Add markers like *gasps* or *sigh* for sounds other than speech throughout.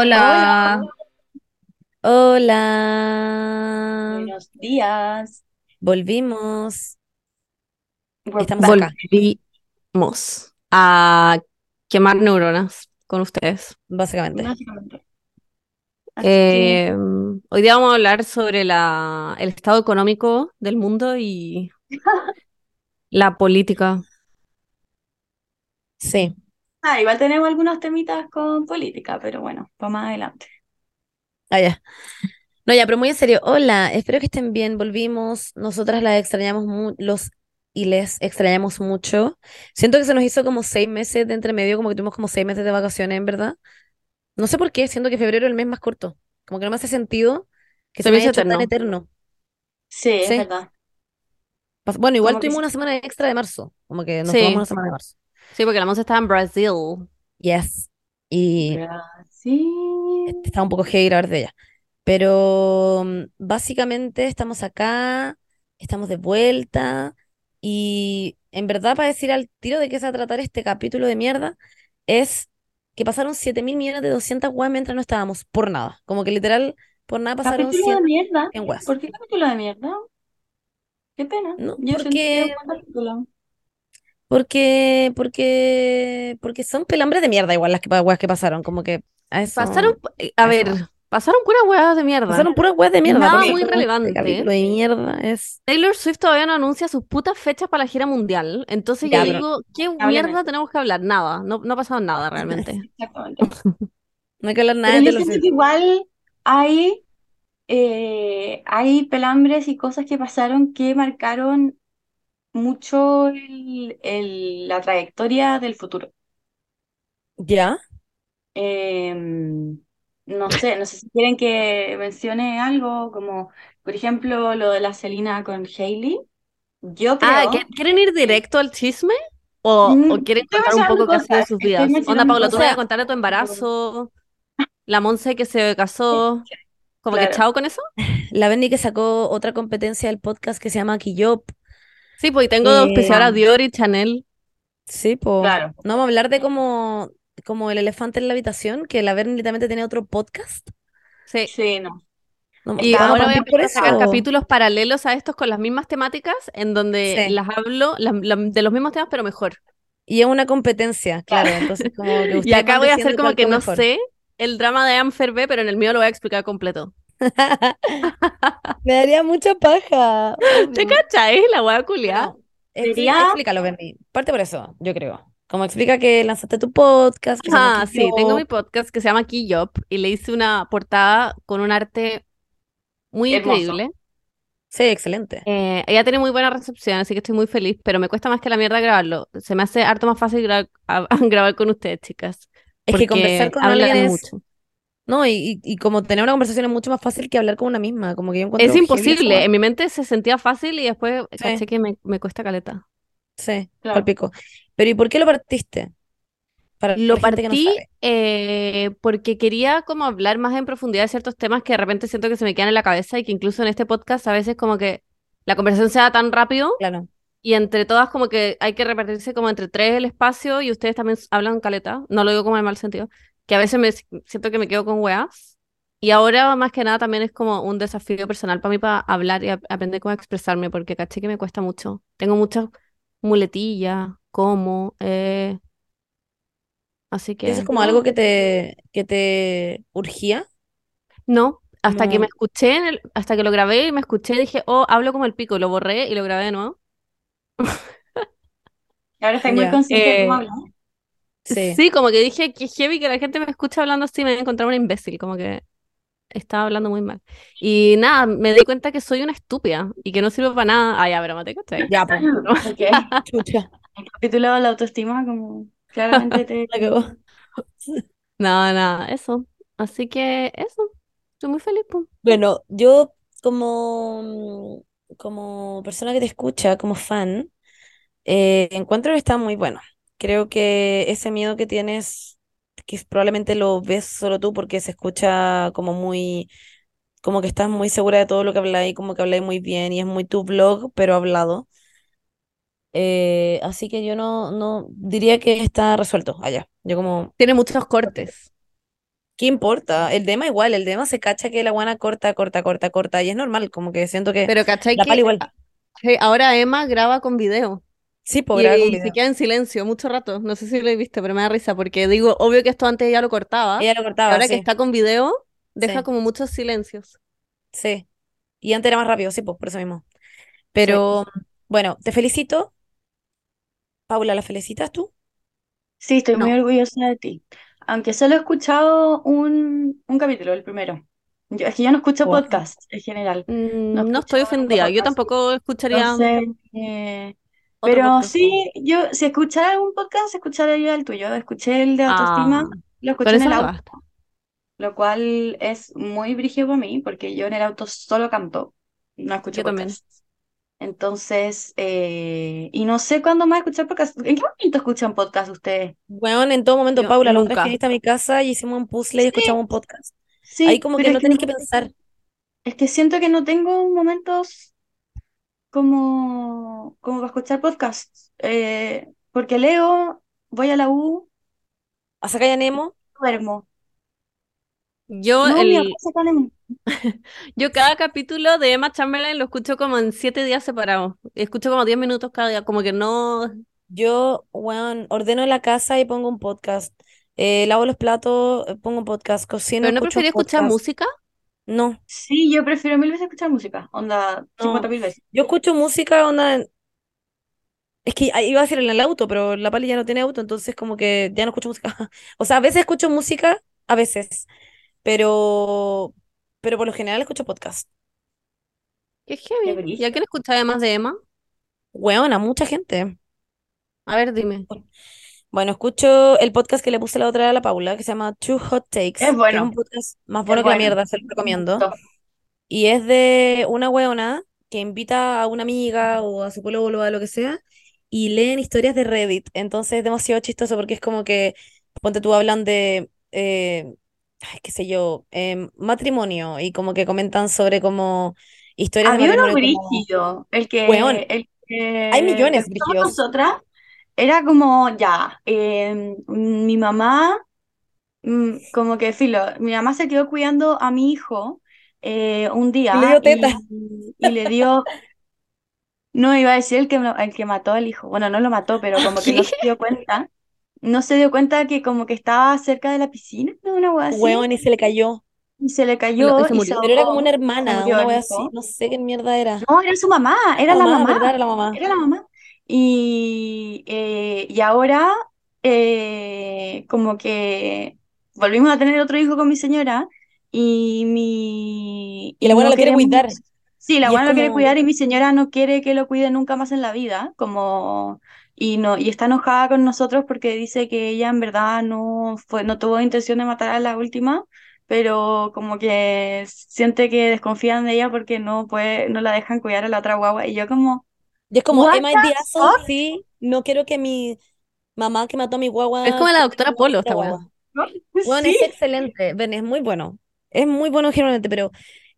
Hola, Hola, Buenos días. volvimos, estamos volvimos a quemar neuronas con ustedes. básicamente. Básicamente. Que, Eh, hoy día vamos a hablar sobre la, el estado económico del mundo y *laughs* la política. Sí, ah, igual tenemos algunos temitas con política, pero bueno, para más adelante. ah, ya. No, ya, pero muy en serio. Hola, espero que estén bien. Volvimos. Nosotras las extrañamos mu- los y les extrañamos mucho. Siento que se nos hizo como seis meses de entre medio, como que tuvimos como seis meses de vacaciones, en verdad. No sé por qué, siento que febrero es el mes más corto. Como que no me hace sentido que Se se me haya hizo hecho tan eterno. Sí, es verdad. Bueno, igual Como tuvimos una semana extra de marzo. Como que nos tomamos Sí, una semana de marzo. Sí, porque la Monza estaba en Brasil. Yes. Y Brasil. está un poco heavy grabar de ella. Pero mm, básicamente estamos acá, estamos de vuelta y en verdad para decir al tiro de qué se va a tratar este capítulo de mierda es que pasaron 7 mil millones de 200 weas mientras no estábamos, por nada. Como que literal, por nada pasaron Capítulo 100, de mierda. 100 weas. ¿Por qué capítulo de mierda? Qué pena. No, Yo porque. Porque, porque, porque son pelambres de mierda igual las que, weas que pasaron. Como que a Pasaron, eso, eh, a eso ver, pasaron puras huevas de mierda. Pasaron puras weas de mierda. Nada muy este relevante. capítulo de mierda es... Taylor Swift todavía no anuncia sus putas fechas para la gira mundial. Entonces yo Ya, pero digo, ¿qué mierda tenemos que hablar? Nada, no, no ha pasado nada *laughs* realmente. Exactamente. no hay que hablar nada Pero de yo Taylor Swift. que igual hay, eh, hay pelambres y cosas que pasaron que marcaron mucho el- el- la trayectoria del futuro. ¿Ya? Em, no sé, no sé si quieren que mencione algo, como por ejemplo lo de la Selena con Hailey. Yo Ah, creo ¿que- ¿quieren ir que directo al chisme? ¿O, Mm, o quieren estoy contar un mencionando poco qué ha sido de cosas, sus estoy vidas? Onda, mencionando Paula, tú vas a sea, contar de tu *laughs* embarazo, la Monse que se casó, como que claro. chao con eso. *laughs* la Benny que sacó otra competencia del podcast que se llama Quillop. Sí, pues y tengo Eh, auspiciar a Dior y Chanel. sí, pues. Claro. No vamos a hablar de como, como el elefante en la habitación, que la Benny literalmente tiene otro podcast. Sí. Sí, no. No, Y Está- vamos a ahora voy a empezar a sacar capítulos paralelos a estos con las mismas temáticas, en donde Sí. las hablo las- las- de los mismos temas, pero mejor. Y es una competencia, claro. Entonces, como que *laughs* Y ustedes acá voy a hacer como que no mejor. sé el drama de Amfer B, pero en el mío lo voy a explicar completo. *laughs* Me daría mucha paja. ¿Te cachai? La. No, expli- Sería- explícalo, Benny. Parte por eso, yo creo. Como explica que lanzaste tu podcast, que Ah, sí, tengo mi podcast que se llama Keyop y le hice una portada con un arte muy Hermoso. increíble. Sí, excelente. Eh, ella tiene muy buena recepción, así que estoy muy feliz, pero me cuesta más que la mierda grabarlo. Se me hace harto más fácil gra- a- *laughs* grabar con ustedes, chicas, Es que porque conversar con alguien es, mucho. No, y, y, como tener una conversación es mucho más fácil que hablar con una misma. Como que yo encuentro Es imposible, en mi mente se sentía fácil y después Sí. caché que me, me cuesta caleta. Sí, Claro. palpico. Pero ¿y por qué lo partiste? Para Lo gente que no partí sabe. eh, porque quería como hablar más en profundidad de ciertos temas que de repente siento que se me quedan en la cabeza y que incluso en este podcast a veces como que la conversación se da tan rápido Claro. y entre todas como que hay que repartirse como entre tres el espacio y ustedes también hablan caleta, no lo digo como en mal sentido, que a veces me siento que me quedo con weas y ahora más que nada también es como un desafío personal para mí para hablar y ap- aprender cómo expresarme porque caché que me cuesta mucho. Tengo muchas muletillas, como, eh, así ¿Y eso es que... como algo que te, que te urgía? No, hasta que me escuché, en el- hasta que lo grabé y me escuché, dije, oh, hablo como el pico, lo borré y lo grabé de nuevo. Ahora estáis muy Ya. conscientes de cómo Eh, hablar. Sí. Sí, como que dije, que heavy que la gente me escucha hablando así, me voy a encontrar un imbécil, como que estaba hablando muy mal. Y nada, me di cuenta que soy una estúpida y que no sirvo para nada. Ah, ya, broma, ¿te cachai? Ya, pues. *laughs* Ok. Chucha, El capítulo de la autoestima, como claramente te. *laughs* la. Nada, nada, eso. Así que eso, estoy muy feliz, pues. Bueno, yo como, como persona que te escucha, como fan, eh, encuentro que está muy bueno. Creo que ese miedo que tienes, que probablemente lo ves solo tú porque se escucha como muy, como que estás muy segura de todo lo que habláis, como que habláis muy bien y es muy tu blog, pero hablado. Eh, así que yo no, no diría que está resuelto allá. Yo como, Tiene muchos cortes. ¿Qué importa? El tema igual, el tema se cacha que la guana corta, corta, corta, corta, y es normal, como que siento que Pero ¿cachai la que igual. ahora Emma graba con video? Sí, pues Y, y se video. queda en silencio mucho rato. No sé si lo viste, pero me da risa porque digo, obvio que esto antes ella lo cortaba. Ella lo cortaba, ahora que está con video, deja sí, como muchos silencios. sí. Y antes era más rápido, sí, pues por eso mismo. Sí. Pero bueno, te felicito. Paula, ¿la felicitas tú? Sí, estoy muy orgullosa de ti. Aunque solo he escuchado un, un capítulo, el primero. Yo, es que yo no escucho Wow. podcast en general. No Mm, No estoy ofendida. Yo tampoco escucharía Entonces, eh, otro pero podcast. sí, yo si escuchara algún podcast, escucharía el tuyo. Escuché el de autoestima, Ah, lo escuché en el auto, basta. lo cual es muy brígido para mí, porque yo en el auto solo canto, no escucho Yo también. podcast. Entonces, eh, y no sé cuándo más escuchar podcast. ¿En qué momento escuchan podcast ustedes? Bueno, en todo momento, Yo Paula, nunca. viniste a mi casa y hicimos un puzzle y escuchamos un podcast. Ahí sí, como pero que no tenés que pensar. es que siento que no tengo momentos como, como para escuchar podcasts. Eh, porque leo, voy a la U, A sacar ya Nemo, duermo. Yo No, el, *laughs* yo cada capítulo de Emma Chamberlain lo escucho como en siete días separados. Escucho como 10 minutos cada día, como que no. yo, bueno, ordeno la casa y pongo un podcast. Eh, lavo los platos, eh, pongo un podcast. Cocino, ¿Pero no escucho un preferí escuchar música? No, Sí, yo prefiero mil veces escuchar música. Onda, no. 50 mil veces. Yo escucho música, onda. Es que ah, iba a decir en el auto, pero la Pali ya no tiene auto, entonces como que ya no escucho música. *laughs* O sea, a veces escucho música, a veces, pero, pero por lo general escucho podcast. Qué Qué heavy. ¿Y a brillo. quién escucha además de Emma? Weón, a mucha gente. A ver, dime. Bueno, escucho el podcast que le puse la otra vez a la Paula, que se llama Two Hot Takes, Es que es bueno, un podcast más es bueno que la bueno. mierda, se lo recomiendo. Y es de una weona que invita a una amiga o a su psicólogo o a lo que sea y leen historias de Reddit. Entonces es demasiado chistoso porque es como que, ponte tú, hablan de, eh, ay, qué sé yo, em, matrimonio y como que comentan sobre como historias de Había uno matrimonio como, brígido, el weón, que, el hay que millones empezamos brígidos. nosotras, era como, ya, eh, mi mamá, mm, como que, filo, mi mamá se quedó cuidando a mi hijo eh, un Y le día dio teta. y, y le dio, no iba a decir el que, el que mató al hijo, bueno, no lo mató, pero *laughs* como que no se dio cuenta, no se dio cuenta que como que estaba cerca de la piscina, ¿no? Una wea así, y se le cayó. y se le ¿Y lo- y cayó y se? Pero era como una hermana, una así, no sé qué mierda era. No, era su mamá, era la Mamá, mamá, ¿verdad? Era la mamá. era la mamá. Y, eh, y ahora, eh, como que volvimos a tener otro hijo con mi señora y mi Y la buena no lo quiere cuidar. sí, la buena lo quiere como, cuidar y mi señora no quiere que lo cuide nunca más en la vida, como y no y está enojada con nosotros porque dice que ella en verdad no fue, no tuvo intención de matar a la última. Pero como que siente que desconfían de ella porque no puede, no la dejan cuidar a la otra guagua. Y yo como, y es como, asshole? fuck? Sí, no quiero que mi mamá que mató a mi Es guagua como la doctora Polo esta guagua. Bueno, *laughs* es excelente, ven, es muy bueno. Es muy bueno generalmente, pero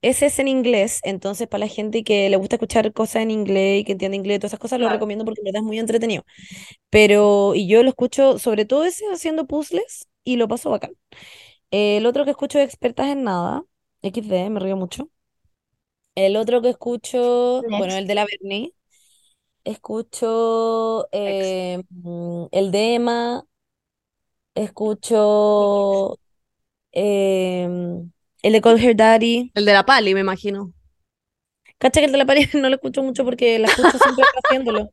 ese es en inglés, entonces para la gente que le gusta escuchar cosas en inglés y que entiende inglés y todas esas cosas, lo recomiendo porque verdad es muy entretenido. Pero, y yo lo escucho sobre todo ese haciendo puzzles y lo paso bacán. El otro que escucho es Expertas en Nada, XD, me río mucho. El otro que escucho, bueno, el de la Bernie. Escucho eh, mm, el de Emma, escucho eh, el de Call Her Daddy. El de la Pali, me imagino. Cacha que el de la pared *laughs* no lo escucho mucho porque la escucho siempre haciéndolo.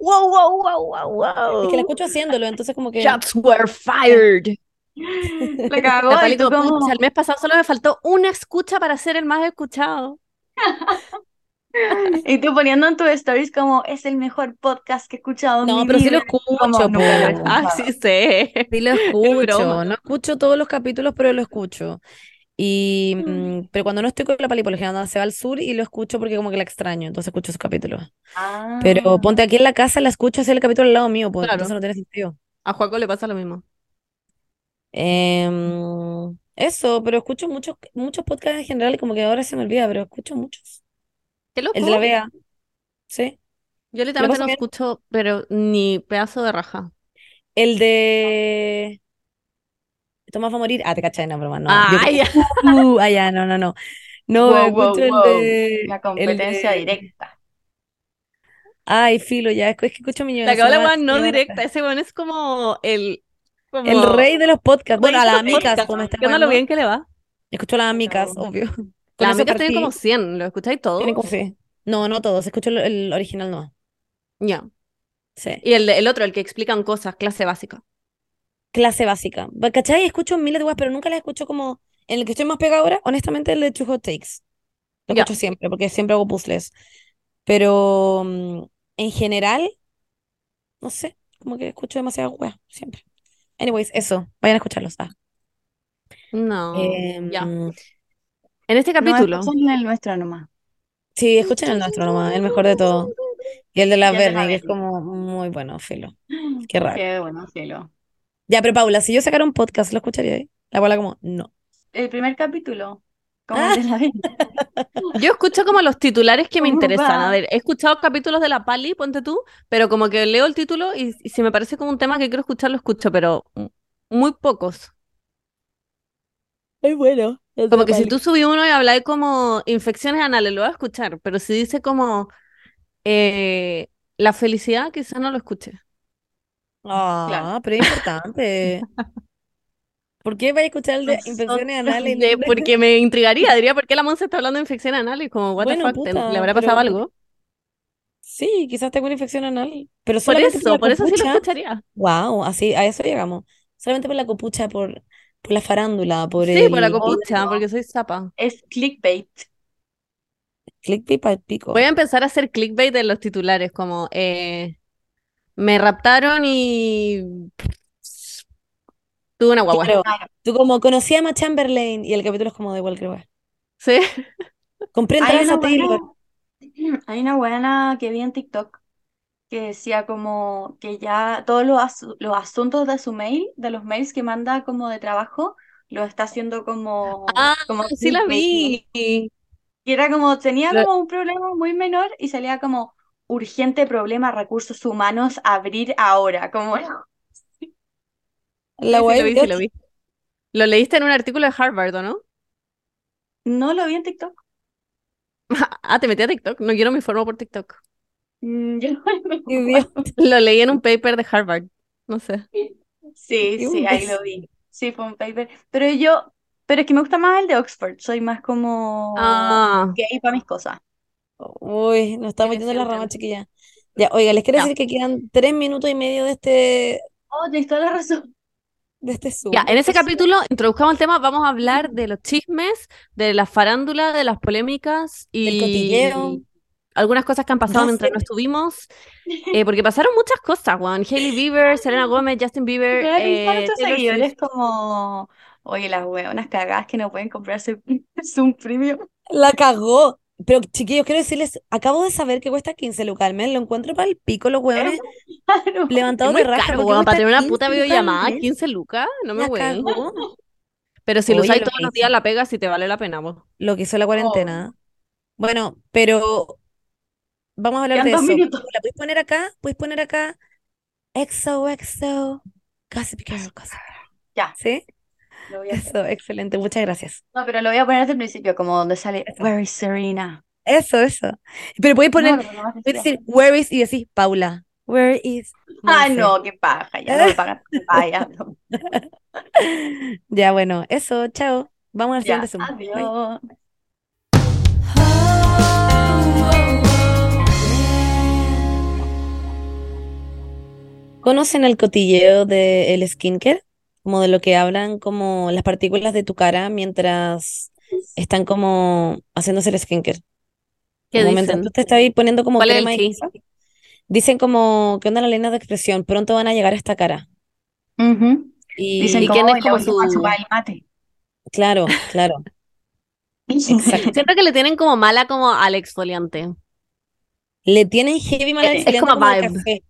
Wow, wow, wow, wow, Es que la wow. escucho haciéndolo, entonces como que Shots were fired. La *laughs* cagó La Pali como, como, el mes pasado solo me faltó una escucha para ser el más escuchado. *laughs* *laughs* y tú poniendo en tus stories como, es el mejor podcast que he escuchado en no, mi pero sí lo vida. Escucho, nunca lo he po. Ah, sí sé. Sí lo *laughs* Es escucho. No escucho todos los capítulos, pero lo escucho. Y mm, pero cuando no estoy con la Pali, por lo general se va al sur y lo escucho porque como que la extraño, entonces escucho sus capítulos. Pero Ah, ponte aquí en la casa, la escucho hacer el capítulo al lado mío, pues entonces Claro. no tiene sentido. A Juaco le pasa lo mismo. Em, eso, pero escucho muchos muchos podcasts en general y como que ahora se me olvida, pero escucho muchos. Qué El de la. Bea, sí. Yo ¿Te lo literalmente no escucho, pero ni pedazo de raja. El de Tomás va a morir. Ah, te cachai, no, broma, no. Ah, Yo- ya. Uh, ah, ya, no, no, no. No, Wow, escucho wow. el de. La competencia de- directa. Ay, filo, ya, es que es que escucho millones. La acabo se la llama- weá no directa. Ese weón es como el. Como... El rey de los podcasts. Bueno, a las podcast. como está ¿Qué onda lo bien que le va? Escucho a las amigas, Pero- obvio. Con Las amigas tienen como 100, ¿lo escucháis todos? Tienen como sí. No, no todos. Escucho el, el original, no. Ya. Sí. Y el, el otro, el que explican cosas, clase básica. Clase básica. ¿Cachai? Escucho miles de weas, pero nunca las escucho como. En el que estoy más pegada ahora, honestamente, el de Two Hot Takes. Lo Ya. escucho siempre, porque siempre hago puzzles. Pero mm, en general, no sé, como que escucho demasiadas weas, siempre. Anyways, eso. Vayan a escucharlos. Ah. No. Em, ya. En este No, capítulo. escuchen el nuestro nomás. Sí, escuchen el nuestro nomás, el mejor de todo. Y el de la Bernie, que es como muy bueno, filo. *gasps* Qué raro. Qué bueno, cielo. Ya, pero Paula, si yo sacara un podcast, ¿lo escucharía ahí? La Paula como, no. El primer capítulo. Como Ah. el de la vida. *laughs* Yo escucho como los titulares que me ¿Cómo interesan. va? A ver, he escuchado capítulos de La Pali, ponte tú, pero como que leo el título y, y si me parece como un tema que quiero escuchar, lo escucho, pero muy pocos. Es bueno. Como que si tú subís uno y habláis como infecciones anales, lo voy a escuchar, pero si dice como eh, la felicidad, quizás no lo escuche. Ah, Claro. pero es importante. *laughs* ¿Por qué vais a escuchar el de infecciones anales? De- porque me intrigaría, diría, ¿por qué la Monza está hablando de infecciones anales? Como, what the fuck, ¿te- puta, ¿le habrá pero- pasado algo? Sí, quizás tengo una infección anal. Pero Por solamente eso, la por eso sí lo escucharía. Wow, así, a eso llegamos. Solamente por la copucha, por, por la farándula, por Sí, por la copucha, porque soy zapa. Es clickbait. clickbait pa'l pico. Voy a empezar a hacer clickbait en los titulares, como eh, me raptaron y tuve una guagua. Claro, tú como conocí a Emma Chamberlain y el capítulo es como de cualquier wea. Sí. Compré entradas una a Taylor. buena, *clears throat* hay una buena que vi en TikTok que decía como que ya todos los, los asuntos de su mail, de los mails que manda como de trabajo, lo está haciendo como, Ah, como sí la vi. Y era como, tenía como un problema muy menor y salía como urgente problema, recursos humanos, abrir ahora, como *laughs* La Sí, sí lo vi, sí lo vi. Lo leíste en un artículo de Harvard, ¿o no? no lo vi en TikTok. *laughs* Ah, te metí a TikTok. No quiero mi forma por TikTok. Mm, yo no. Lo leí en un paper de Harvard. No sé. Sí, sí, ahí lo vi. Sí, fue un paper. Pero yo, pero es que me gusta más el de Oxford. Soy más como Ah, gay para mis cosas. Uy, nos estamos Tiene yendo en la rama, chiquilla. Ya, oiga, les quiero decir que quedan tres minutos y medio de este, Oh, tienes toda la razón. de este Zoom. ya, en ese capítulo introduzcamos el tema, vamos a hablar de los chismes, de la farándula, de las polémicas Del y cotilleo. Algunas cosas que han pasado No mientras sé. no estuvimos, *laughs* eh, porque pasaron muchas cosas, Juan. Hailey Bieber, Selena Gomez, Justin Bieber, risa eh, seguidores como, oye, las hueonas cagadas que no pueden comprarse *laughs* Zoom Premium. La cagó. Pero, chiquillos, quiero decirles, acabo de saber que cuesta 15 lucas. Lo encuentro para el pico, los hueones Claro. Levantados de raja. caro, ¿por qué weón, para tener una 15 puta videollamada, mes? 15 lucas, no me cagó. *laughs* Pero si lo usáis lo todos los días la pega, si te vale la pena, vos. Lo que hizo la cuarentena. Bueno, pero vamos a hablar de eso. minutos. ¿La puedes poner acá? ¿Puedes poner acá? XOXO. Gossip Girl, Gossip Girl. Ya, ¿Sí? lo voy a hacer. Eso, excelente. Muchas gracias. No, pero lo voy a poner desde el principio, como donde sale Eso. Where is Serena? Eso, eso. Pero puedes poner, No, no puedes decir, where is, y decir, Paula. Where is Ah, no, qué paja, ya no me pagan. Vaya. *laughs* Ya, bueno, eso, chao. Vamos al siguiente. Bye. ¿Conocen el cotilleo del skincare? Como de lo que hablan como las partículas de tu cara mientras están como haciéndose el skincare. ¿Qué Como dicen? tú te estás ahí poniendo como ¿Cuál es el crema y. Dicen como, ¿qué onda la línea de expresión? Pronto van a llegar a esta cara. Ujú. Y Dicen ¿Y como, quién es "Oye, como su- el mate. claro, claro, *laughs* exacto. Siento que le tienen como mala como al exfoliante. Le tienen heavy mal Eh, es exfoliante como como vibe. café,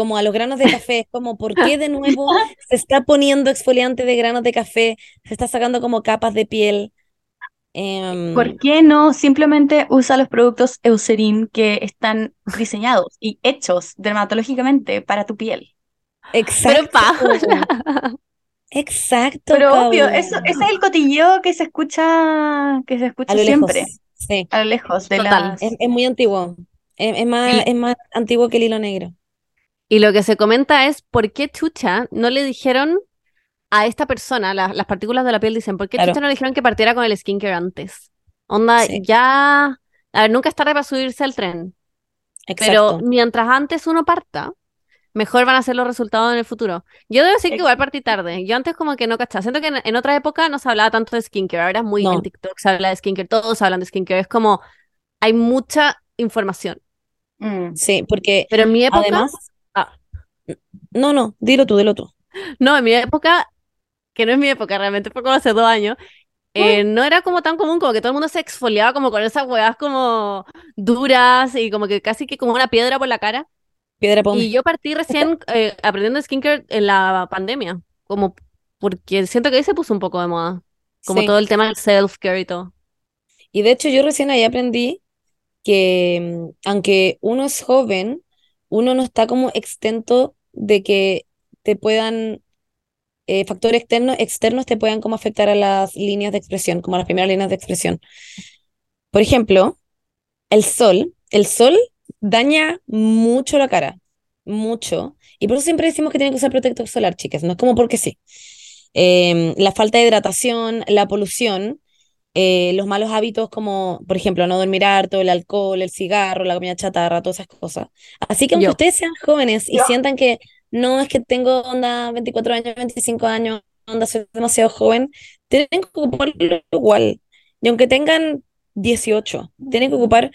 como a los granos de café. Es como, ¿por qué de nuevo se está poniendo exfoliante de granos de café? Se está sacando como capas de piel. Em, ¿Por qué no simplemente usa los productos Eucerin que están diseñados y hechos dermatológicamente para tu piel? Pero exacto. Paula. *laughs* Exacto. Pero obvio, eso, ese es el cotilleo que se escucha, que se escucha A lo lejos. siempre, Sí. a lo lejos de Total. las... Es, es muy antiguo. Es, es más, es más antiguo que el hilo negro. Y lo que se comenta es por qué chucha no le dijeron a esta persona, la- las partículas de la piel dicen, ¿por qué Claro. chucha no le dijeron que partiera con el skincare antes? Onda, Sí. ya, a ver, nunca es tarde para subirse al tren, pero Exacto. mientras antes uno parta, mejor van a ser los resultados en el futuro. Yo debo decir que igual partí tarde. Yo antes como que no cachaba. Siento que en, en otra época no se hablaba tanto de skincare. Ahora es muy No. en TikTok se habla de skincare, todos hablan de skincare. Es como hay mucha información. Mm. Sí, porque Pero en mi época, además. No, no, dilo tú, dilo tú. no, en mi época, que no es mi época, realmente fue como hace dos años. eh, no era como tan común, como que todo el mundo se exfoliaba como con esas huevas como duras y como que casi que como una piedra por la cara. Piedra Pome. Y yo partí recién eh, aprendiendo skincare en la pandemia, como porque siento que ahí se puso un poco de moda, como Sí. todo el tema del self-care y todo. Y de hecho yo recién ahí aprendí que mm, aunque uno es joven, uno no está como extento de que te puedan, eh, factores externos, externos te puedan como afectar a las líneas de expresión, como a las primeras líneas de expresión. Por ejemplo, el sol, el sol daña mucho la cara, mucho. Y por eso siempre decimos que tienen que usar protector solar, chicas, no es como porque sí. Em, la falta de hidratación, la polución eh, los malos hábitos como, por ejemplo, no dormir harto, el alcohol, el cigarro, la comida chatarra, todas esas cosas. Así que aunque Yo. ustedes sean jóvenes y Yo. sientan que no es que tengo onda 24 años, 25 años, onda soy demasiado joven, tienen que ocuparlo igual. Y aunque tengan 18, tienen que ocupar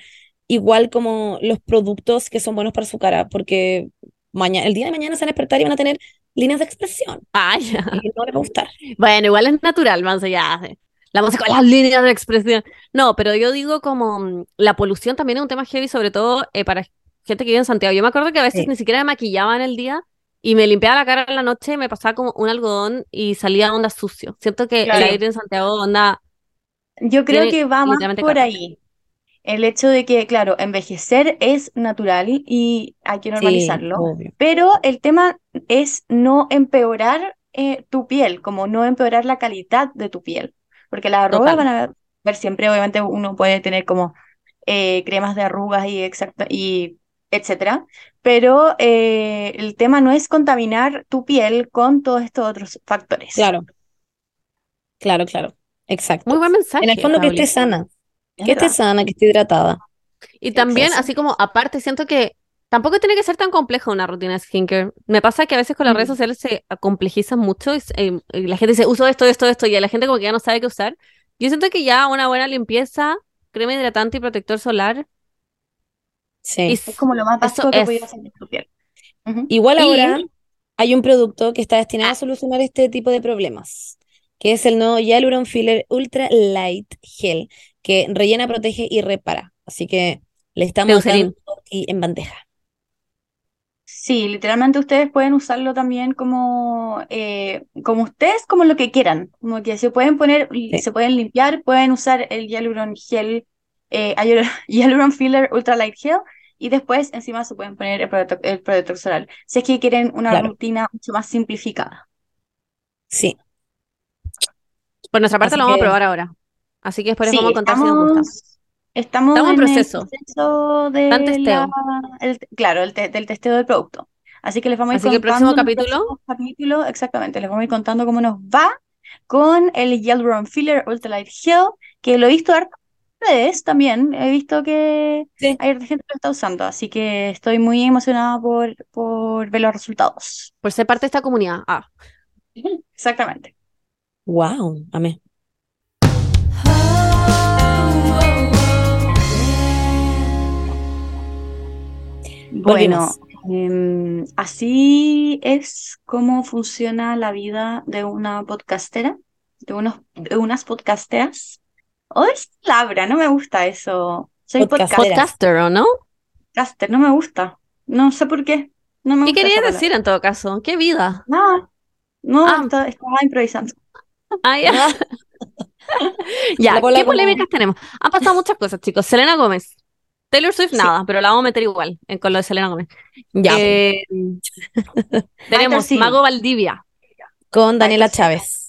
igual como los productos que son buenos para su cara, porque mañana, el día de mañana se van a despertar y van a tener líneas de expresión Ah, ya. y no les va a gustar. Bueno, igual es natural, Manso, ya. sí. La música, *laughs* las líneas de expresión. No, pero yo digo como mm, la polución también es un tema heavy, sobre todo eh, para gente que vive en Santiago. Yo me acuerdo que a veces Sí. ni siquiera me maquillaba en el día y me limpiaba la cara en la noche, me pasaba como un algodón y salía onda sucio. Siento que el Claro. aire en Santiago onda Yo creo que va más por ahí. El hecho de que, claro, envejecer es natural y hay que normalizarlo, pero el tema es no empeorar eh, tu piel, como no empeorar la calidad de tu piel, porque las arrugas Total. van a ver siempre, obviamente uno puede tener como eh, cremas de arrugas y, exacta, y etcétera, pero eh, el tema no es contaminar tu piel con todos estos otros factores. Claro, claro, claro. Exacto. muy buen mensaje. En el fondo que esté sana, Es que esté sana, que esté hidratada. Y también, así como aparte, siento que tampoco tiene que ser tan compleja una rutina de skincare. Me pasa que a veces con las redes Mm. sociales se complejizan mucho y, eh, y la gente dice, uso esto, esto, esto, y a la gente como que ya no sabe qué usar. Yo siento que ya una buena limpieza, crema hidratante y protector solar, Sí. y Es como lo más básico que podías hacer en tu piel. Igual Y- ahora hay un producto que está destinado a Ah. solucionar este tipo de problemas, que es el nuevo Hyaluron Filler Ultra Light Gel, que rellena, protege y repara. Así que le estamos dando en bandeja. Sí, literalmente ustedes pueden usarlo también como, eh, como ustedes, como lo que quieran. Como que se pueden poner, Sí. se pueden limpiar, pueden usar el Hyaluron Gel, eh, Hyalur- *laughs* Hyaluron Filler Ultra Light Gel, y después encima se pueden poner el protector, el protector solar. Si es que quieren una Claro. rutina mucho más simplificada. Sí, por nuestra parte Así lo vamos a probar ahora. Así que después les Sí, vamos a contar si nos gusta. Estamos, en en el proceso. proceso de Está en testeo. la- el- claro, el te- del testeo del producto. Así que les vamos a ir Así que el próximo contando capítulo- capítulos, exactamente, les vamos a ir contando cómo nos va con el Hyaluron Filler Ultra Light Gel, que lo he visto harto en redes también, he visto que Sí. hay gente que lo está usando, así que estoy muy emocionada por, por ver los resultados. Por ser parte de esta comunidad. Ah, Exactamente. wow, amé. Bueno, em, así es como funciona la vida de una podcastera, de, unos, de unas podcasteras. O es palabra, no me gusta eso. Soy Podcastera. podcaster, podcaster, ¿o no? podcaster, no me gusta. No sé por qué. No me ¿Qué querías decir en todo caso? ¿Qué vida? palabra. No, no, Ah. estaba, estaba improvisando. Ah, ya. *laughs* Ya, ¿qué polémicas tenemos? Han pasado muchas cosas, chicos. Selena Gómez. Taylor Swift, Sí. nada, pero la vamos a meter igual en, con lo de Selena Gómez. Ya, *laughs* Eh, tenemos sí. Mago Valdivia. con Daniela. Chávez.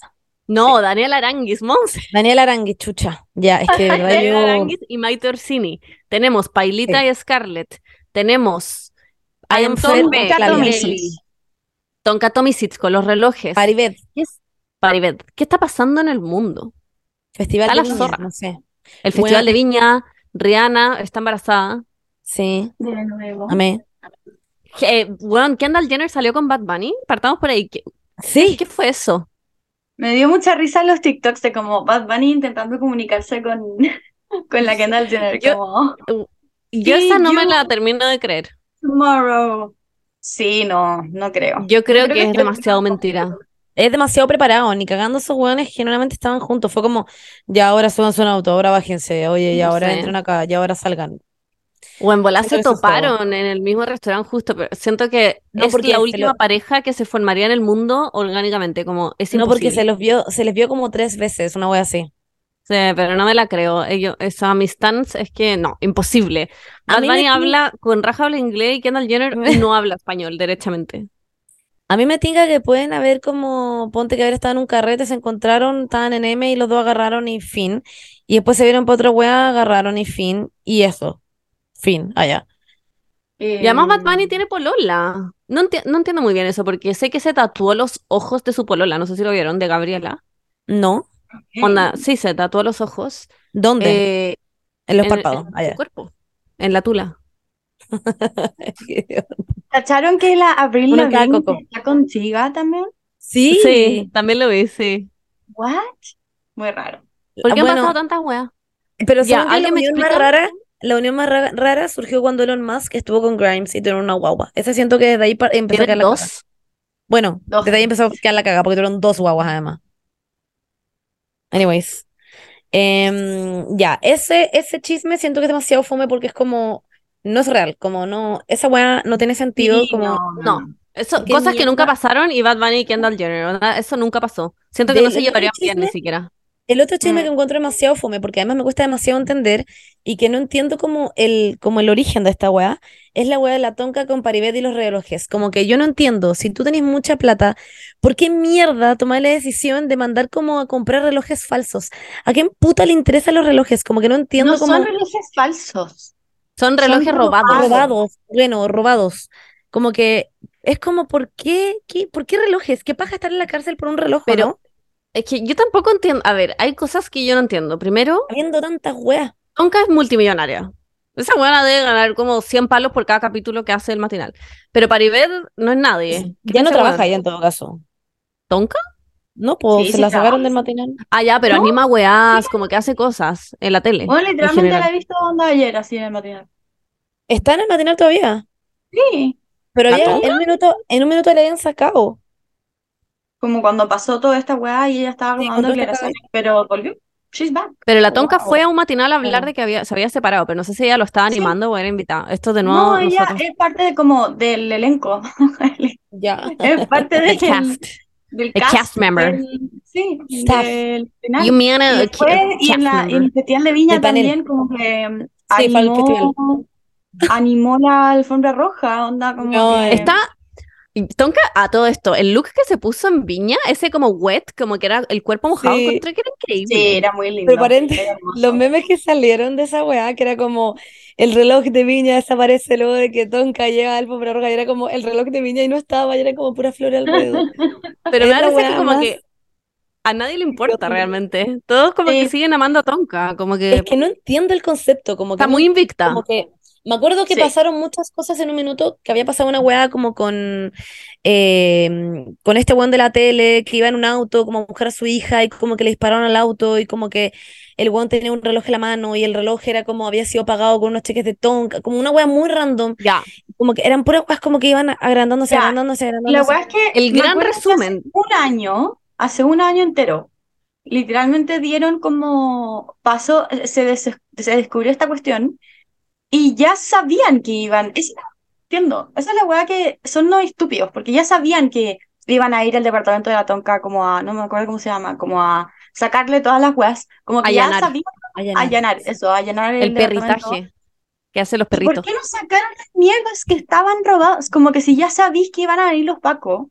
No, Daniel Aranguis, Monse. *laughs* Daniela Aranguis, chucha. Ya, es que de verdad Daniel yo... Aranguis y Maite Orsini. Tenemos Pailita y Scarlett. Tenemos I am Tonka. Tomisic. Con los relojes. Paribet, ¿Qué es? Paribet, ¿qué está pasando en el mundo? Festival A de la Viña, zorra. no sé. El Bueno, Festival de Viña, Rihanna está embarazada. Sí, De nuevo. amé. Eh, bueno, Kendall Jenner salió con Bad Bunny. Partamos por ahí. ¿Qué, Sí, qué fue eso? Me dio mucha risa los TikToks de como Bad Bunny intentando comunicarse con, *laughs* con la Kendall Jenner, Yo- como Yo esa no me la termino de creer. Tomorrow. Sí, no, no creo. Yo creo creo que que es demasiado mentira. Es demasiado preparado, ni cagando esos hueones generalmente estaban juntos. Fue como, ya ahora suban su auto, ahora bájense, oye, y No ahora sé. entren acá, y ahora salgan. O en Siento se eso toparon en el mismo restaurante justo, pero siento que No, es porque la última lo- pareja que se formaría en el mundo orgánicamente, como es No, porque se los vio, se les vio como tres veces, una wea así. Sí, pero no me la creo. Ellos, esa mi stance es que no, imposible. A Bad me Bunny habla con raja habla inglés y Kendall Jenner *laughs* no habla español derechamente. A mí me tinga que pueden haber como, ponte que haber estado en un carrete, se encontraron, estaban en M y los dos agarraron y fin. Y después se vieron para otra wea, agarraron y fin. Y eso. Fin, allá. Y además Bad Bunny tiene polola. No, enti- no entiendo muy bien eso, porque sé que se tatuó los ojos de su polola, no sé si lo vieron, de Gabriela. No. Onda, sí, se tatuó los ojos. ¿Dónde? eh, en los en, párpados. en su allá. cuerpo, en la tula. *laughs* ¿Cacharon que la Avril Uno Lavigne está con Chiga también? Sí. Sí, también lo vi, sí. What? Muy raro. ¿Por qué han Bueno, pasado tantas weas? Pero Ya, la ¿alguien me unión más explica? rara, la unión más ra- rara surgió cuando Elon Musk estuvo con Grimes y tuvieron una guagua. Ese siento que desde ahí empezó a ¿Tienen quedar la caga. dos? Bueno, Dos. desde ahí empezó a quedar la caga porque tuvieron dos guaguas además. Anyways. Em, ya, ese, ese chisme siento que es demasiado fome porque es como, no es real, como no, esa weá no tiene sentido, Sí, como, no, No. Eso, ¿Qué cosas que nunca pasaron y Bad Bunny y Kendall Jenner, ¿verdad? Eso nunca pasó. Siento que no se otro llevarían bien ni siquiera. El otro chisme que Mm. encuentro demasiado fome, porque además me cuesta demasiado entender y que no entiendo como el, como el origen de esta weá, es la weá de la tonka con Paribet y los relojes. Como que yo no entiendo, si tú tenés mucha plata, ¿por qué mierda tomar la decisión de mandar como a comprar relojes falsos? ¿A quién puta le interesan los relojes? Como que no entiendo No como son relojes falsos. Son relojes robados. robados. robados, bueno, robados. Como que es como, ¿por qué, qué, por qué relojes? ¿Qué paja estar en la cárcel por un reloj, Pero- no? Es que yo tampoco entiendo. A ver, hay cosas que yo no entiendo. Primero, Habiendo tantas weas. Tonka es multimillonaria. Esa buena debe ganar como 100 palos por cada capítulo que hace el matinal. Pero Paribet no es nadie. ¿Qué Ya no trabaja ahí en todo caso. ¿Tonka? No, pues Sí, se sí la sacaron del matinal. Ah, ya, pero ¿No? anima weás, como que hace cosas en la tele. Bueno, en literalmente la he visto onda ayer, así en el matinal. Está en el matinal todavía. Sí, Pero ¿La había, tonga? en un minuto, en un minuto le habían sacado. como cuando pasó toda esta weá y ella estaba Sí, dando declaraciones, pero volvió. She's back. Pero la Tonka Wow. fue a un matinal a hablar de que había, se había separado, pero no sé si ella lo estaba Sí. animando o era invitada. Esto de nuevo, No, ella nosotros. es parte de como del elenco. *laughs* Ya. Es parte *laughs* del, cast. Del El cast member. del- sí, del final. You mean a- Y a después, y en, cast la, en el Festival de Viña también como que Sí, animó, animó la alfombra roja, onda como No, que... Está. Tonka, a todo esto, el look que se puso en Viña, ese como wet, como que era el cuerpo mojado, Sí. encontré que era increíble. Sí, era muy lindo. Pero *laughs* los memes que salieron de esa weá, que era como el reloj de Viña desaparece luego de que Tonka llega a Alfombra Roja y era como el reloj de Viña y no estaba, y era como pura flor alrededor. *laughs* Pero me da que como más- que a nadie le importa realmente. Todos como que Sí. siguen amando a Tonka, como que Es que no entiendo el concepto, como que está no- muy invicta. como que me acuerdo que Sí. pasaron muchas cosas en un minuto, que había pasado una weá como con eh, con este weón de la tele que iba en un auto como a buscar a su hija y como que le dispararon al auto y como que el weón tenía un reloj en la mano y el reloj era como había sido pagado con unos cheques de Tonka, como una weá muy random, Ya, como que eran puras weas como que iban agrandándose, Ya. agrandándose, La agrandándose. weá es que El gran que resumen. hace un año, hace un año entero, literalmente dieron como pasó, se, des- se descubrió esta cuestión y ya sabían que iban, es, entiendo, esa es la weá que son no estúpidos, porque ya sabían que iban a ir al departamento de la Tonka como a, no me acuerdo cómo se llama, como a sacarle todas las weas, como que ya Allanar. sabían Allanar. allanar, eso, allanar el, el perritaje que hacen los ¿Y ¿Por perritos. qué no sacaron las mierdas que estaban robadas? Como que si ya sabís que iban a venir los pacos,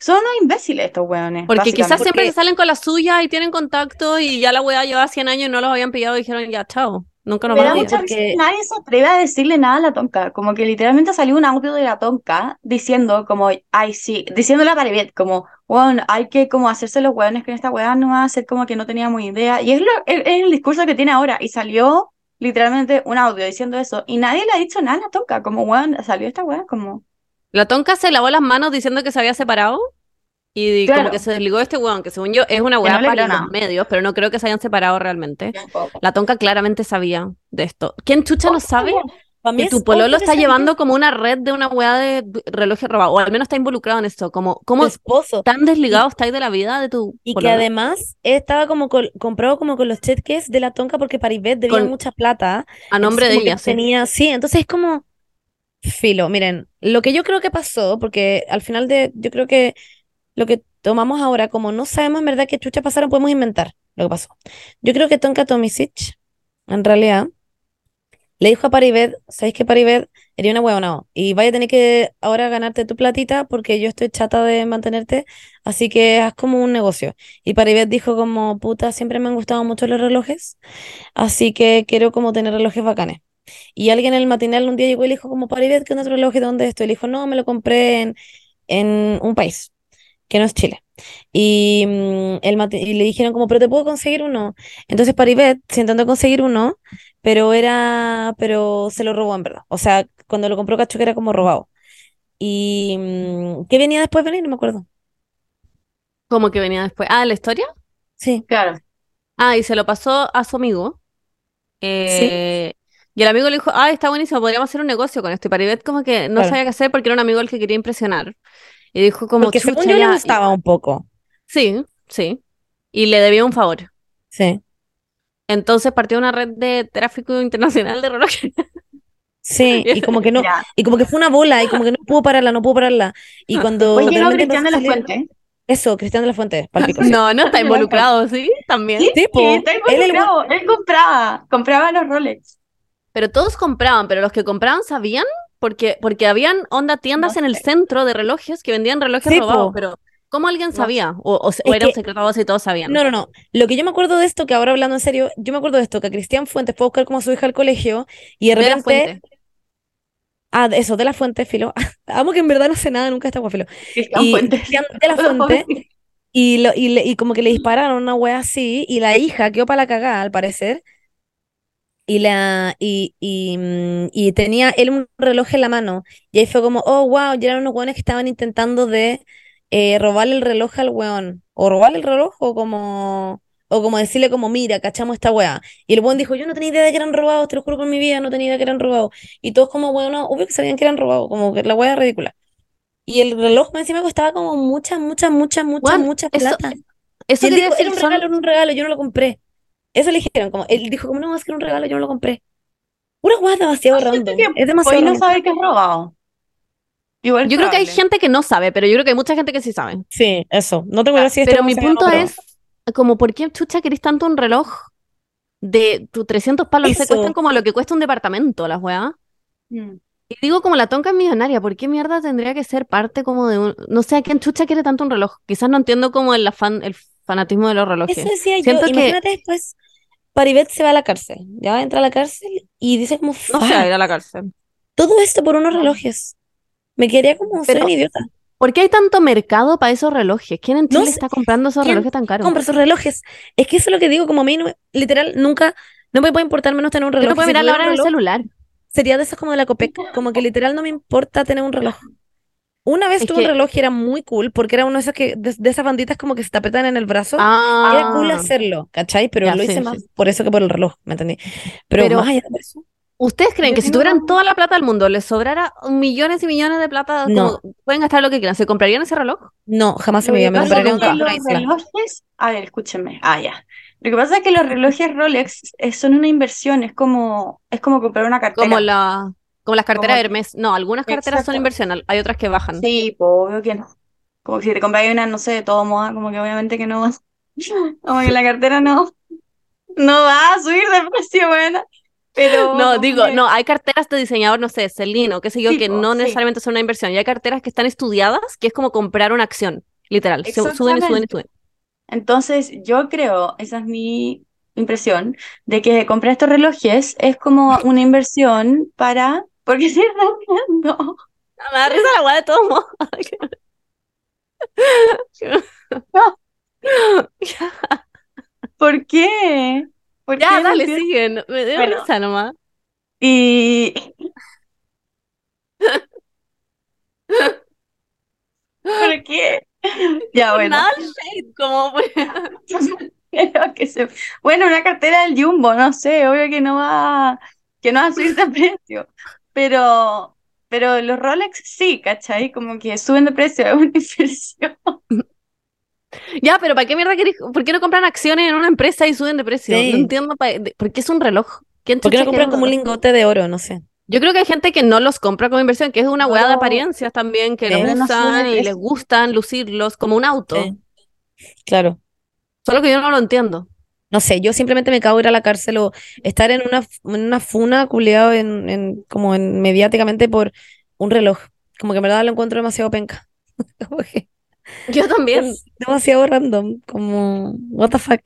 Son unos imbéciles estos weones. Porque quizás siempre se salen con la suya y tienen contacto y ya la weá llevaba 100 años y no los habían pillado y dijeron ya, chao, nunca nos Me van da a mucha pillar. porque- risa que nadie se atreve a decirle nada a la tonca. Como que literalmente salió un audio de la tonca diciendo como, ay sí, diciéndole a Paribet como, bueno, hay que como hacerse los hueones con esta hueá, no va a ser como que no teníamos idea. Y es, lo, es, es el discurso que tiene ahora. Y salió literalmente un audio diciendo eso. Y nadie le ha dicho nada a la tonca. Como, weón, salió esta hueá como... La tonca se lavó las manos diciendo que se había separado y como que se desligó de este weón, que según yo es una weá no para los medios, pero no creo que se hayan separado realmente. La tonca claramente sabía de esto. ¿Quién chucha no sabe Para mí que tu pololo está llevando como una red de una weá de relojes robados? O al menos está involucrado en esto. Como, tu ¿Cómo esposo. tan desligado estáis de la vida de tu Y que además estaba como comprado como con los cheques de la tonca porque Paribet debía Con- mucha plata. A nombre Entonces, de como ella, sí. tenía, sí, entonces es como filo. Miren, lo que yo creo que pasó, porque al final de, yo creo que lo que tomamos ahora, como no sabemos en verdad qué chucha pasaron, podemos inventar lo que pasó. Yo creo que Tonka Tomisic, en realidad, le dijo a Paribet, ¿sabéis que Paribet eres una huevona? Y vaya a tener que ahora ganarte tu platita porque yo estoy chata de mantenerte, así que haz como un negocio. Y Paribet dijo como, puta, siempre me han gustado mucho los relojes, así que quiero como tener relojes bacanes. Y alguien en el matinal un día llegó y le dijo como, Paribet, ¿qué otro reloj? ¿De dónde es esto? Y le dijo, no, me lo compré en, en un país, que no es Chile. Y, mm, el y le dijeron como, pero te puedo conseguir uno. Entonces Paribet se intentó conseguir uno, pero era, pero se lo robó en verdad. O sea, cuando lo compró cacho que era como robado. Y mm, ¿qué venía después de venir? No me acuerdo. Como que venía después. Ah, ¿la historia? Sí, Claro. Ah, y se lo pasó a su amigo. Eh, Y el amigo le dijo, ah, está buenísimo, podríamos hacer un negocio con esto. Y Paribet como que no Claro. sabía qué hacer porque era un amigo al que quería impresionar. Y dijo como, porque según yo le gustaba un poco. Sí, sí. Y le debía un favor. Sí, Entonces partió una red de tráfico internacional de relojes. sí, *laughs* y como que no, Ya. y como que fue una bola, y como que no pudo pararla, no pudo pararla. Y cuando Después llegó Cristian de la Fuente. Eso, Cristian de la Fuente, palpico, sí. No, no está involucrado, ¿sí? También. Sí, Sí, po. sí, está Él el involucrado. Él compraba, compraba los Rolex. Pero todos compraban, pero los que compraban sabían porque, porque habían onda tiendas No en el centro de relojes que vendían relojes Sí, robados, po. pero ¿cómo alguien No sabía? O, era un secreto a voces y todos sabían. No, no, no. Lo que yo me acuerdo de esto, que ahora hablando en serio, yo me acuerdo de esto, que Cristian Fuentes fue a buscar como a su hija al colegio y de repente, ah, eso, de la Fuente, filo. *laughs* Amo que en verdad no sé nada, nunca está filo. Cristian Y Fuentes. Cristian de la *laughs* Fuente y, lo, y, le- y como que le dispararon una wea así y la hija quedó para la cagada, al parecer. Y, la, y, y, mm, y tenía él un reloj en la mano. Y ahí fue como, oh, wow, ya eran unos weones que estaban intentando de eh, robarle el reloj al weón. O robarle el reloj o como, o como decirle como, mira, cachamos esta weá. Y el weón dijo, yo no tenía idea de que eran robados, te lo juro por mi vida, no tenía idea de que eran robados. Y todos como, weón, no, obvio que sabían que eran robados, como que la weá era ridícula. Y el reloj me encima costaba como mucha, mucha, mucha, mucha, mucha eso- plata. Eso Y él quería dijo, decir, era un son- regalo, era un regalo, yo no lo compré. Eso le dijeron, como, él dijo, como, no, es que era un regalo, yo no lo compré. Una hueá demasiado random. que Es demasiado Hoy no random. sabe que es robado. Igual Yo creo que hay gente que no sabe, pero yo creo que hay mucha gente que sí sabe. Sí, eso. No tengo idea si este Pero mi se punto es, como, ¿por qué chucha querés tanto un reloj de tus 300 palos? Se Eso. cuestan como lo que cuesta un departamento, las weas. Mm. Y digo, como la tonca es millonaria, ¿por qué mierda tendría que ser parte como de un... No sé, ¿a quién chucha quiere tanto un reloj? Quizás no entiendo como el afán, el fanatismo de los relojes. Eso decía yo. Siento que- Imagínate después, Paribet se va a la cárcel. Ya entra a la cárcel y dice como, No "Fuck, ir a la cárcel. todo esto por unos relojes. Me quedaría como, soy Pero- un idiota. ¿Por qué hay tanto mercado para esos relojes? ¿Quién en No Chile sé, está comprando esos ¿quién relojes tan caros? Compra esos relojes. Es que eso es lo que digo, como a mí, no literal, nunca, no me puede importar menos tener un Yo reloj. no puedo mirar la hora en el celular. sería de esos como de la Copec, como que literal no me importa tener un reloj. Una vez Es tuve un que- reloj y era muy cool, porque era uno de esos que, de, de esas banditas como que se te apretan en el brazo. Ah, Era cool hacerlo, ¿cachai? Pero Ya, lo sí, hice sí. más por eso que por el reloj, ¿me entendí? Pero, Pero- más allá de eso, ¿Ustedes creen que si tuvieran toda la plata del mundo, les sobrara millones y millones de plata, No. como pueden gastar lo que quieran, ¿se comprarían ese reloj? no, jamás se me que iba, me compraría un que carro los una isla. relojes, a ver, escúchenme, ah, ya. Lo que pasa es que los relojes Rolex eh, son una inversión, es como, es como comprar una cartera. Como la, como las carteras Como- Hermes. No, algunas carteras son inversión, hay otras que bajan. Sí, pues obvio que no. Como que si te compras una, no sé, de todo moda, como que obviamente que no vas. *laughs* Como que la cartera no, no va a subir de precio, buena. Pero *laughs* No, digo, no, hay carteras de diseñador, no sé, Celine o qué sé yo, que no sí. necesariamente son una inversión. Y hay carteras que están estudiadas, que es como comprar una acción. Literal, suben y suben y suben. Entonces, yo creo, esa es mi impresión, de que comprar estos relojes es como una inversión para... Porque se están riendo. Me da risa la weá de todos modos. *laughs* *laughs* ¿Por qué? ¿Por qué? Ya, No dale, no- Me dio Bueno. risa nomás. Y... ¿Por qué? *laughs* Ya, bueno. Nada shade, como. Pero que se... Bueno, una cartera del Jumbo, no sé, obvio que no va, que no va a subir de precio. Pero, pero los Rolex sí, ¿cachai? Como que suben de precio, *laughs* es una inversión. Ya, pero ¿para qué mierda querés? ¿Por qué no compran acciones en una empresa y suben de precio? Sí. No entiendo pa- por qué es un reloj. ¿Quién ¿Por qué no compran como un lingote de oro? No sé. Yo creo que hay gente que no los compra como inversión, que es una weá de apariencias también, que los no usan y les gustan lucirlos como un auto. Sí. Claro. Solo que yo no lo entiendo. No sé, yo simplemente me cago en ir a la cárcel o estar en una, en una funa culiado en, en, como en mediáticamente por un reloj. Como que en verdad lo encuentro demasiado penca. *laughs* Como que Yo también. demasiado random. Como, what the fuck.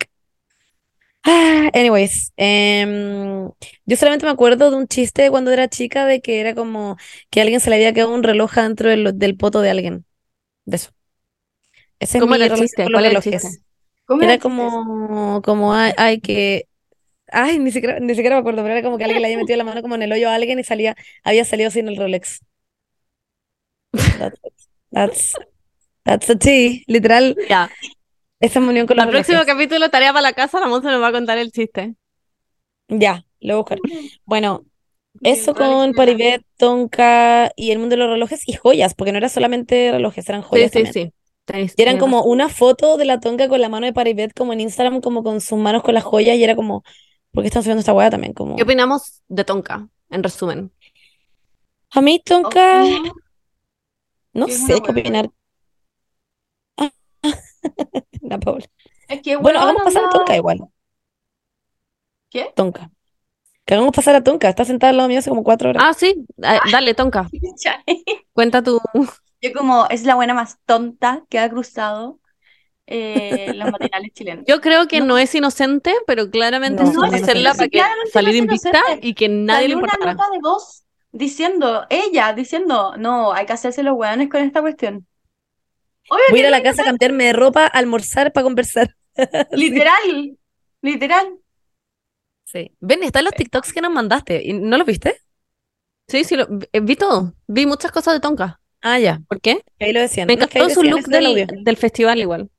Ah, anyways, em, yo solamente me acuerdo de un chiste de cuando era chica de que era como que alguien se le había quedado un reloj dentro del, del poto de alguien. De eso. Ese es ¿Cómo mi era el chiste? ¿Cuál era el chiste? ¿Cómo Era como, como ay, ay, que, ay, ni siquiera, ni siquiera me acuerdo, pero era como que alguien le había metido la mano como en el hoyo a alguien y salía, había salido sin el Rolex. That's, that's, that's the tea, literal, *laughs* Ya. esa es mi unión con El próximo capítulo, tarea para la casa, la Monza nos va a contar el chiste. Ya, lo voy a buscar. Bueno, Sí, eso con Paribet, Tonka y el mundo de los relojes y joyas, porque no era solamente relojes, eran Sí, joyas sí, también. sí. Y eran como una foto de la Tonka con la mano de Paribet como en Instagram, como con sus manos con las joyas y era como, ¿por qué están subiendo esta weá también? Como... ¿Qué opinamos de Tonka? En resumen. A mí Tonka, no es sé qué opinar. *laughs* La Paula. Es que, Bueno, weón, hagamos pasar a Tonka igual. ¿Qué? Tonka. Que hagamos pasar a Tonka. Está sentada al lado mío hace como cuatro horas. Ah, sí. Ah, Dale, Tonka. *laughs* Cuenta tu. Yo como es la buena más tonta que ha cruzado eh, los matinales chilenos. Yo creo que No. no es inocente, pero claramente No, supo no es hacerla para que salir invicta y que nadie le Salió una importara. nota de voz diciendo, ella diciendo, no, hay que hacerse los hueones con esta cuestión. Obvio Voy a ir a la casa a cambiarme de ropa, almorzar para conversar. *laughs* literal, literal. Sí. Ven, están los TikToks que nos mandaste. ¿Y ¿No los viste? Sí, sí, lo, vi, vi todo. Vi muchas cosas de Tonka. Ah, ya. ¿Por qué? Ahí lo decían. Me encantó su look del festival igual.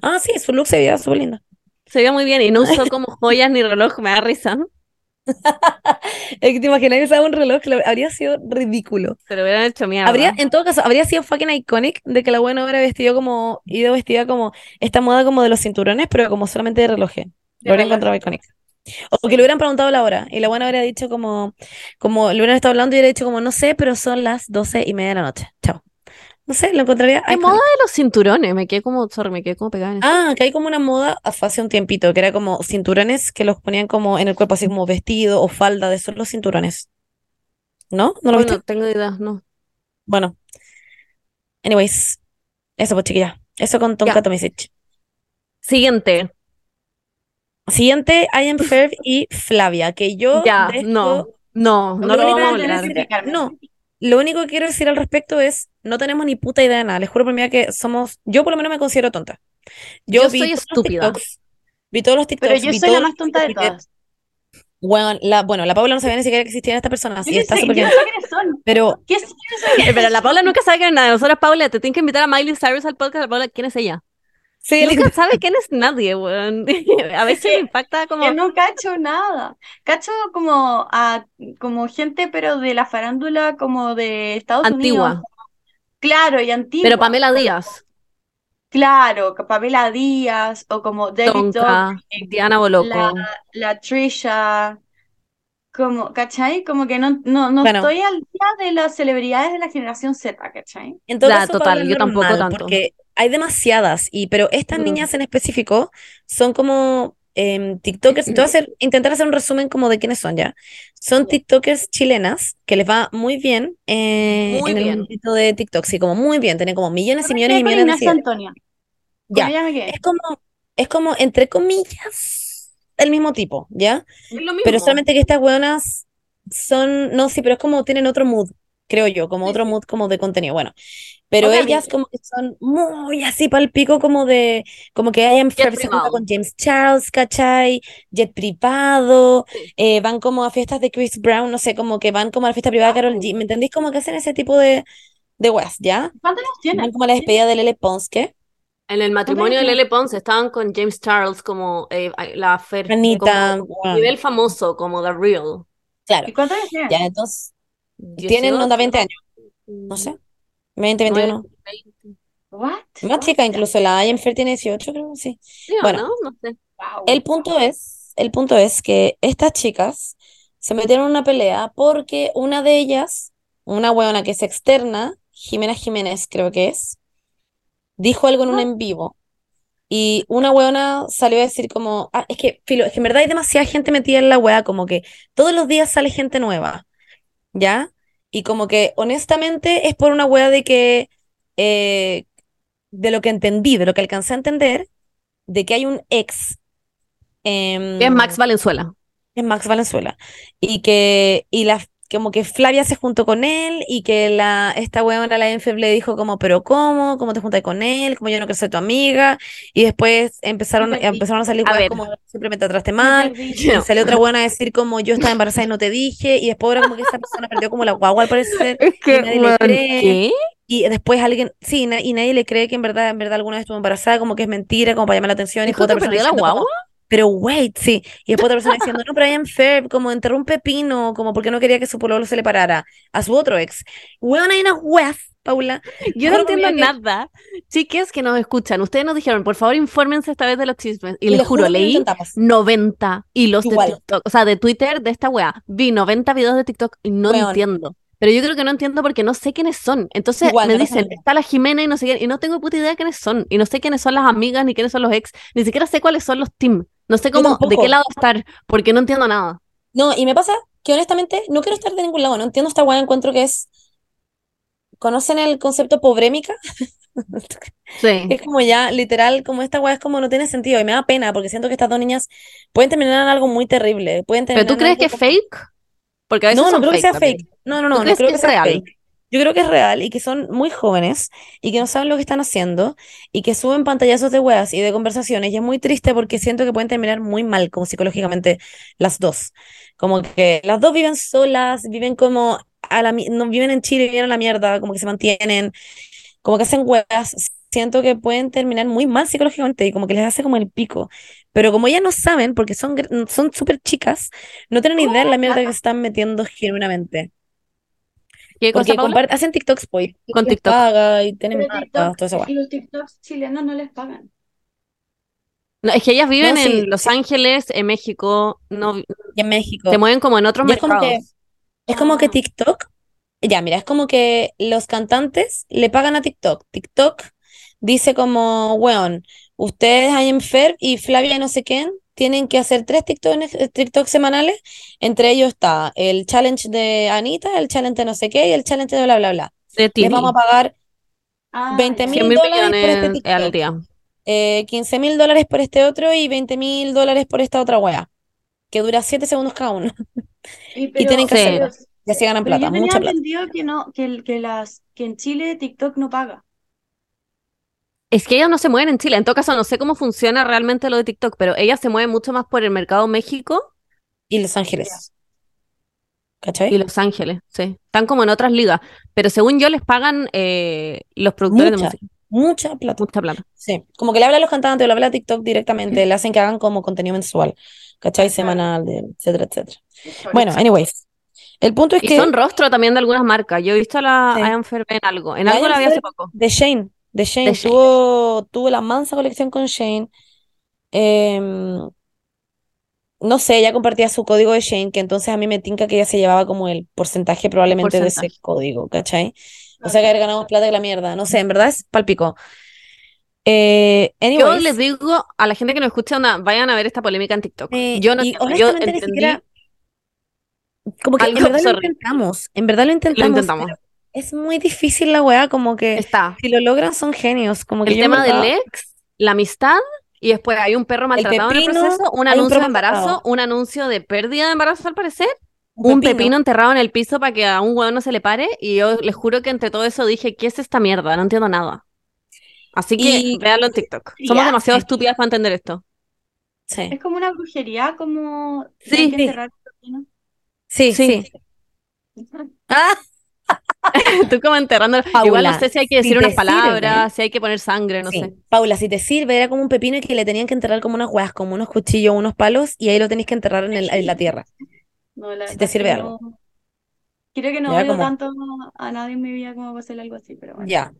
Ah, sí, su look se veía súper linda. Se veía muy bien y no usó como *laughs* joyas ni reloj, me da risa, ¿no? *laughs* Es que te imaginas que usaba un reloj, habría sido ridículo. Se lo hubieran hecho mierda. Habría, en todo caso, habría sido fucking iconic de que la buena hubiera vestido como, ido vestida como esta moda como de los cinturones, pero como solamente de relojes. Lo habría reloj. encontrado iconic. O que le hubieran preguntado la hora y la buena habría dicho como, como le hubieran estado hablando y hubiera dicho como, no sé, pero son las doce y media de la noche. Chao. No sé, lo encontraría ¿Qué iconic. moda de los cinturones? Me quedé como, sorry, me quedé como pegada en eso. Ah, que hay como una moda hace un tiempito, que era como cinturones que los ponían como en el cuerpo, así como vestido o falda, de esos los cinturones. ¿No? ¿No lo Uy, viste? no tengo idea, no. Bueno. Anyways, eso pues chiquilla. Eso con Tonka Ya. Tomisic. Siguiente. Siguiente, I am Ferb y Flavia, que yo Ya, esto- no. No, no Lo vamos a que hablar. No, lo único que quiero decir al respecto es, no tenemos ni puta idea de nada. Les juro por mí que somos, yo por lo menos me considero tonta. Yo, Yo vi soy estúpida. TikToks, vi todos los TikToks, Pero yo soy la más tonta de todas. Bueno, la, bueno, la Paula no sabía ni siquiera que existían estas personas no está súper bien. son. Pero ¿Qué es? Eh, *laughs* Pero la Paula nunca sabe es nada. Nosotros, Paula, te tienen que invitar a Miley Cyrus al podcast. La Paula, ¿quién es ella? Sí, Nunca sabe quién es nadie, weón. *laughs* A veces me impacta como... Yo no cacho nada. Cacho como a como gente, pero de la farándula como de Estados Antigua. Unidos. Claro, y antigua. Pero Pamela Díaz, Claro, Pamela Díaz o como David Tonka, Dobrik, Diana Boloco. la, la Trisha, como, ¿cachai? Como que no, no, no Bueno. estoy al día de las celebridades de la generación Z, ¿cachai? En todo Ya, caso, total, yo tampoco tanto. Porque hay demasiadas, y, pero estas niñas en específico son como em, TikTokers, te voy a hacer, intentar hacer un resumen como de quiénes son ya. Son TikTokers chilenas que les va muy bien eh, Muy en el mundito de TikTok, sí, como muy bien, tienen como millones y millones y millones de seguidores. Antonia. Ya, es como, es como, entre comillas, el mismo tipo, ¿ya? Pero solamente que estas weonas son, no, sí, pero es como tienen otro mood, creo yo, como otro mood como de contenido. Bueno, pero Otra ellas como que son muy así para el pico, como de, como que junta privado. con James Charles, ¿cachai? Jet privado, Sí. eh, van como a fiestas de Chris Brown, no sé, como que van como a la fiesta privada de Karol G, ¿me entendéis? Como que hacen ese tipo de, de weas, ¿ya? ¿Cuántos años tiene? Van como a la despedida de Lele Pons, ¿qué? En el matrimonio de? Lele Pons estaban con James Charles como eh, la Fer, Anita, como weón, nivel famoso, como The Real. claro, ¿Y cuántos años tiene? ya, entonces, tienen onda 20 años, no sé, 20, 21. 20. What? Más chica, incluso la I Am Fair tiene 18, creo, sí. Sí, ¿o Bueno, no? No sé. Wow. el punto es, el punto es que estas chicas se metieron en una pelea porque una de ellas, una huevona que es externa, Jimena Jiménez creo que es, dijo algo en un en vivo y una huevona salió a decir como, ah, es que, filo, es que en verdad hay demasiada gente metida en la hueá, como que todos los días sale gente nueva, ¿ya? Y como que honestamente es por una hueá de que, eh, de lo que entendí, de lo que alcancé a entender, de que hay un ex em, Es Max Valenzuela. es Max Valenzuela. Y que, y la, como que Flavia se juntó con él y que la, esta huevona, la Enfeb, le dijo como, pero ¿cómo? ¿Cómo te juntas con él? Como yo no quiero ser tu amiga. Y después empezaron, perdí. empezaron a salir A como, siempre me trataste mal. Y salió otra *laughs* buena a decir como, yo estaba embarazada y no te dije. Y después ahora como que esa persona perdió como la guagua al parecer. *laughs* Es Y nadie le cree. ¿qué? Y después alguien, sí, na- y nadie le cree que en verdad, en verdad alguna vez estuvo embarazada, como que es mentira, como para llamar la atención. Y ¿Dijo después otra que persona perdió la como, guagua? Pero wait, sí. Y después otra persona diciendo, *laughs* no, pero am fair, como enterró un pepino, como porque no quería que su pololo se le parara a su otro ex. Weón, hay unas weas, Paula. Yo no entiendo vida que- nada. Chiques que nos escuchan, ustedes nos dijeron, por favor, infórmense esta vez de los chismes. Y Y les juro, leí intentamos. 90 hilos de Igual. TikTok, o sea, de Twitter de esta wea. Vi 90 videos de TikTok y no entiendo. Pero yo creo que no entiendo porque no sé quiénes son. Entonces Igual, me dicen, está la Jimena y no sé quién, y no tengo puta idea de quiénes son. Y no sé quiénes son las amigas ni quiénes son los ex. Ni siquiera sé cuáles son los team. No sé cómo, de qué lado estar, porque no entiendo nada. No, y me pasa que honestamente no quiero estar de ningún lado, no entiendo esta wea, encuentro que es... ¿Conocen el concepto pobrémica? Sí. *laughs* Es como ya, literal, como esta weá es como no tiene sentido y me da pena porque siento que estas dos niñas pueden terminar en algo muy terrible. Pueden ¿Pero tú crees que es como- fake? Porque a veces No, no creo que sea también. fake. No, no, ¿Tú no, no creo que sea real? fake. Yo creo que es real y que son muy jóvenes y que no saben lo que están haciendo y que suben pantallazos de weas y de conversaciones y es muy triste porque siento que pueden terminar muy mal como psicológicamente las dos. Como que las dos viven solas, viven como a la, no viven en Chile, viven a la mierda, como que se mantienen, como que hacen weas. Siento que pueden terminar muy mal psicológicamente y como que les hace como el pico. Pero como ellas no saben, porque son son súper chicas, no tienen idea de la mierda que se están metiendo genuinamente. ¿Qué cosa, Porque Paula? compart- hacen TikToks, pues, y Con les TikTok. paga y tienen marcas, TikTok, esa weá. los TikToks chilenos no les pagan. No, es que ellas viven No, sí, en Los. Ángeles, en México, no, Y en México. se mueven como en otros Y es como que- mercados. Es como que Ah. TikTok, ya, mira, es como que los cantantes le pagan a TikTok. TikTok dice como, weón, ustedes, I Am Ferb y Flavia y no sé quién, tienen que hacer tres TikTok, TikTok semanales. Entre ellos está el challenge de Anita, el challenge de no sé qué y el challenge de bla, bla, bla. De Les vamos a pagar Ah, 20 ya. mil 100 mil dólares por este millones al TikTok. día. eh, 15 mil dólares por este otro y 20 mil dólares por esta otra wea, que dura 7 segundos cada uno. *laughs* Y, Y tienen que Sí. hacerlo. Y así ganan pero plata, yo tenía mucha plata. entendido que no, que, el- que las que en Chile TikTok no paga. Es que ellas no se mueven en Chile. En todo caso, no sé cómo funciona realmente lo de TikTok, pero ellas se mueven mucho más por el mercado México Y Los Ángeles. ¿Cachai? y Los Ángeles. Sí. Están como en otras ligas. Pero según yo, les pagan eh, los productores de Mucha, música. mucha plata. Mucha plata. Sí, como que le habla a los cantantes, o le habla a TikTok directamente, le hacen que hagan como contenido mensual, ¿cachai? Semanal, etcétera, etcétera. Bueno, anyways, el punto es Y que son rostro también de algunas marcas. Yo he visto a la Sí. Fair en algo. En algo I la vi hace poco. de Shane, de Shane, De Shane. tuvo, tuvo la mansa colección con Shane. Em, no sé, ella compartía su código de Shane, que entonces a mí me tinca que ella se llevaba como el porcentaje probablemente de ese código, ¿cachai? O sea que haber ganado plata que la mierda, no sé, en verdad es palpico. Eh, Yo les digo a la gente que nos escucha, vayan a ver esta polémica en TikTok. eh, Yo no y yo ni siquiera, como que en lo intentamos, en verdad lo lo intentamos, intentamos. pero es muy difícil la weá, como que Está si lo logran son genios, como que el tema del ex, la amistad, y después hay un perro maltratado en el proceso, un anuncio de embarazo, un anuncio de pérdida de embarazo al parecer, un pepino enterrado en el piso para que a un hueón no se le pare, y yo les juro que entre todo eso dije, ¿qué es esta mierda? No entiendo nada. Así que Y- véanlo en TikTok. Somos Ya. demasiado estúpidas para entender esto. Sí, Es como una brujería, como Sí. que Sí. enterrar el pepino. sí, Sí. sí. *laughs* Ah, *laughs* Tú como enterrando. Paula, Igual no sé si hay que decir unas palabras, sirve. si hay que poner sangre, no sí. sé. Paula, si te sirve, era como un pepino y que le tenían que enterrar como unas weas, como unos cuchillos, unos palos, y ahí lo tenéis que enterrar en, el- en la tierra. No, la Si te sirve algo. no- Creo que no como- tanto a nadie en mi vida como para hacer algo así, pero bueno. Ya.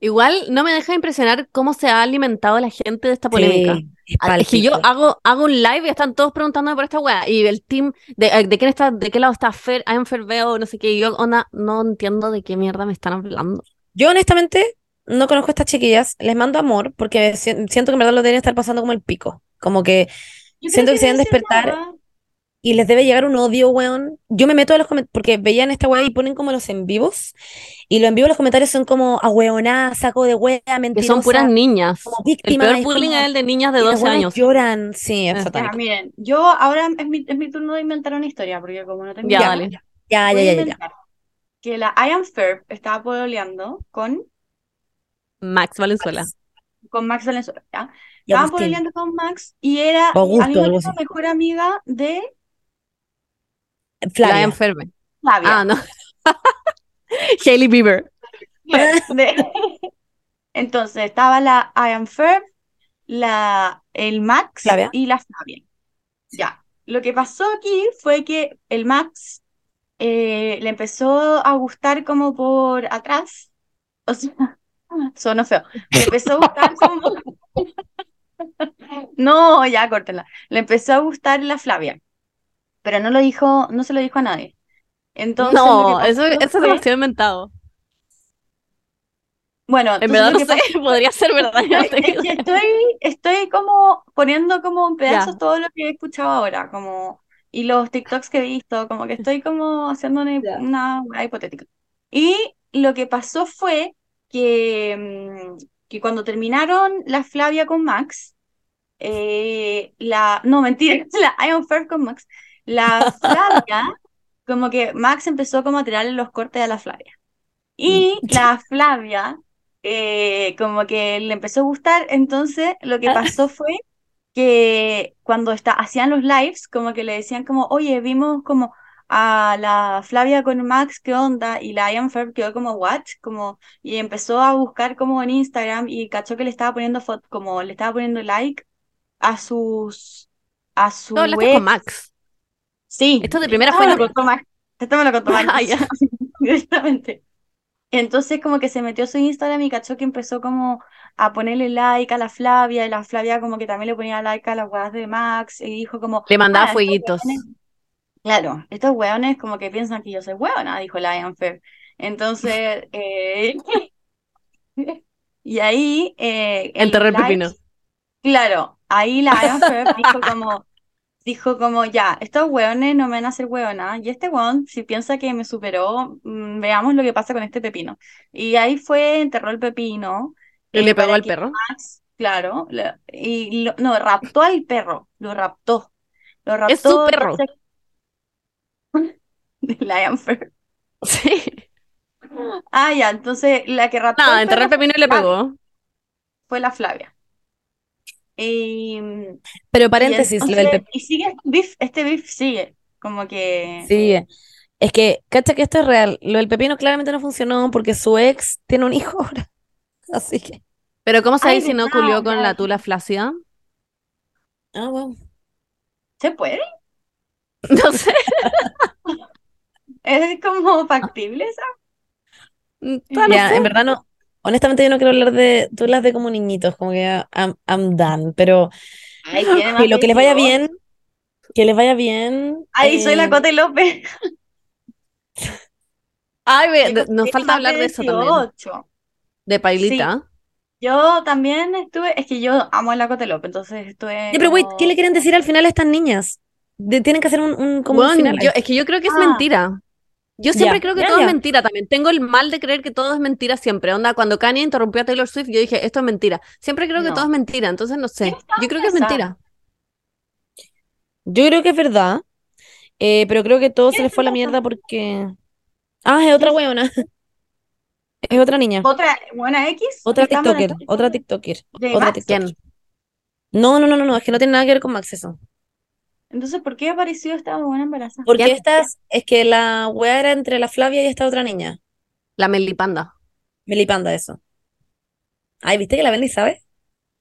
Igual no me deja impresionar cómo se ha alimentado la gente de esta polémica. Sí, es que yo hago, hago un live y están todos preguntándome por esta wea. Y el team, de, eh, de quién está, de qué lado está Fer, I am Fer Veo, no sé qué. Y yo, onda, no entiendo de qué mierda me están hablando. Yo honestamente no conozco a estas chiquillas, les mando amor porque si- siento que en verdad lo deberían estar pasando como el pico. Como que Yo Siento creo que se deben despertar nada. Y les debe llegar un odio, weón. Yo me meto a los comentarios porque veían esta weá y ponen como los en vivos. Y los en vivos los comentarios son como ahueoná, saco de Que mentirosa, son puras niñas. como El víctima. peor es bullying como- es el de niñas de y las 12 weonas años. lloran, sí, es Eh. Ya, satánico. miren, yo ahora es mi, es mi turno de inventar una historia, porque como no tengo Ya, idea, dale. Ya, ya, a ya, ya, ya. que la Ian Ferb estaba pololeando con, Max Valenzuela. con Max Valenzuela, ¿ya? Estaban pololeando con Max y era Augusto, así. mejor amiga de La Flavia. enferme. Flavia. Ah, no. *laughs* Hailey Bieber. *laughs* Entonces estaba la Ian Ferb, la, el Max Flavia. y la Flavia. Ya. Lo que pasó aquí fue que el Max eh, le empezó a gustar como por atrás. O sea, *laughs* sonó feo. Le empezó a gustar como. No, ya córtela. Le empezó a gustar la Flavia. Pero no lo dijo, no se lo dijo a nadie. Entonces, No, eso, eso es fue- demasiado inventado. Bueno, En verdad no sé, pasó *laughs* podría ser verdad. Es que estoy, estoy como poniendo como en pedazos Ya. todo lo que he escuchado ahora, como, y los TikToks que he visto, como que estoy como haciendo una, una hipotética. Y lo que pasó fue que, mm, que cuando terminaron la Flavia con Max, eh, la, no, mentira, *laughs* la Ion First con Max, la Flavia, como que Max empezó como a tirarle los cortes a la Flavia. Y la Flavia, eh, como que le empezó a gustar, entonces lo que pasó fue que cuando está, hacían los lives, como que le decían como, oye, vimos como a la Flavia con Max, ¿qué onda? Y la Ian Ferb quedó como, what? Como, y empezó a buscar como en Instagram y cachó que le estaba poniendo foto, como le estaba poniendo like a sus, a su ex. con Max. Sí. Esto de primera me lo Max. Esto me lo contó Max. *laughs* Ah, ya. *laughs* Directamente. Entonces como que se metió a su Instagram y cachó que empezó como a ponerle like a la Flavia y la Flavia como que también le ponía like a las weas de Max y dijo como, Le mandaba "Ah, fueguitos. weones-". Claro, estos weones como que piensan que yo soy hueona, dijo la Ian Fair. Entonces, *laughs* eh, y ahí eh, los el pepino. Claro, ahí la Ian Fair dijo como, dijo como, ya, estos hueones no me van a hacer hueona, y este hueón, si piensa que me superó, mm, veamos lo que pasa con este pepino. Y ahí fue, enterró el pepino, Y eh, le pegó para al perro. Max, claro, le- y lo- no, raptó al perro, lo raptó, lo Es su raptó, perro. *laughs* Ian Fair. *laughs* Sí. Ah, ya, entonces la que raptó Nada, al enterró el pepino y le pegó. fue la Flavia. Y, Pero y paréntesis, lo del y sigue este beef, este beef sigue, como que Sí, es que, cacha que esto es real. Lo del pepino claramente no funcionó porque su ex tiene un hijo *laughs* ahora. Así que. Pero ¿cómo sabéis si no culió con la tula flácida? Ah, wow. se puede. *laughs* No sé. Es como factible esa. Mm, no Ya, sé. en verdad no. Honestamente, yo no quiero hablar de. Tú las de como niñitos, como que I'm, I'm done. Pero Ay, que lo que les vaya 18. bien, que les vaya bien. Ay, soy la eh, Cote López. Ay, ve, de- nos falta hablar de eso también. 18. De Pailita. Yo también estuve, es que yo amo el Cote López, entonces estuve. Ya, pero wait, ¿qué le quieren decir al final a estas niñas? De- tienen que hacer un, un- como un final. yo- es que yo creo que es Ah. mentira. Yo siempre Ya, creo que ya, todo ya. es mentira también. Tengo el mal de creer que todo es mentira siempre. Onda, cuando Kanye interrumpió a Taylor Swift, yo dije, esto es mentira. Siempre creo que todo es mentira, entonces no sé. ¿Quién estaba Yo creo que es mentira. Yo creo que es verdad, eh, pero creo que todo se les fue a la mierda porque... Ah, es otra weona. *laughs* Es otra niña. Otra, buena X. Otra ¿está TikToker, otra TikToker. ¿De Otra Max? TikToker. ¿Quién? No, no, no, no, no, es que no tiene nada que ver con Max eso. Entonces, ¿por qué apareció esta buena embarazada? Porque ¿Quién? estas, es que la wea era entre la Flavia y esta otra niña. La Melipanda. Melipanda, eso. Ay, ¿viste que la Bendy sabe?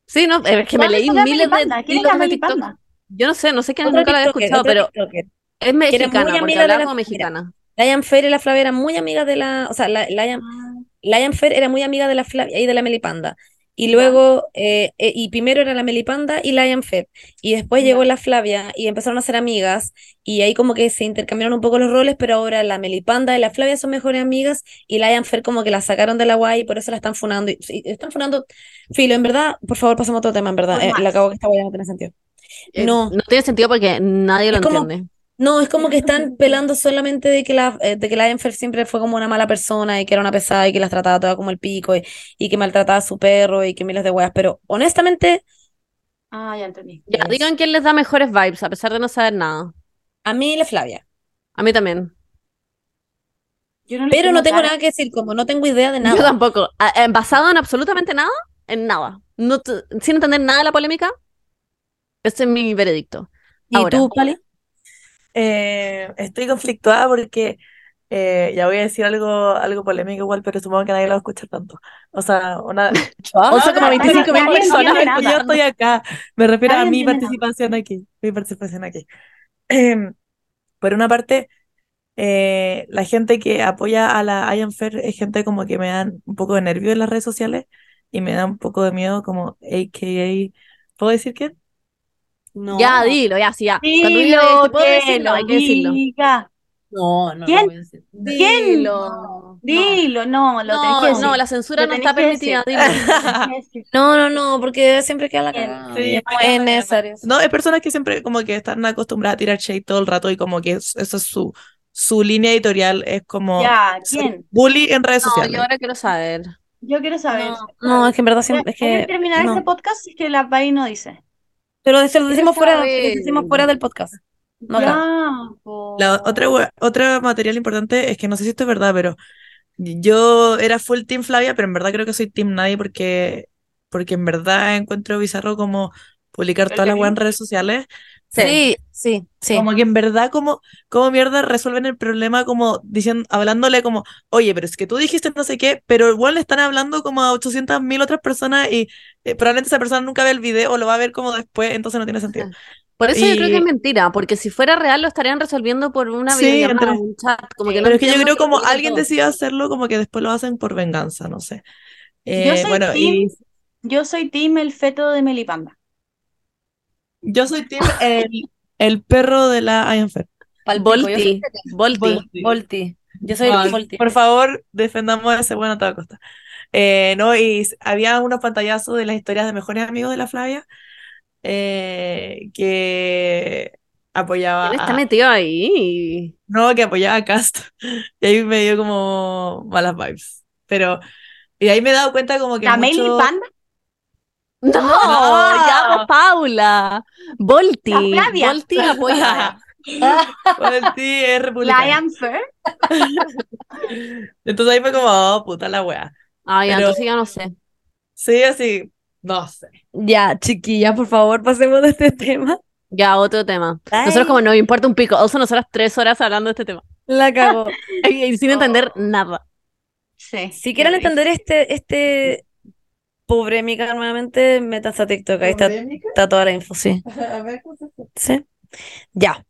Sí, no, es que me ¿Cuándo leí miles de Melipanda? ¿Quién es la de TikTok. Melipanda? Yo no sé, no sé quién, nunca la había escuchado, pero TikToker. es era muy mexicana, porque amiga de hablaba la- como mira. mexicana. Lion Fair y la Flavia eran muy amigas de la, o sea, la, Lion, Ah, Lion Fair era muy amiga de la Flavia y de la Melipanda. Y luego, eh, eh, y primero era la Melipanda y Lion Fair. Y después llegó la Flavia y empezaron a ser amigas. Y ahí como que se intercambiaron un poco los roles, pero ahora la Melipanda y la Flavia son mejores amigas. Y Lion Fair como que la sacaron de la guay y por eso la están funando. Y, están funando. Filo, en verdad, por favor, pasemos a otro tema, en verdad. Por Eh, la cago que esta guay no tiene sentido. Eh, No. No tiene sentido porque nadie lo como- entiende. No, es como que están *laughs* pelando solamente de que la, eh, de que la Enfer siempre fue como una mala persona y que era una pesada y que las trataba todas como el pico y, y que maltrataba a su perro y que miles de weas. Pero honestamente, Ah, ya entendí. Ya, Yes. digan quién les da mejores vibes, a pesar de no saber nada. a mí la Flavia. A mí también. Yo no Pero no tengo cara. nada que decir, como no tengo idea de Yo nada. tampoco. Ah, eh, Basado en absolutamente nada, en nada. No sin entender nada de la polémica, ese es mi veredicto. ¿Y Ahora. tú, Pali? Eh, estoy conflictuada porque eh, ya voy a decir algo, algo polémico igual, pero supongo que nadie lo va a escuchar tanto. O sea, una... Ah, O sea, como Nadie 25 mil personas. Yo estoy acá. Me refiero a mi entiende nada. participación aquí. Mi participación aquí. Em, por una parte, eh, la gente que apoya a la Ian Fair es gente como que me dan un poco de nervio en las redes sociales y me da un poco de miedo como AKA... ¿Puedo decir quién? No. Ya, dilo, ya, sí, ya. Cuando Dilo, puedo que decirlo, lo hay que decirlo. diga. No, no, ¿Quién? no voy a decir. ¿Quién? Dilo. Dilo, no, lo tenés que No, decir. no, la censura Lo no está permitida, dilo. *laughs* Lo. No, no, no, porque siempre queda la cagada. Sí, no es no- necesario. No, es personas que siempre como que están acostumbradas a tirar shade todo el rato y como que es- eso es su, su línea editorial, es como Ya, ¿quién? bully en redes No, sociales. yo ahora quiero saber. Yo quiero saber. No, no, es que en verdad siempre, es que terminar no. este podcast si es que la país no dice. Pero se lo decimos fuera, lo decimos fuera del podcast. No. Ya. La otra, otra material importante es que no sé si esto es verdad, pero yo era full Team Flavia, pero en verdad creo que soy Team Nadie porque, porque en verdad encuentro bizarro como publicar todas las en redes sociales. Sí, sí, sí. Como que en verdad, como, como mierda resuelven el problema como diciendo, hablándole como, oye, pero es que tú dijiste no sé qué, pero igual le están hablando como a 800 mil otras personas y eh, probablemente esa persona nunca ve el video o lo va a ver como después, entonces no tiene sentido. Por eso yo creo que es mentira, porque si fuera real lo estarían resolviendo por una Sí, videollamada, entre- un chat, como que no Pero es que yo creo que como alguien todo. decide hacerlo, como que después lo hacen por venganza, no sé. Yo Eh, soy bueno, y Yo soy team el feto de Melipanda. Yo soy team el, el perro de la Ian Fair. Volti, Volti. Volti. Yo soy Ay, Volti. Por favor, defendamos a ese bueno a toda costa. Eh, no, y había unos pantallazos de las historias de mejores amigos de la Flavia eh, que apoyaba ¿Quién está a, metido ahí? no, que apoyaba a Cast. *laughs* Y ahí me dio como malas vibes. Pero, y ahí me he dado cuenta como que ¿La mucho... Melipanda? No, ya, pues, Paula. Volti. Volti apoya. *laughs* Volti es republicano. Lion Fair. *laughs* Entonces ahí fue como, oh, puta la wea. Ah, ya, Pero- entonces ya no sé. Sí, así, no sé. Ya, chiquilla, por favor, pasemos de este tema. Ya, otro tema. Ay. Nosotros como nos importa un pico. Also, nosotras tres horas hablando de este tema. La cago. Y, *laughs* y sin entender nada. Sí. Si quieren entender este, este polémica nuevamente, métanse a TikTok, ahí está, está toda la info, sí. *laughs* Sí. Ya.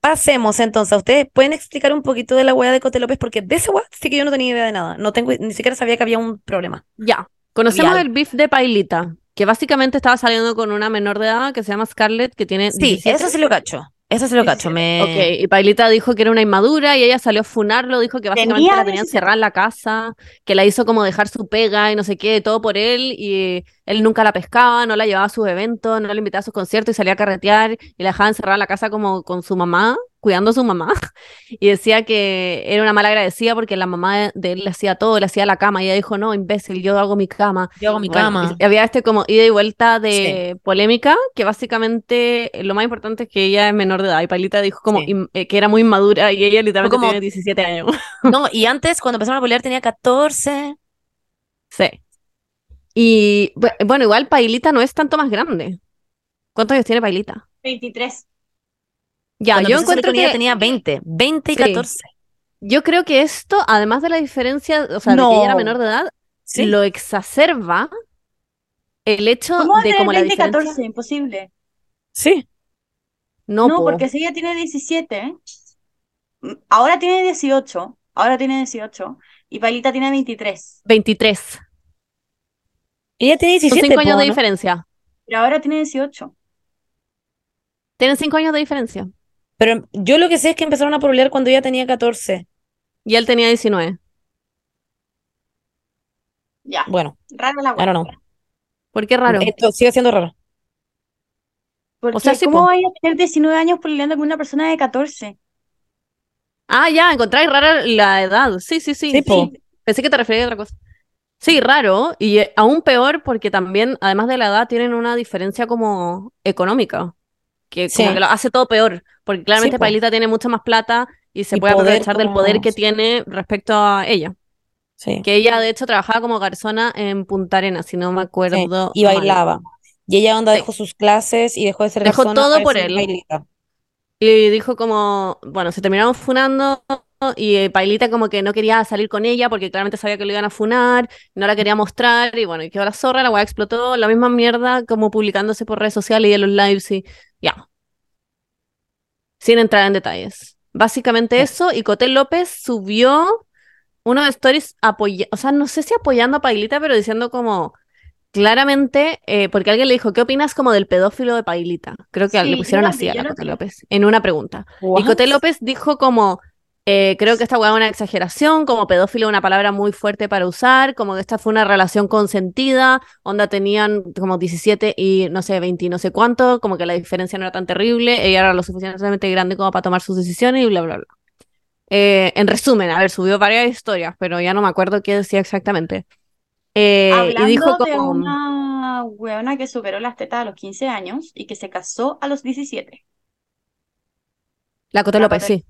Pasemos entonces. ¿Ustedes pueden explicar un poquito de la wea de Cote López? Porque de esa wea sí que yo no tenía idea de nada. No tengo, ni siquiera sabía que había un problema. Ya. Conocemos Vial. el beef de Pailita, que básicamente estaba saliendo con una menor de edad que se llama Scarlett, que tiene Sí, 17. eso sí lo cacho. Eso se lo cacho. Me... Ok, y Pailita dijo que era una inmadura y ella salió a funarlo, dijo que básicamente Tenía la tenía 17. encerrada en la casa, que la hizo como dejar su pega y no sé qué, todo por él, y él nunca la pescaba, no la llevaba a sus eventos, no la invitaba a sus conciertos y salía a carretear y la dejaba encerrada en la casa como con su mamá, cuidando a su mamá, *laughs* y decía que era una mala agradecida porque la mamá de él le hacía todo, le hacía la cama, y ella dijo, no, imbécil, yo hago mi cama. Yo hago mi Bueno, cama. y había este como ida y vuelta de polémica, que básicamente eh, lo más importante es que ella es menor de edad. Y Pailita dijo como Sí. eh, que era muy inmadura y ella literalmente como- tiene 17 años. *laughs* No, y antes, cuando empezaron a pelear, tenía 14. sí. Y bu- bueno, igual Pailita no es tanto más grande. ¿Cuántos años tiene Pailita? 23. Ya, Cuando yo encuentro con ella que tenía 20. 20 y Sí. 14. yo creo que esto, además de la diferencia, o sea, de que ella era No. menor de edad, Sí. lo exacerba el hecho ¿Cómo de como la 20 y diferencia. 14? Imposible. Sí. No, No, po. porque si ella tiene 17, mm, ahora tiene 18, ahora tiene 18, y Pailita tiene 23, 23. Ella tiene Son 17. 5 años po, de ¿no? diferencia. pero ahora tiene 18. Tienen 5 años de diferencia. Pero yo lo que sé es que empezaron a pelear cuando ella tenía 14. Y él tenía 19. Ya, Bueno, raro la I don't know. ¿Por qué raro? Esto sigue siendo raro. Porque O sea, sí, ¿cómo po. vaya a tener 19 años peleando con una persona de 14? Ah, ya, encontráis rara la edad. Sí, sí, sí. Sí, po. Pensé que te referías a otra cosa. Sí, raro. Y eh, aún peor porque también, además de la edad, tienen una diferencia como económica. Que como Sí. que lo hace todo peor. Porque claramente po. Pailita tiene mucha más plata y se Y puede poder aprovechar del poder que tiene respecto a ella. Sí. Que ella, de hecho, trabajaba como garzona en Punta Arenas, si no me Sí, acuerdo. Y mal. bailaba. Y ella onda Sí. dejó sus clases y dejó de ser Dejó todo por él. Y dijo como, bueno, se terminaron funando y eh, Pailita como que no quería salir con ella porque claramente sabía que lo iban a funar, no la quería mostrar y bueno, y quedó la zorra, la weá explotó, la misma mierda como publicándose por redes sociales y en los lives y ya. Sin entrar en detalles. Básicamente eso y Cotel López subió unos stories apoyando, o sea, no sé si apoyando a Pailita, pero diciendo como claramente, eh, porque alguien le dijo, ¿qué opinas como del pedófilo de Pailita? Creo que Sí, le pusieron así a la vi. López en una pregunta. Y What? Coté López dijo como, eh, creo que esta weá es una exageración, como pedófilo una palabra muy fuerte para usar, como que esta fue una relación consentida, onda tenían como 17 y no sé, 20 y no sé cuánto, como que la diferencia no era tan terrible, ella era lo suficientemente grande como para tomar sus decisiones y bla, bla, bla. Eh, en resumen, a ver, subió varias historias, pero ya no me acuerdo qué decía exactamente. Eh, y dijo Hablando de como, una weona que superó las tetas a los 15 años y que se casó a los 17. la Coté la López, sí.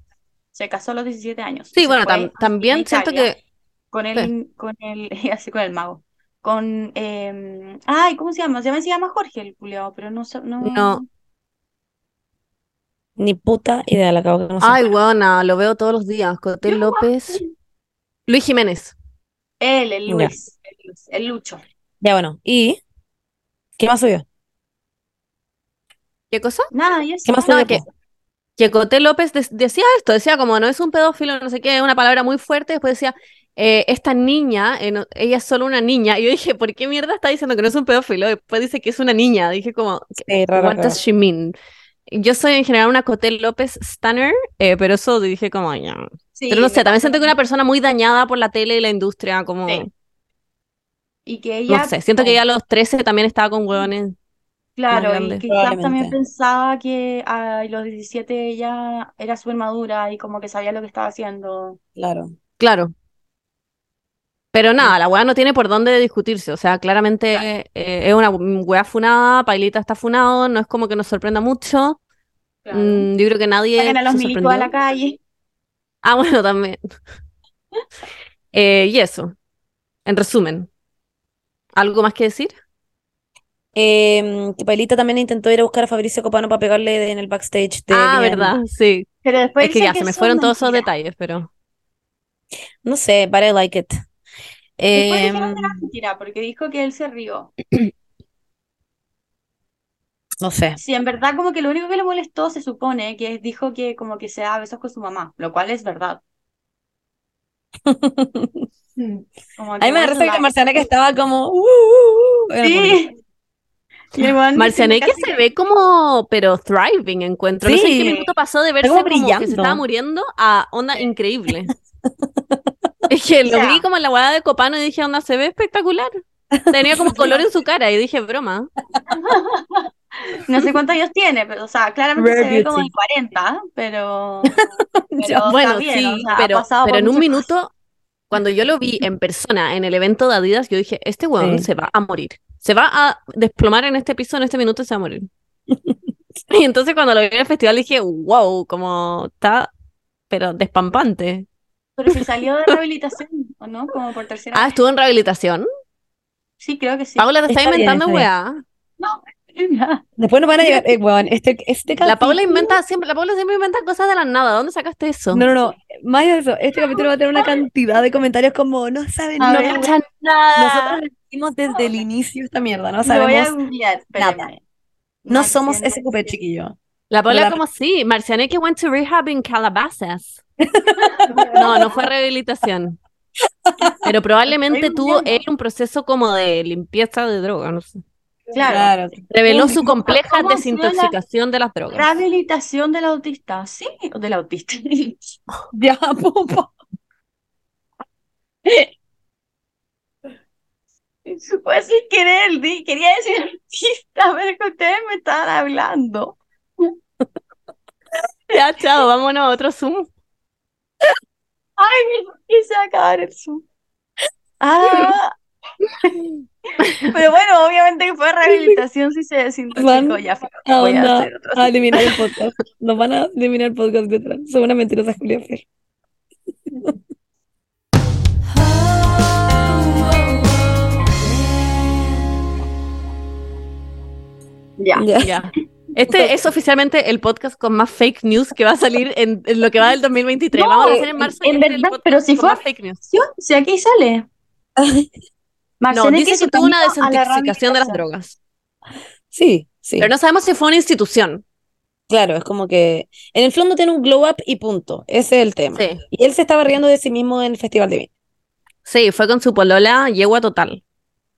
Se casó a los 17 años. Sí, bueno, tam- también siento que... Con el, con el, *laughs* así con el mago. Con, eh, ay, ¿cómo se llama? Se llama, se llama Jorge el culiao, pero no, no, No. Ni puta idea, la acabo de conocer. Ay, weona, lo veo todos los días. Coté Yo López. Luis Jiménez. Él, el. Luis, el, Lucho. Ya bueno. ¿Y qué más subió? ¿Qué cosa? Nada, y eso. ¿Qué más No, subió? que, que Coté López de- decía esto, decía como no es un pedófilo, no sé qué, es una palabra muy fuerte, después decía, eh, esta niña, eh, no- ella es solo una niña, y yo dije, ¿por qué mierda está diciendo que no es un pedófilo? Después dice que es una niña, dije como, Sí, raro, what raro. does she mean? Yo soy en general una Coté López stunner, eh, pero eso dije como, ya. Sí, Pero no sé, también siento que una persona muy dañada por la tele y la industria, como, Sí. Y que no ella, sé, siento que ya a los 13 también estaba con hueones. claro, y grande. quizás también pensaba que a los 17 ella era súper madura y como que sabía lo que estaba haciendo. Claro. Claro. Pero nada, la weá no tiene por dónde discutirse. O sea, claramente eh, es una weá funada, Pailita está funado, no es como que nos sorprenda mucho. Claro. Mm, yo creo que nadie a los se milicos a la calle. Ah, bueno, también. *laughs* Eh, y eso, en resumen. ¿Algo más que decir? Eh, que Pailita también intentó ir a buscar a Fabricio Copano para pegarle en el backstage de Ah, verdad, sí. Pero después Es que ya, que se me fueron todos esos detalles, pero... No sé, but I like it. Después Em, mentira, porque dijo que él se rió. no sé. Sí, en verdad como que lo único que le molestó se supone que es- dijo que como que se da besos con su mamá, lo cual es verdad. *laughs* Como A mí me risa que que estaba como... "Uh, uh, uh", porque- Sí, Marcianeque diciendo se ve como, pero thriving, encuentro. No sé en qué Sí. minuto pasó de verse como como, que se brillando. estaba muriendo a onda increíble. *laughs* Es que lo vi como en la hueá de Copano y dije, onda, se ve espectacular. Tenía como *laughs* color en su cara y dije, broma. *laughs* No sé cuántos años tiene, pero, o sea, claramente Rare se ve como de 40, pero. pero Ya, está Bueno, bien, sí, o sea, ha pero, pasado pero por en un minuto, cuando yo lo vi en persona en el evento de Adidas, yo dije, este weón Sí. se va a morir. Se va a desplomar en este piso, en este minuto se va a morir. *laughs* Y entonces cuando lo vi en el festival dije, wow, como está, pero despampante. Pero si salió de rehabilitación, ¿o no? Como por tercera Ah, vez. estuvo en rehabilitación. Sí, creo que sí. Paula te está, Está bien, inventando está weá. bien. No, *laughs* Después nos van a llegar, eh, weón, este, este La Paula capítulo- inventa siempre, la Paula siempre inventa cosas de la nada. ¿Dónde sacaste eso? No, no, no, más de eso, este capítulo va a tener una *laughs* cantidad de comentarios como, no saben nada, ver. cachan nada. nosotros decimos desde el inicio esta mierda, no Lo voy a sabemos, nada. no somos Marcianeque. SQP, chiquillo. La Paula La- como sí, Marcianeque went to rehab in Calabasas. *laughs* No, no fue rehabilitación. Pero probablemente tuvo un proceso como de limpieza de droga, no sé. Claro. Reveló su compleja ¿cómo ha sido la desintoxicación de las drogas. Rehabilitación del autista, ¿sí? O del autista. *laughs* Ya, popo. Fue sin querer, quería decir autista, pero que ustedes me estaban hablando. *laughs* Ya, chao, vámonos a otro Zoom. Ay, quise acabar el Zoom. Ah. Pero bueno, obviamente que fue rehabilitación si se desintoxicó. Van Ya, a voy a hacer otro a eliminar el *laughs* podcast. Nos van a eliminar el podcast detrás. Son una mentirosa Julia Fer. Ya. Ya. Ya. Este es oficialmente el podcast con más fake news que va a salir en, en lo que va del 2023. No, Vamos a hacer en marzo. en este el verdad, podcast pero si con fue- más fake news. ¿Sí? Si aquí sale. *laughs* No, Marcianeque dice que tuvo una la desintoxicación de las drogas. Sí, sí. Pero no sabemos si fue una institución. Claro, es como que en el fondo tiene un glow up y punto. Ese es el tema. Sí. Y él se estaba riendo de sí mismo en el Festival de Vino. Sí, fue con su polola yegua total.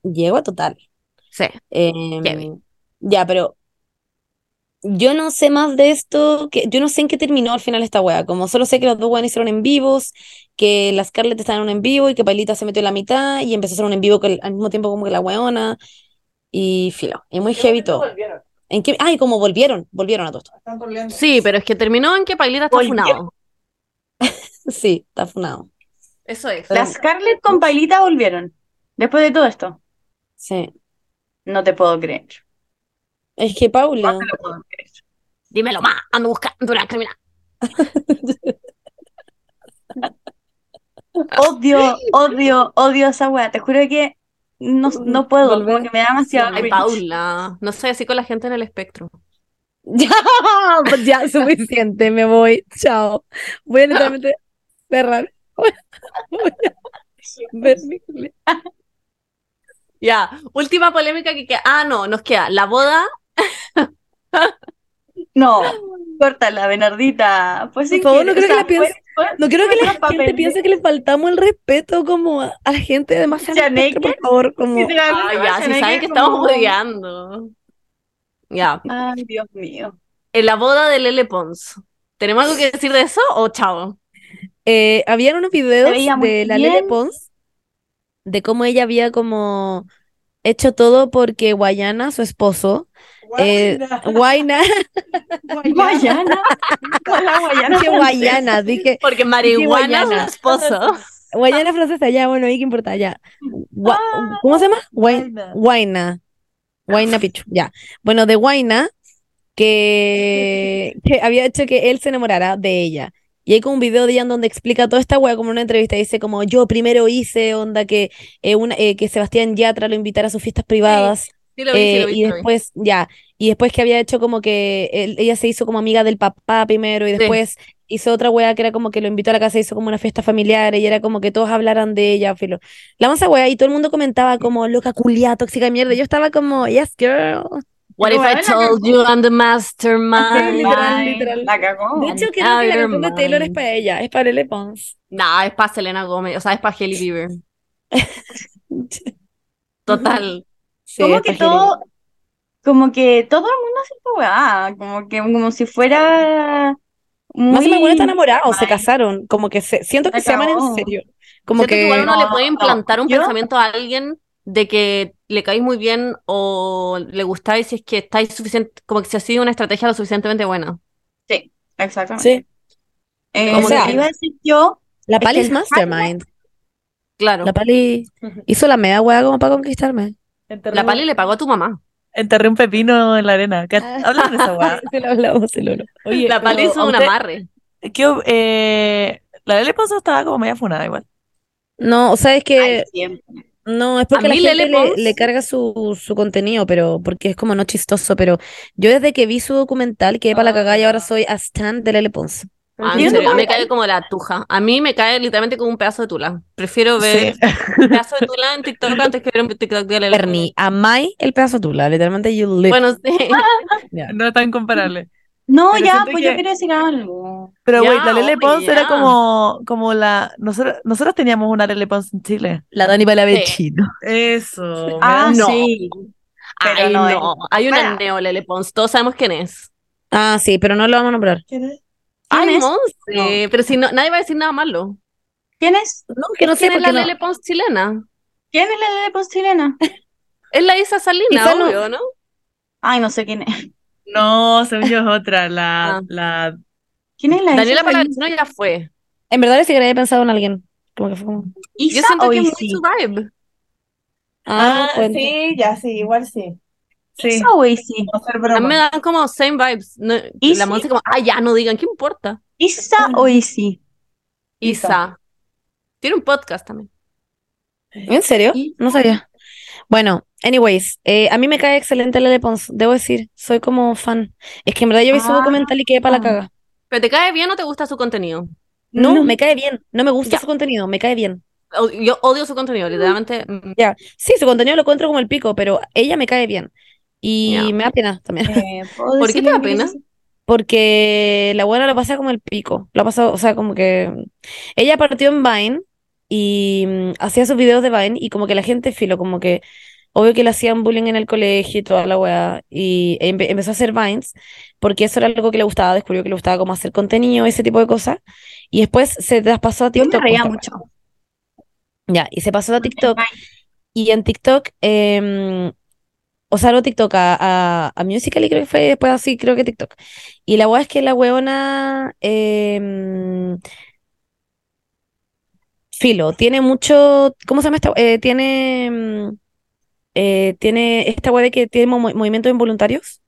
Llegó a total. Sí. Heavy. ya, pero yo no sé más de esto, que yo no sé en qué terminó al final esta wea. Como solo sé que los dos weones hicieron en vivos, que la Scarlett estaba en un en vivo y que Pailita se metió en la mitad y empezó a hacer un en vivo que, al mismo tiempo como que la weona. Y filo. Y muy heavy todo. ¿En qué? Ay, como volvieron, volvieron a todo esto. Sí, pero es que terminó en que Pailita está funado. *laughs* Sí, está funado. Eso es. La Scarlett con Pailita volvieron. Después de todo esto. Sí. No te puedo creer. Es que Paula. No te lo puedo creer. Dímelo más, ando buscando una criminal. *laughs* *laughs* Odio, odio, odio esa wea. Te juro que no, no puedo, Volver. porque me da demasiado Ay. Paula. No sé, así con la gente en el espectro. *laughs* Ya, pues ya, suficiente, me voy. Chao. Voy a literalmente cerrar. *laughs* Voy a. Ya, última polémica que queda. Ah, no, nos queda la boda. No, *laughs* córtala, Bernardita. Pues Por favor, no creo o que sea, la piense- fue- fue- No quiero que la gente papel. piense que le faltamos el respeto como a, a la gente de más Chaneque. por favor, como Ah, ya, si saben que como- estamos odiando. Ya, Ay, Dios mío. en la boda de Lele Pons. ¿Tenemos algo que decir de eso o chao? Eh, habían unos videos de la bien. Lele Pons de cómo ella había como hecho todo porque Guayana, su esposo, eh, Guayna, *laughs* Guayana. Hola, Guayana. dije Guayana, dije Porque marihuana es su Guayana. esposo. Guayana francesa, ya, bueno, ¿y qué importa? Ya. Gua- ¿Cómo se llama? Guay- Guayna. Guayna. Guayna Pichu, ya. Bueno, de Guayna, que, que había hecho que él se enamorara de ella. Y hay como un video de ella en donde explica toda esta wea como en una entrevista. Dice como, yo primero hice onda que, eh, una, eh, que Sebastián Yatra lo invitara a sus fiestas privadas. Sí, lo vi, sí, Eh, lo vi, y lo vi. después, ya, y después que había hecho como que él- ella se hizo como amiga del papá primero y Sí. después hizo otra wea que era como que lo invitó a la casa, hizo como una fiesta familiar y era como que todos hablaran de ella, filo. La masa wea y todo el mundo comentaba como loca culia, tóxica de mierda. Yo estaba como, yes, girl. What if I told you I'm the mastermind? *laughs* literal, Ay, literal. La cagó. De hecho, creo que la canción de Taylor es para ella, es para Lele Pons. No, es para Selena Gómez, o sea, es para Hailey Bieber. *laughs* Total. Sí, Como que todo, como que todo el mundo hace esta weá, como que como si fuera Más muy... encima, bueno, están enamorados, se casaron. Como que se, siento que Se se aman en serio. Como Siento que que. igual uno le puede no, implantar un yo- pensamiento a alguien de que le caéis muy bien o le gustáis si es que estáis suficiente, como que si ha sido una estrategia lo suficientemente buena. Sí, exactamente. Sí. Eh, O sea- iba a decir yo, La Es Pali que es mastermind. Claro. La Pali hizo la media hueá como para conquistarme. Enterré La un- Pali le pagó a tu mamá. enterré un pepino en la arena. ¿Qué- Habla de esa weá. *laughs* Sí, lo hablamos, sí, lo- Oye, La Pali hizo un amarre. ¿Qué, eh, la Lele Ponzo estaba como media funada igual. No, o sea, es que ay, no, es porque A la mí gente Lele le, carga su, su contenido, pero porque es como no chistoso, pero yo desde que vi su documental quedé para la cagada y ahora soy a stand de Lele Pons. Ah, ¿Tiene en serio, a mí me cae como la tuja. A mí me cae literalmente como un pedazo de tula. Prefiero ver Sí. un pedazo de tula en *laughs* TikTok antes que ver un TikTok de Lele Bernie, amáis el pedazo tula, literalmente you live. Bueno, sí. *laughs* Ya. No es tan comparable. No, Pero ya, pues que- yo quiero decir algo. Pero, güey, la Lele Pons era como, como la. Nosotros, nosotros teníamos una Lele Pons en Chile. La Dani Sí. Palavecino. Eso. Ah, No. sí. Pero Ay, no no. es- Hay una Para. neo Lele Pons. Todos sabemos quién es. Ah, sí, pero no lo vamos a nombrar. ¿Quién Ay, es? Monse. Pero si no, nadie va a decir nada malo. ¿Quién es? No, que no sé ¿Quién es la no. Lele Pons chilena? ¿Quién es la Lele Pons chilena? *laughs* Es la Isa Salina, no. obvio, ¿no? Ay, no sé quién es. No, según yo es otra. La, *laughs* Ah. la. ¿Quién es la Daniela? Palavecino ya fue. En verdad ni siquiera había pensado en alguien. Como que fue como. Yo ¿Isa siento o que es muy Isi? su vibe. Ah, cuenta. sí, ya sí, igual sí. Sí. ¿Isa o Isi? No hacer A mí me dan como same vibes. No, ¿Y la sí? Monse como, ah, ya, no digan, ¿qué importa? ¿Isa o Isi? Isa. Isa. Tiene un podcast también. ¿En serio? No sabía. Bueno, anyways, eh, a mí me cae excelente Lele Pons, debo decir, soy como fan. Es que en verdad yo vi su Ah. documental y quedé para la caga. ¿Pero te cae bien o te gusta su contenido? No, No. me cae bien, no me gusta su contenido, me cae bien. Yo odio su contenido, literalmente. mm, Ya, sí, su contenido lo encuentro como el pico, pero ella me cae bien. Y me da pena también, Eh, ¿puedo *laughs* ¿Por qué te da pena? porque la buena lo pasa como el pico. Lo ha pasado, o sea, como que ella partió en Vine y mm, hacía sus videos de Vine y como que la gente filo, como que obvio que le hacían bullying en el colegio y toda la weá. Y empe- empezó a hacer Vines porque eso era algo que le gustaba, descubrió que le gustaba como hacer contenido, ese tipo de cosas. Y después se traspasó a Yo me TikTok. reía mucho. weá. Ya, y se pasó a TikTok. Y en TikTok, em, o sea, no TikTok, a, a, a Musical.ly creo que fue después así, creo que TikTok. Y la weá es que la weona, em, filo, tiene mucho, ¿cómo se llama esta? Eh, tiene, em, eh, tiene esta weá de que tiene mo- movimientos involuntarios.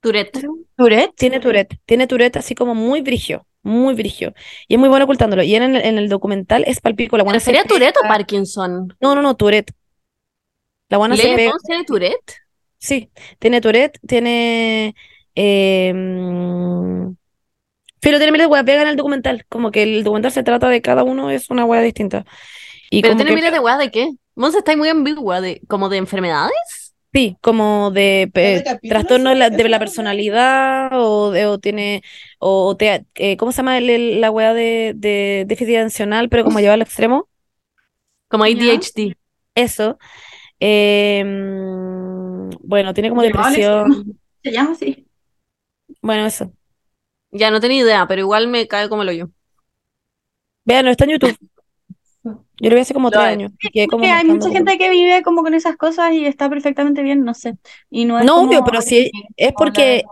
Tourette. ¿Tourette? Tiene Tourette, tiene Tourette así como muy brigio, muy brigio. Y es muy bueno ocultándolo. Y en el, en el documental es palpico, la ¿Pero weona se sería Tourette o Parkinson? No, no, no, Tourette. La buena se ¿Lele pega. Tiene Tourette? Sí, tiene Tourette, tiene. Eh, mm, Filo tiene miles de weas, pega en el documental. Como que el documental se trata de cada uno, es una wea distinta. Y ¿Pero tiene que, miles de weas de qué? Monse está muy ambigua, de, como de enfermedades. sí, como de pe- ¿Cada capítulo trastorno de la, de personalidad, o, de- o tiene. O, te- eh, ¿cómo se llama el- el- la wea de, de déficit atencional, pero como lleva al extremo? Como. ADHD. Eso. Eh, mm, bueno, tiene como depresión. *laughs* Se llama así. Bueno, eso. Ya no tenía idea, pero igual me cae como el hoyo. Vean, no está en YouTube. Yo lo vi hace como Lo tres es. años. como hay mucha como- gente que vive como con esas cosas y está perfectamente bien, no sé. Y no es No, como obvio, pero sí, es porque.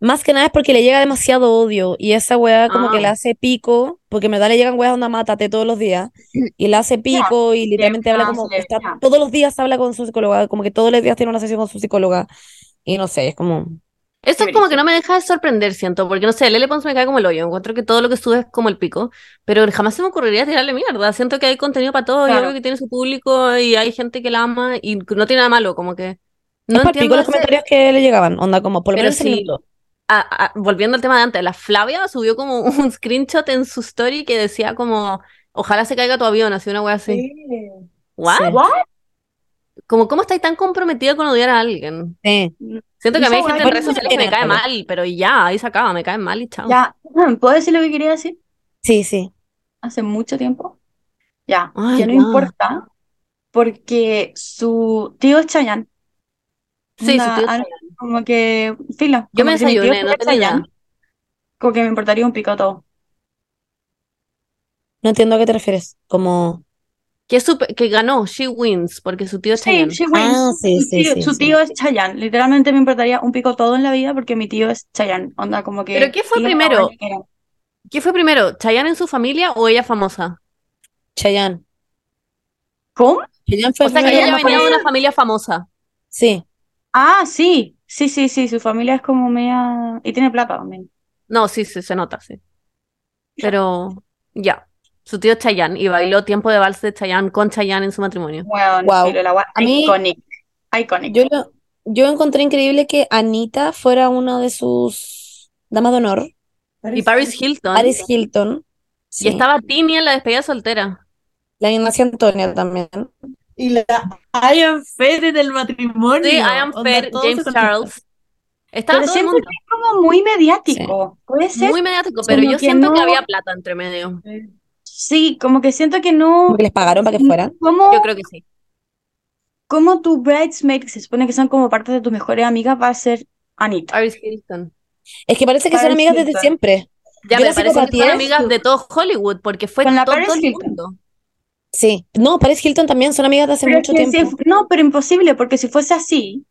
Más que nada es porque le llega demasiado odio y esa weá como que Ah. le hace pico, porque en verdad le llegan weas onda mátate todos los días y le hace pico y literalmente habla ah, como sí, está todos los días habla con su psicóloga, como que todos los días tiene una sesión con su psicóloga y no sé, es como Eso Qué es como que no me deja de sorprender, siento, porque no sé, Lele Pons me cae como el hoyo. Encuentro que todo lo que sube es como el pico, pero jamás se me ocurriría tirarle mierda. Siento que hay contenido para todo, y Claro. obvio que tiene su público y hay gente que la ama y no tiene nada malo, como que no es entiendo los ese- comentarios que le llegaban, onda como por lo Pero menos sí. Minuto. a- a- volviendo al tema de antes, la Flavia subió como *laughs* un screenshot en su story que decía como, ojalá se caiga tu avión, así una wea así. ¿What? Sí. ¿What? Como, ¿cómo estáis tan comprometida con odiar a alguien? Sí. Siento que a mí hay gente en redes sociales que me cae mal, pero ya, ahí se acaba, me cae mal y chao. Ya, *laughs* ¿puedo decir lo que quería decir? Sí, sí. Hace mucho tiempo. Ya, Ay, que no ya. importa, porque su tío es Chayanne. Sí, su tío ah, Chayanne. Como que, filo. Yo me desayuné, no tenía Como que me importaría un pico todo. No entiendo a qué te refieres. Como. Que, super- que ganó, She Wins, porque su tío es Sí, Chayanne. she Ah, wins. sí, Su sí, tío, sí, su sí. tío es Chayanne. Literalmente me importaría un pico todo en la vida porque mi tío es Chayanne. Onda, como que. ¿Pero qué fue primero? ¿Qué fue primero, Chayanne en su familia o ella famosa? Chayanne. ¿Cómo? Chayanne fue O sea que ella en la venía de una familia famosa. Sí. Ah, sí. Sí, sí, sí. Su familia es como media. Y tiene plata también. No, sí, sí, se nota, sí. Pero ya, su tío es Chayanne y bailó Tiempo de Vals de Chayanne con Chayanne en su matrimonio. Bueno, Wow. filo, la gua- A mí- Iconic. Iconic. Yo, lo- yo encontré increíble que Anita fuera una de sus damas de honor. Y Paris Hilton. Paris Hilton. Y estaba Tini en la despedida soltera. La Ignacia Antonia también. Y la Ian Fair en el matrimonio. Sí, Ian Onda, Fair, James. Charles. Estaba Pero todo el siento mundo. que es como muy mediático. Puede ser. Muy mediático, pero como yo que siento que había plata entre medio. Sí, como que siento que no. Como que les pagaron para que fueran. ¿Cómo, Yo creo que sí. cómo tu bridesmaid, que se supone que son como parte de tus mejores amigas, va a ser Anita? Paris Hilton. Es que parece que son amigas desde siempre. Ya Yo me parece que son amigas de todo Hollywood, porque fue Con la todo Paris el Hilton. mundo. Sí. No, Paris Hilton también son amigas de hace Pero mucho tiempo. si- no, pero imposible, porque si fuese así,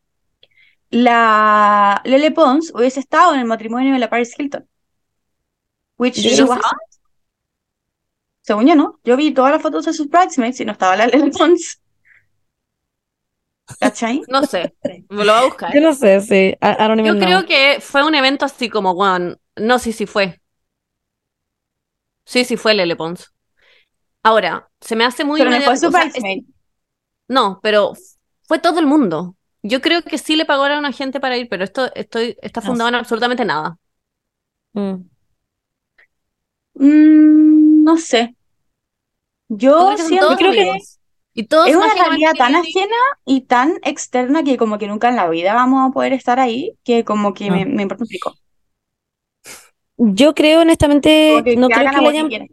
la Lele Pons hubiese estado en el matrimonio de la Paris Hilton. Which she sé. Según yo, ¿no? Yo vi todas las fotos de sus bridesmaids y no estaba la Lele Pons. ¿Cachai? No sé, me lo voy a buscar. Yo no sé, sí. I, I don't Yo even know. creo que fue un evento así como, Juan. No, sí, sí fue. Sí, sí fue Lele Pons. Ahora, se me hace muy Pero no fue su o sea, es-. No, pero fue todo el mundo. Yo creo que sí le pagaron a una gente para ir, pero esto estoy, está No fundado en absolutamente nada. Mm. Mm, no sé. Yo Yo creo que. Y todos es una realidad tan ajena y tan externa que como que nunca en la vida vamos a poder estar ahí, que como que me, No. me importa un pico. Yo creo, honestamente, no que creo que le hayan.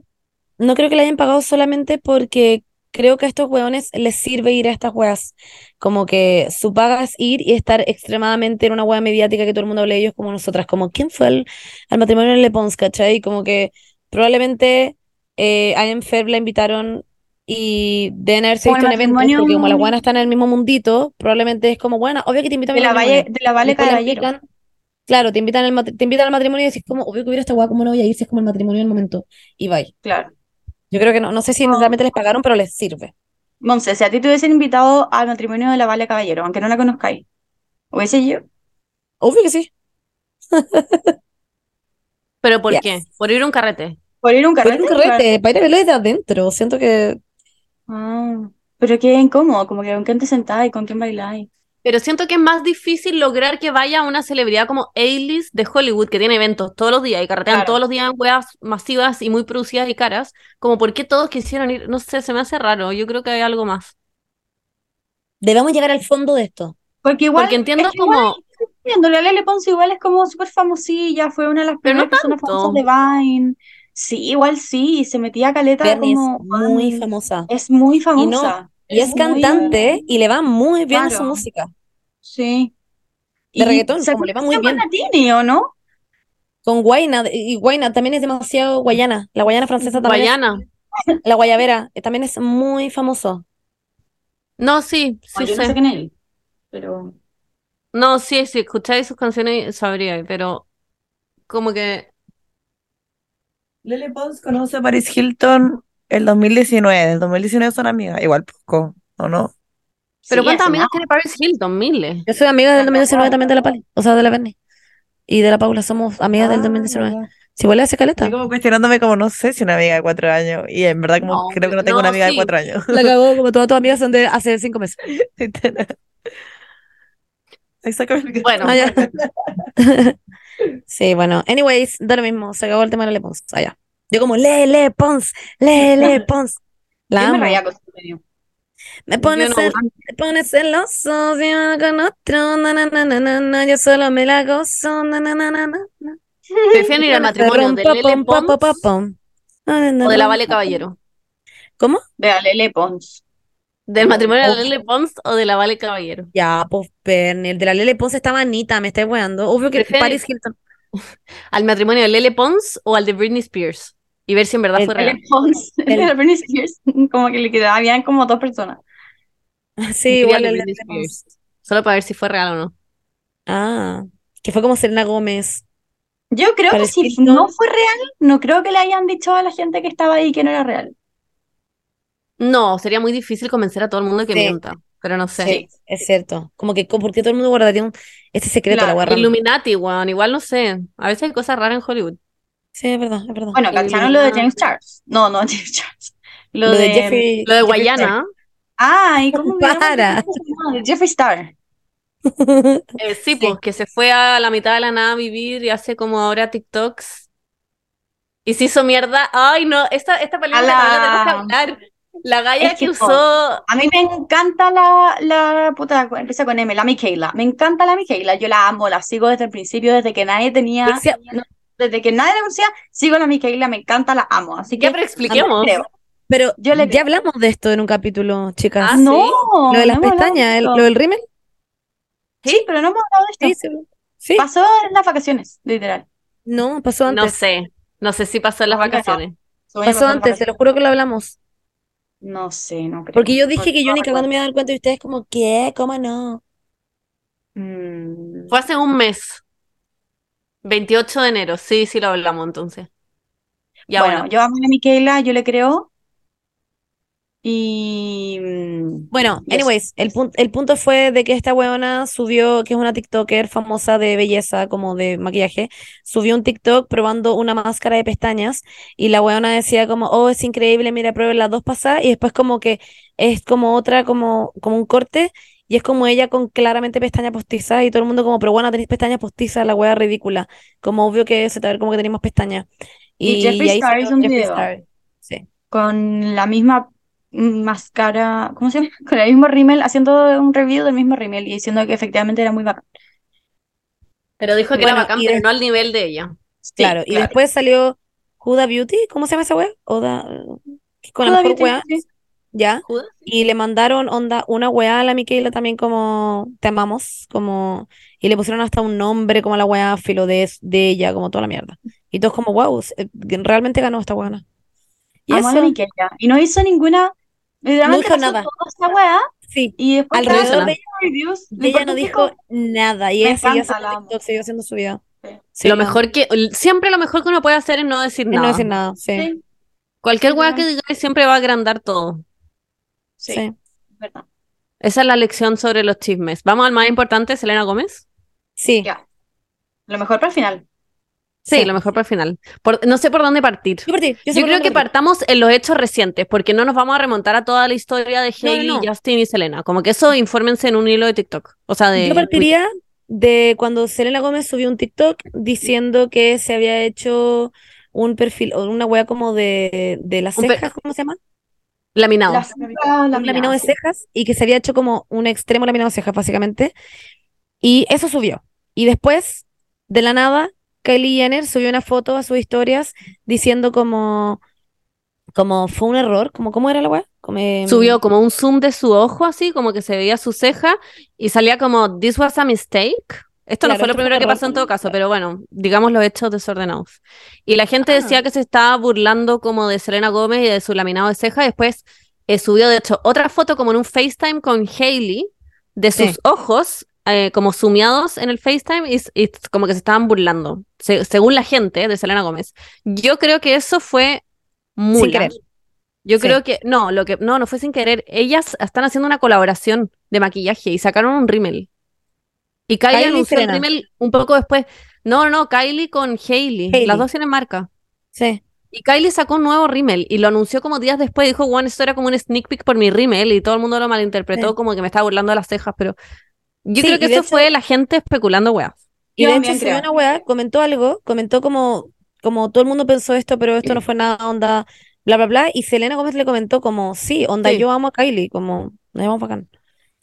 No creo que le hayan pagado solamente porque creo que a estos hueones les sirve ir a estas hueas. Como que su paga es ir y estar extremadamente en una hueá mediática que todo el mundo hable de ellos como nosotras. Como, ¿quién fue al, al matrimonio de Le Pons, cachai? Como que probablemente eh, a Fair la invitaron y deben haberse Como el visto en eventos, matrimonio- porque como las buenas están en el mismo mundito, probablemente es como, bueno, obvio que te invitan a mi la. Valle, de la Vale Caballero. claro, te invitan, al, te invitan al matrimonio y decís como, obvio que hubiera esta hueá, ¿cómo no voy a ir si es como el matrimonio del momento? Y bye. Claro. Yo creo que no, no sé si No. realmente les pagaron, pero les sirve. Monse, si a ti te hubiesen invitado al matrimonio de la Vale Caballero, aunque no la conozcáis, ¿hubiese yo? Obvio que sí. *laughs* ¿Pero por Yes. qué? ¿Por ir a un carrete? ¿Por ir a un carrete? un carrete, para ir a verlo desde adentro. Siento que Ah, pero qué incómodo, como que con quién te sentáis, con quién bailáis. Pero siento que es más difícil lograr que vaya una celebridad como A-list de Hollywood, que tiene eventos todos los días y carretean Claro. todos los días en weas masivas y muy producidas y caras. Como por qué todos quisieron ir, no sé, se me hace raro. Yo creo que hay algo más. debemos llegar al fondo de esto. Porque igual, Porque entiendo es igual como, entiendo, la Lele Pons igual es como súper famosilla, fue una de las no primeras personas famosas de Vine. Sí, igual sí, y se metía a caleta Bernie es muy famosa. es muy no, famosa. Y es cantante y le va muy bien a su música. Sí. De Y reggaetón, como le va muy bien. con Latini, ¿o no? Con Guayna, y Guayna también es demasiado guayana. La guayana francesa también es- Guayana. *laughs* la guayabera, eh, también es muy famoso. No, sí, sí Bueno, yo no sé. sé quién es él, pero No, sí, sí, escucháis sus canciones sabría, pero como que Lele Pons conoce a Paris Hilton el 2019. El 2019 son amigas. Igual poco, ¿o no? Pero Sí, ¿cuántas amigas tiene Paris Hilton? Miles. Yo soy amiga del Ah, 2019 ah, también de la Pali, o sea, de la Berni. Y de la Paula, somos amigas del Ah, 2019. verdad. Si vuelve a hacer caleta. Estoy como cuestionándome como no sé si una amiga de cuatro años. Y en verdad como No, creo que no tengo no, una amiga sí. de cuatro años. La *laughs* cagó como todas tus amigas son de hace cinco meses. *laughs* Exactamente. Bueno. Ah. *laughs* Sí, bueno. Anyways, da lo mismo. Se acabó el tema de Le Pons. Allá. Yo como, le, le, Pons, le, le, Pons. La me. Me pones, Yo no, cel- me pones celoso, si con otro, na, na, na, na, na, na, yo solo me la gozo, na, na, na, na, na, na. Prefieren ir al matrimonio de Lele Pons o de la. Vale Caballero. ¿Cómo? De la Lele Pons. ¿Del matrimonio de la Oh. Lele Pons o de la Vale Caballero? Ya, pues, Bernie, el de la Lele Ponce estaba Anita, me estáis weando. Obvio que Paris Hilton. ¿Al matrimonio de Lele Pons o al de Britney Spears? Y ver si en verdad El- fue real. El de El- la Britney Spears, como que le quedaban bien como dos personas. *laughs* Sí, igual el de. Spears. Solo para ver si fue real o no. Ah, que fue como Selena Gómez. Yo creo que si no fue real, no creo que le hayan dicho a la gente que estaba ahí que no era real. No, sería muy difícil convencer a todo el mundo que Sí. mienta. Pero no sé. Sí, es cierto. Como que, ¿por qué todo el mundo guardaría un, este secreto, la Claro, guarda? Illuminati, weón. Igual no sé. A veces hay cosas raras en Hollywood. Sí, es verdad, es verdad. Bueno, ¿cacharon lo de. James Charles? No, no *laughs* James Charles. Lo, Lo de de Jeffrey. Lo de Jeffrey Guayana. Ah, ¿y cómo? Para. De Jeffree Star. eh, sí, Sí. pues que se fue a la mitad de la nada a vivir y hace como ahora TikToks. Y se hizo mierda. Ay, no, esta, esta película A la- también la tenemos que hablar. La galla Es que que no. usó. A mí me encanta la, la puta, empieza con M, la Michaela. Me encanta la Michaela. Yo la amo, la sigo desde el principio, desde que nadie tenía, Decía- desde que nadie la conocía, sigo a la Michaela, me encanta, la amo. Así que Ya, pero expliquemos. creo. Pero Yo le ya hablamos de esto en un capítulo, chicas. Ah, no, Lo de las no pestañas, el- lo del rímel. Sí, pero no hemos hablado de esto. Sí, sí. Pasó en las vacaciones, literal. No, pasó No antes. sé. No sé si pasó en las No, no. vacaciones. Pasó antes, se lo juro que lo hablamos. No sé, no creo. Porque yo dije que yo No ni cagando me iba a dar cuenta y ustedes como, ¿qué? ¿Cómo no? Mm, Fue hace un mes. 28 de enero. Sí, sí lo hablamos entonces. Ya bueno, bueno. yo amo a la Michaela, yo le creo. Y mm, Bueno, anyways, el, pun- el punto fue de que esta weona subió, que es una TikToker famosa de belleza, como de maquillaje, subió un TikTok probando una máscara de pestañas y la weona decía como, oh, es increíble, mira, prueben las dos pasadas y después como que es como otra, como, como un corte y es como ella con claramente pestañas postizas y todo el mundo como, pero bueno, tenéis pestañas postizas, la wea ridícula, como obvio que se te ve como que tenemos pestañas. Y Jeffree ahí Star hizo un Jeffree video. Star. Sí. con la misma máscara, ¿cómo se llama? *laughs* Con el mismo rímel, haciendo un review del mismo rímel y diciendo que efectivamente era muy bacán. Pero dijo que Bueno, era bacán, y pero de- no al nivel de ella. Sí, Claro, y claro. después salió Huda Beauty, ¿cómo se llama esa wea? Oda, con la Huda mejor Beauty, wea, sí. Ya. ¿Judas? Y le mandaron onda una wea a la Micaela también como te amamos, como y le pusieron hasta un nombre como a la wea filo de, de ella, como toda la mierda. Y todos como wow, se- realmente ganó esta weona. Y Amo a la eso, Miquela. Y no hizo ninguna. Dijo pasó nada. esta weá sí, y después Alrededor de haciendo reviews. Lo ella no dijo nada y ella siguió haciendo. TikTok, siguió haciendo su vida. Sí. Sí, Lo amo. mejor que, siempre lo mejor que uno puede hacer es no decir Es no nada. decir nada, sí, Sí, Cualquier weá que digáis siempre va a agrandar todo. Sí, sí. es verdad. Esa es la lección sobre los chismes. Vamos al más importante, Selena Gómez. Sí. Ya. Lo mejor para el final. Sí, Sí. lo mejor para el final. Por- no sé por dónde partir. Yo partí, yo sé Yo por creo que partir. partamos en los hechos recientes, porque no nos vamos a remontar a toda la historia de no, Hailey, no. Justin y Selena. Como que eso, infórmense en un hilo de TikTok. O sea, de Yo partiría de cuando Selena Gómez subió un TikTok diciendo que se había hecho un perfil o una wea como de, de las cejas, ¿cómo se llama? Laminado. La ceja Un laminado de sí. cejas y que se había hecho como un extremo laminado de cejas, básicamente. Y eso subió. Y después, de la nada, Kylie Jenner subió una foto a sus historias diciendo como, como fue un error, como cómo era la wea, como, em, Subió como un zoom de su ojo, así, como que se veía su ceja, y salía como, this was a mistake. Esto no fue lo primero que pasó en todo caso, pero bueno, digamos los hechos desordenados. Y la gente Ah. decía que se estaba burlando como de Selena Gómez y de su laminado de ceja. Después eh, subió, de hecho, otra foto como en un FaceTime con Hailey de sus Sí. ojos, eh, como sumiados en el FaceTime y, y como que se estaban burlando, se- según la gente de Selena Gómez. Yo creo que eso fue sin mula. querer. Yo Sí. creo que no, lo que no, no fue sin querer. Ellas están haciendo una colaboración de maquillaje y sacaron un rímel. Y Kylie, anunció el rímel un poco después. No, no, Kylie con Hailey. Hailey. Las dos tienen marca. Sí. Y Kylie sacó un nuevo rímel y lo anunció como días después. Dijo, bueno, esto era como un sneak peek por mi rímel y todo el mundo lo malinterpretó Sí. como que me estaba burlando de las cejas, pero yo Sí, creo que eso hecho- fue la gente especulando weá. Y Yo de hecho una weá, comentó algo, comentó como, como todo el mundo pensó esto, pero esto no fue nada, onda, bla, bla, bla. Y Selena Gómez le comentó como, sí, onda, Sí. yo amo a Kylie, como, nos llevamos bacán.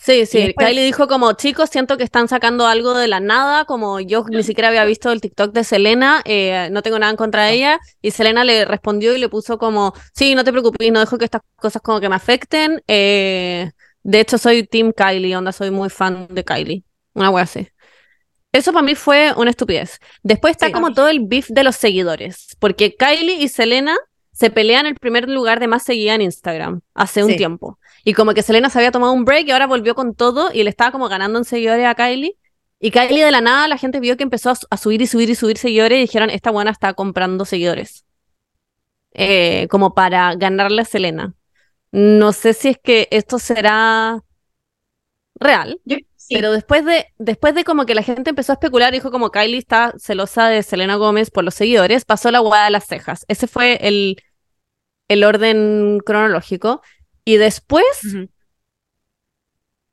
Sí, sí, después- Kylie dijo como, chicos, siento que están sacando algo de la nada, como yo ni siquiera había visto el TikTok de Selena, eh, no tengo nada en contra de ella, y Selena le respondió y le puso como, sí, no te preocupes, no dejo que estas cosas como que me afecten, eh, de hecho soy Team Kylie, onda, soy muy fan de Kylie, una wea así. Eso para mí fue una estupidez. Después está Sí. como todo el beef de los seguidores, porque Kylie y Selena se pelean el primer lugar de más seguida en Instagram hace un tiempo. Y como que Selena se había tomado un break y ahora volvió con todo y le estaba como ganando en seguidores a Kylie. Y Kylie de la nada la gente vio que empezó a, su- a subir y subir y subir seguidores y dijeron, esta buena está comprando seguidores. Eh, como para ganarle a Selena. No sé si es que esto será real, Yo, sí, pero después de, después de como que la gente empezó a especular, dijo como Kylie está celosa de Selena Gómez por los seguidores, pasó la hueá de las cejas. Ese fue el, el orden cronológico. Y después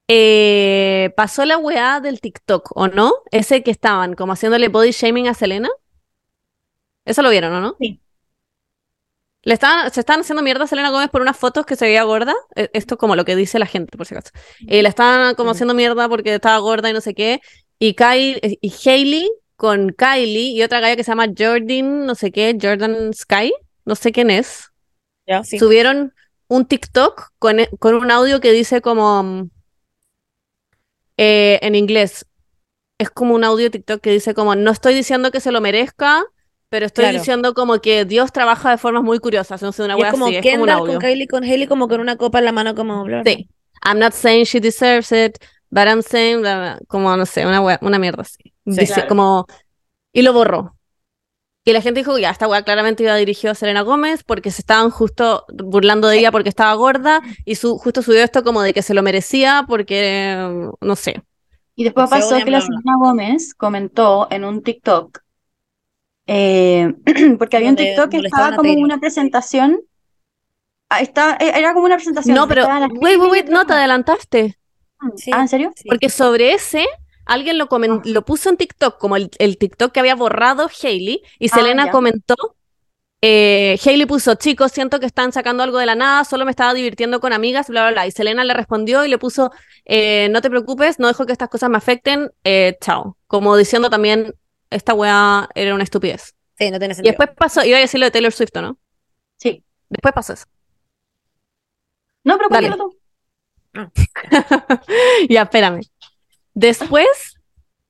eh, pasó la weá del TikTok, ¿o no? Ese que estaban como haciéndole body shaming a Selena. Eso lo vieron, ¿o no? Sí. Le estaban, se estaban haciendo mierda a Selena Gómez por unas fotos que se veía gorda. Eh, Esto es como lo que dice la gente, por si acaso. Y le estaban como haciendo mierda porque estaba gorda y no sé qué. Y Kyle, eh, y Hailey con Kylie y otra galla que se llama Jordan, no sé qué, Jordan Sky, no sé quién es sí. subieron un TikTok con, e- con un audio que dice como mm, eh, en inglés. Es como un audio TikTok que dice como no estoy diciendo que se lo merezca, pero estoy Claro. diciendo como que Dios trabaja de formas muy curiosas. No sé, una es como así, es como un Kendall audio. con Kylie con Hailey como con una copa en la mano como bla, bla. Sí. I'm not saying she deserves it, but I'm saying bla, como no sé, una wea- una mierda así. Dice claro. como y lo borró. Y la gente dijo, ya, esta weá claramente iba dirigido a Selena Gómez porque se estaban justo burlando de ella porque estaba gorda y su, justo subió esto como de que se lo merecía porque, no sé. Y después Se pasó que la. Selena Gómez comentó en un TikTok, eh, *clears throat* porque había un TikTok que estaba a como una presentación, ah, está, eh, era como una presentación. No, pero, wait, wait, wait, no, te adelantaste. Sí. Ah, ¿en serio? Sí. Porque sobre ese, alguien lo, comen- lo puso en TikTok, como el, el TikTok que había borrado Hailey, y Ah, Selena ya. comentó, eh, Hailey puso, chicos, siento que están sacando algo de la nada, solo me estaba divirtiendo con amigas, bla, bla, bla. Y Selena le respondió y le puso, eh, no te preocupes, no dejo que estas cosas me afecten, eh, chao. Como diciendo también, esta weá era una estupidez. Sí, no tiene Y sentido. después pasó, iba a decir lo de Taylor Swift, ¿o ¿no? Sí. Después pasó eso. No, pero Dale. tú. *laughs* ya, espérame. Después,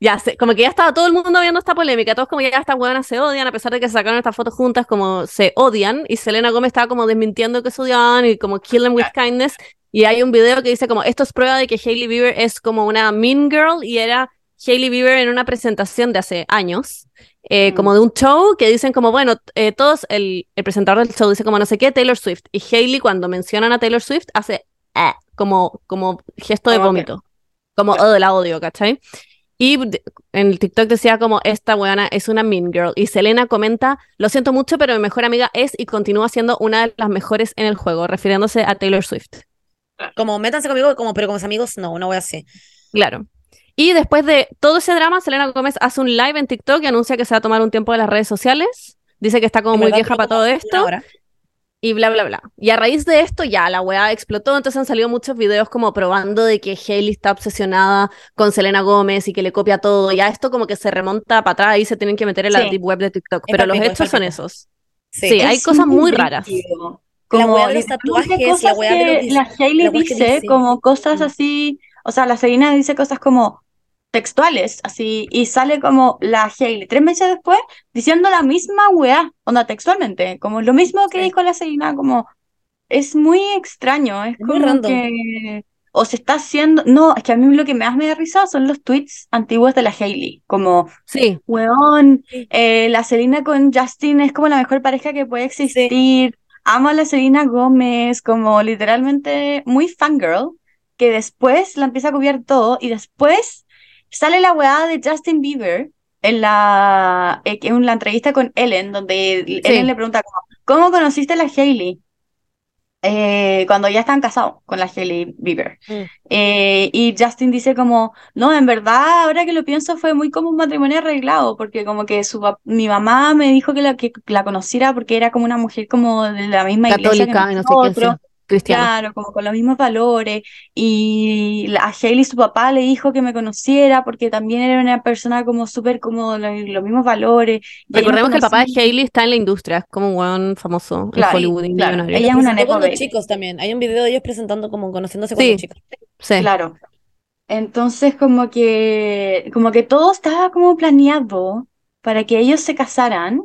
ya sé, como que ya estaba todo el mundo viendo esta polémica, todos como ya estas hueonas se odian, a pesar de que se sacaron estas fotos juntas, como se odian, y Selena Gómez estaba como desmintiendo que se odiaban y como kill them with kindness, y hay un video que dice como, esto es prueba de que Hailey Bieber es como una mean girl, y era Hailey Bieber en una presentación de hace años, eh, Mm. como de un show, que dicen como, bueno, eh, todos, el, el presentador del show dice como no sé qué, Taylor Swift, y Hailey cuando mencionan a Taylor Swift hace "Ah", como, como gesto de vómito. Como, oh, la odio, ¿cachai? Y en el TikTok decía como, esta weona es una mean girl. Y Selena comenta, lo siento mucho, pero mi mejor amiga es y continúa siendo una de las mejores en el juego, refiriéndose a Taylor Swift. Como métanse conmigo, como, pero con mis amigos, no, una wea así. Claro. Y después de todo ese drama, Selena Gómez hace un live en TikTok y anuncia que se va a tomar un tiempo de las redes sociales. Dice que está como muy vieja para todo esto. Y bla, bla, bla. Y a raíz de esto ya la weá explotó, entonces han salido muchos videos como probando de que Hailey está obsesionada con Selena Gómez y que le copia todo. Ya esto como que se remonta para atrás y se tienen que meter en la deep web de TikTok. Es Pero los hechos son esos. Sí. Sí, hay cosas muy raras. brígido. La Como weá de los tatuajes, la weá de los la Hailey dice, dice. como cosas así, o sea, la Selena dice cosas como textuales, así, y sale como la Hailey tres meses después diciendo la misma weá, onda textualmente, como lo mismo que Sí. dijo la Selena, como es muy extraño, es como random. que o se está haciendo, no, es que a mí lo que más me da risa son los tweets antiguos de la Hailey, como Sí, Weón, Sí. eh, la Selena con Justin es como la mejor pareja que puede existir. Amo a la Selena Gómez, como literalmente muy fangirl, que después la empieza a copiar todo y después sale la weá de Justin Bieber en la, eh, en la entrevista con Ellen, donde Ellen le pregunta ¿cómo conociste a la Hailey? Eh, cuando ya están casados con la Hailey Bieber. Mm. Eh, y Justin dice como, no, en verdad, ahora que lo pienso fue muy como un matrimonio arreglado, porque como que su, mi mamá me dijo que la, que la conociera porque era como una mujer como de la misma iglesia que católica y no sé sí. Claro, como con los mismos valores. Y la- a Hailey su papá le dijo que me conociera porque también era una persona como súper como lo- los, mismos valores. Y Recordemos que el papá de. Hailey está en la industria, es como un famoso Claro, en Hollywood y claro. Ella es una nepo baby. chicos también. Hay un video de ellos presentando como conociéndose Sí. cuando chicos. Sí. Claro. Entonces como que como que todo estaba como planeado para que ellos se casaran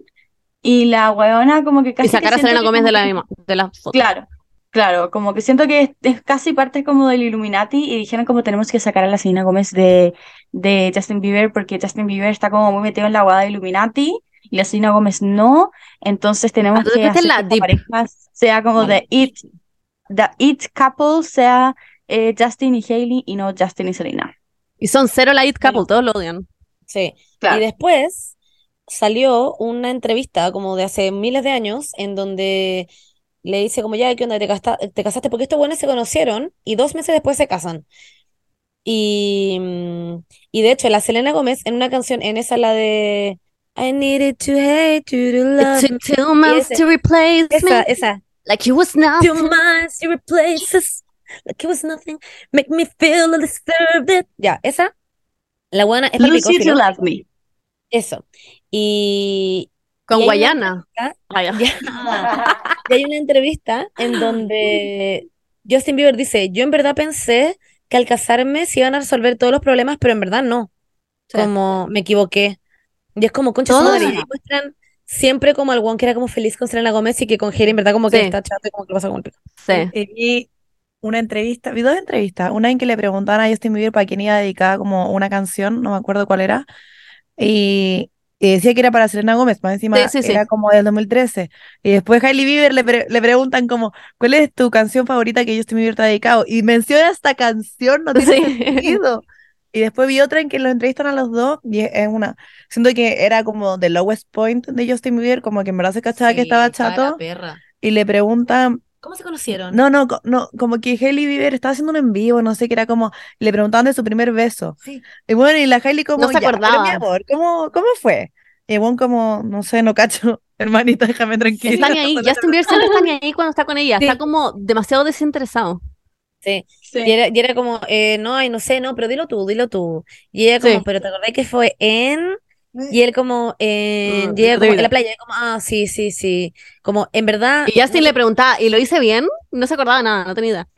y la weona como que Y casi que sacar a Selena Gómez de la, misma- de la foto. Claro, claro, como que siento que es, es casi parte como del Illuminati y dijeron como tenemos que sacar a la Selena Gómez de, de Justin Bieber porque Justin Bieber está como muy metido en la guada de Illuminati y la Selena Gómez no, entonces tenemos Ah, que hacer la que la pareja sea como de it, the it couple sea eh, Justin y Hailey y no Justin y Selena. Y son cero light couple, Bueno. todos lo odian. Sí. Claro. Y después salió una entrevista como de hace miles de años en donde le dice como ya, ¿qué onda? ¿Te, casta- te casaste? Porque estos buenos se conocieron y dos meses después se casan. Y, mm, y de hecho, la Selena Gómez en una canción, en esa la de I needed to hate you to It love took me. two months ese- to replace Esa, me, esa. like you was Two nothing. months you replace us like it was nothing. Make me feel I deserved it. Ya, esa. La buena es you to love me. Eso. Y, Con una Guayana. Ah. *laughs* Y hay una entrevista en donde Justin Bieber dice, yo en verdad pensé que al casarme se iban a resolver todos los problemas, pero en verdad no. Sí. Como me equivoqué. Y es como, concha madre, y muestran siempre como al one que era como feliz con Selena Gómez y que con Hailey en verdad como que Sí. está chato y como que lo pasa pico. Sí. Y vi una entrevista, vi dos entrevistas, una en que le preguntaban a Justin Bieber para quién iba dedicada como una canción, no me acuerdo cuál era, y, y decía que era para Selena Gómez, más encima Sí, sí, sí. era como del 2013, y después Hailey Bieber le, pre- le preguntan como, ¿cuál es tu canción favorita que Justin Bieber te ha dedicado? Y menciona esta canción, no tiene sentido. Y después vi otra en que los entrevistan a los dos, y es una, siento que era como the lowest point de Justin Bieber, como que en verdad se cachaba que estaba chato, y le preguntan, ¿Cómo se conocieron? no, no, no, como que Hailey Bieber estaba haciendo un en vivo, no sé, que era como, le preguntaban de su primer beso. Sí. Y bueno, y la Hailey como, No se "Ya, pero acordaba. mi amor, ¿cómo, cómo fue? Y bueno, como, no sé, no cacho, *laughs* hermanita, déjame tranquila. Está ni ahí. *laughs* Justin Bieber siempre está ni ahí cuando está con ella. Sí. Está como demasiado desinteresado. Sí. Sí. Y era, y era como, eh, no, ay, no sé, no, pero dilo tú, dilo tú. Y ella como, Sí. pero ¿te acordás que fue en...? Y él como, como, en horrible. la playa, como, ah, sí, sí, sí. Como, en verdad, Y Justin no le preguntaba, ¿y lo hice bien? No se acordaba nada, no tenía idea.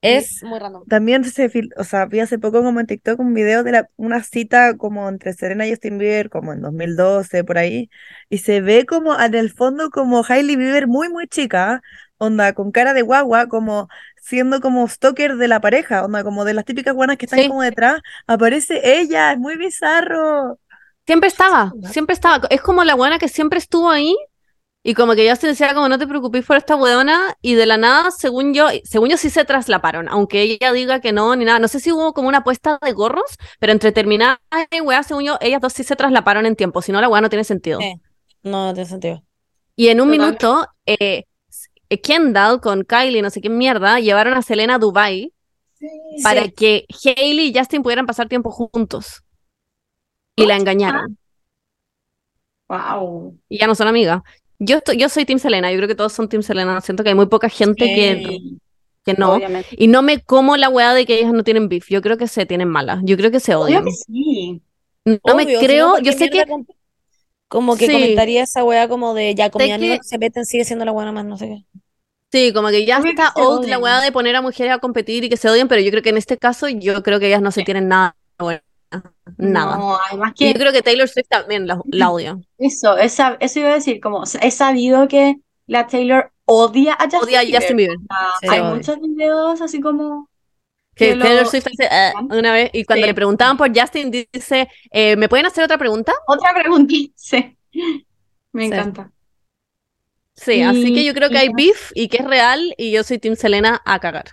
es muy random. También se fil- o sea, vi hace poco como en TikTok un video de la, una cita como entre Serena y Justin Bieber, como en 2012, por ahí, y se ve como en el fondo como Hailey Bieber muy, muy chica, onda, con cara de guagua, como siendo como stalker de la pareja, onda, como de las típicas guanas que están Sí. como detrás, aparece ella, es muy bizarro. Siempre estaba, siempre estaba. Es como la buena que siempre estuvo ahí y como que Justin decía como no te preocupes por esta weona y de la nada, según yo, según yo sí se traslaparon, aunque ella diga que no ni nada. No sé si hubo como una apuesta de gorros, pero entre terminar y weá, según yo, ellas dos sí se traslaparon en tiempo, si no la weá no tiene sentido. No, no tiene sentido. Y en un minuto, eh, Kendall con Kylie, no sé qué mierda, llevaron a Selena a Dubai para que Hailey y Justin pudieran pasar tiempo juntos. Y la engañaron. Wow. Y ya no son amigas. Yo, estoy- yo soy Team Selena, yo creo que todos son Team Selena. Siento que hay muy poca gente que, Sí, que no. obviamente. Y no me como la weá de que ellas no tienen beef. Yo creo que se tienen malas. Yo creo que se Obvio odian. que sí. No me Obvio, creo, ¿por yo sé que com- Como que Sí. comentaría esa weá como de, ya, mis amigos que- no se meten, sigue siendo la buena más, no sé qué. sí, como que ya Obvio que está se old la weá de poner a mujeres a competir y que se odien, pero yo creo que en este caso, yo creo que ellas no se tienen nada buena. Nada. No, además Y que yo creo que Taylor Swift también la, la odia. *laughs* eso, esa, eso iba a decir, como he sabido que la Taylor odia a Justin Odia a. Justin Bieber. Ah, Sí, hay muchos videos así como Que que lo- Taylor Swift hace "Ah", una vez y cuando Sí. le preguntaban por Justin dice, eh, ¿me pueden hacer otra pregunta? Otra pregunta, *laughs* sí. Me Sí. encanta. Sí, así que yo creo que hay beef y que es real y yo soy Team Selena a cagar.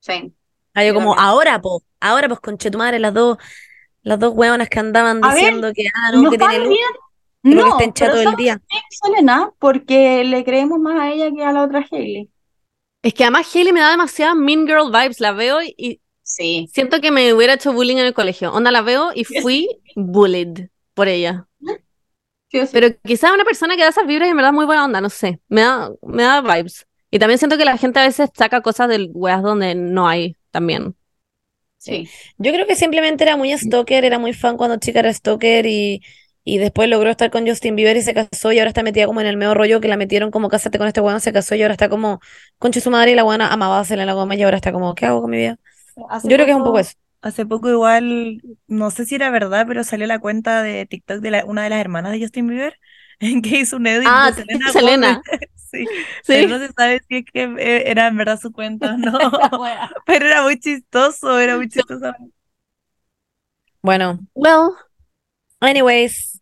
Sí. Ah, yo como, ahora, po, ahora, pues, conchetumare, las dos, las dos hueonas que andaban A ver, diciendo que, ah, no, No que tiene luz, que porque No, está hinchado pero todo el día. Selena porque le creemos más a ella que a la otra Hailey. Es que además Hailey me da demasiadas Mean Girl vibes, la veo y Sí. siento que me hubiera hecho bullying en el colegio. Onda, la veo y fui bullied por ella. Sí, sí. Pero quizás una persona que da esas vibras y en verdad muy buena onda, no sé. Me da, me da vibes. Y también siento que la gente a veces saca cosas de weas donde no hay también. Sí. Yo creo que simplemente era muy stalker, era muy fan cuando chica era stalker y, y después logró estar con Justin Bieber y se casó y ahora está metida como en el medio rollo que la metieron como cásate con este weón, se casó y ahora está como concha su madre y la buena amaba a Selena Gomez y ahora está como, ¿qué hago con mi vida? Hace Yo creo que es un poco eso. Hace poco igual, no sé si era verdad, pero salió la cuenta de TikTok de la- una de las hermanas de Justin Bieber en que hizo un edit Ah, de Selena Selena. *laughs* Sí, *laughs* Sí. pero no se sabe si es que eh, era en verdad su cuenta o no. *laughs* Pero era muy chistoso, era muy chistoso. Bueno, Well, anyways,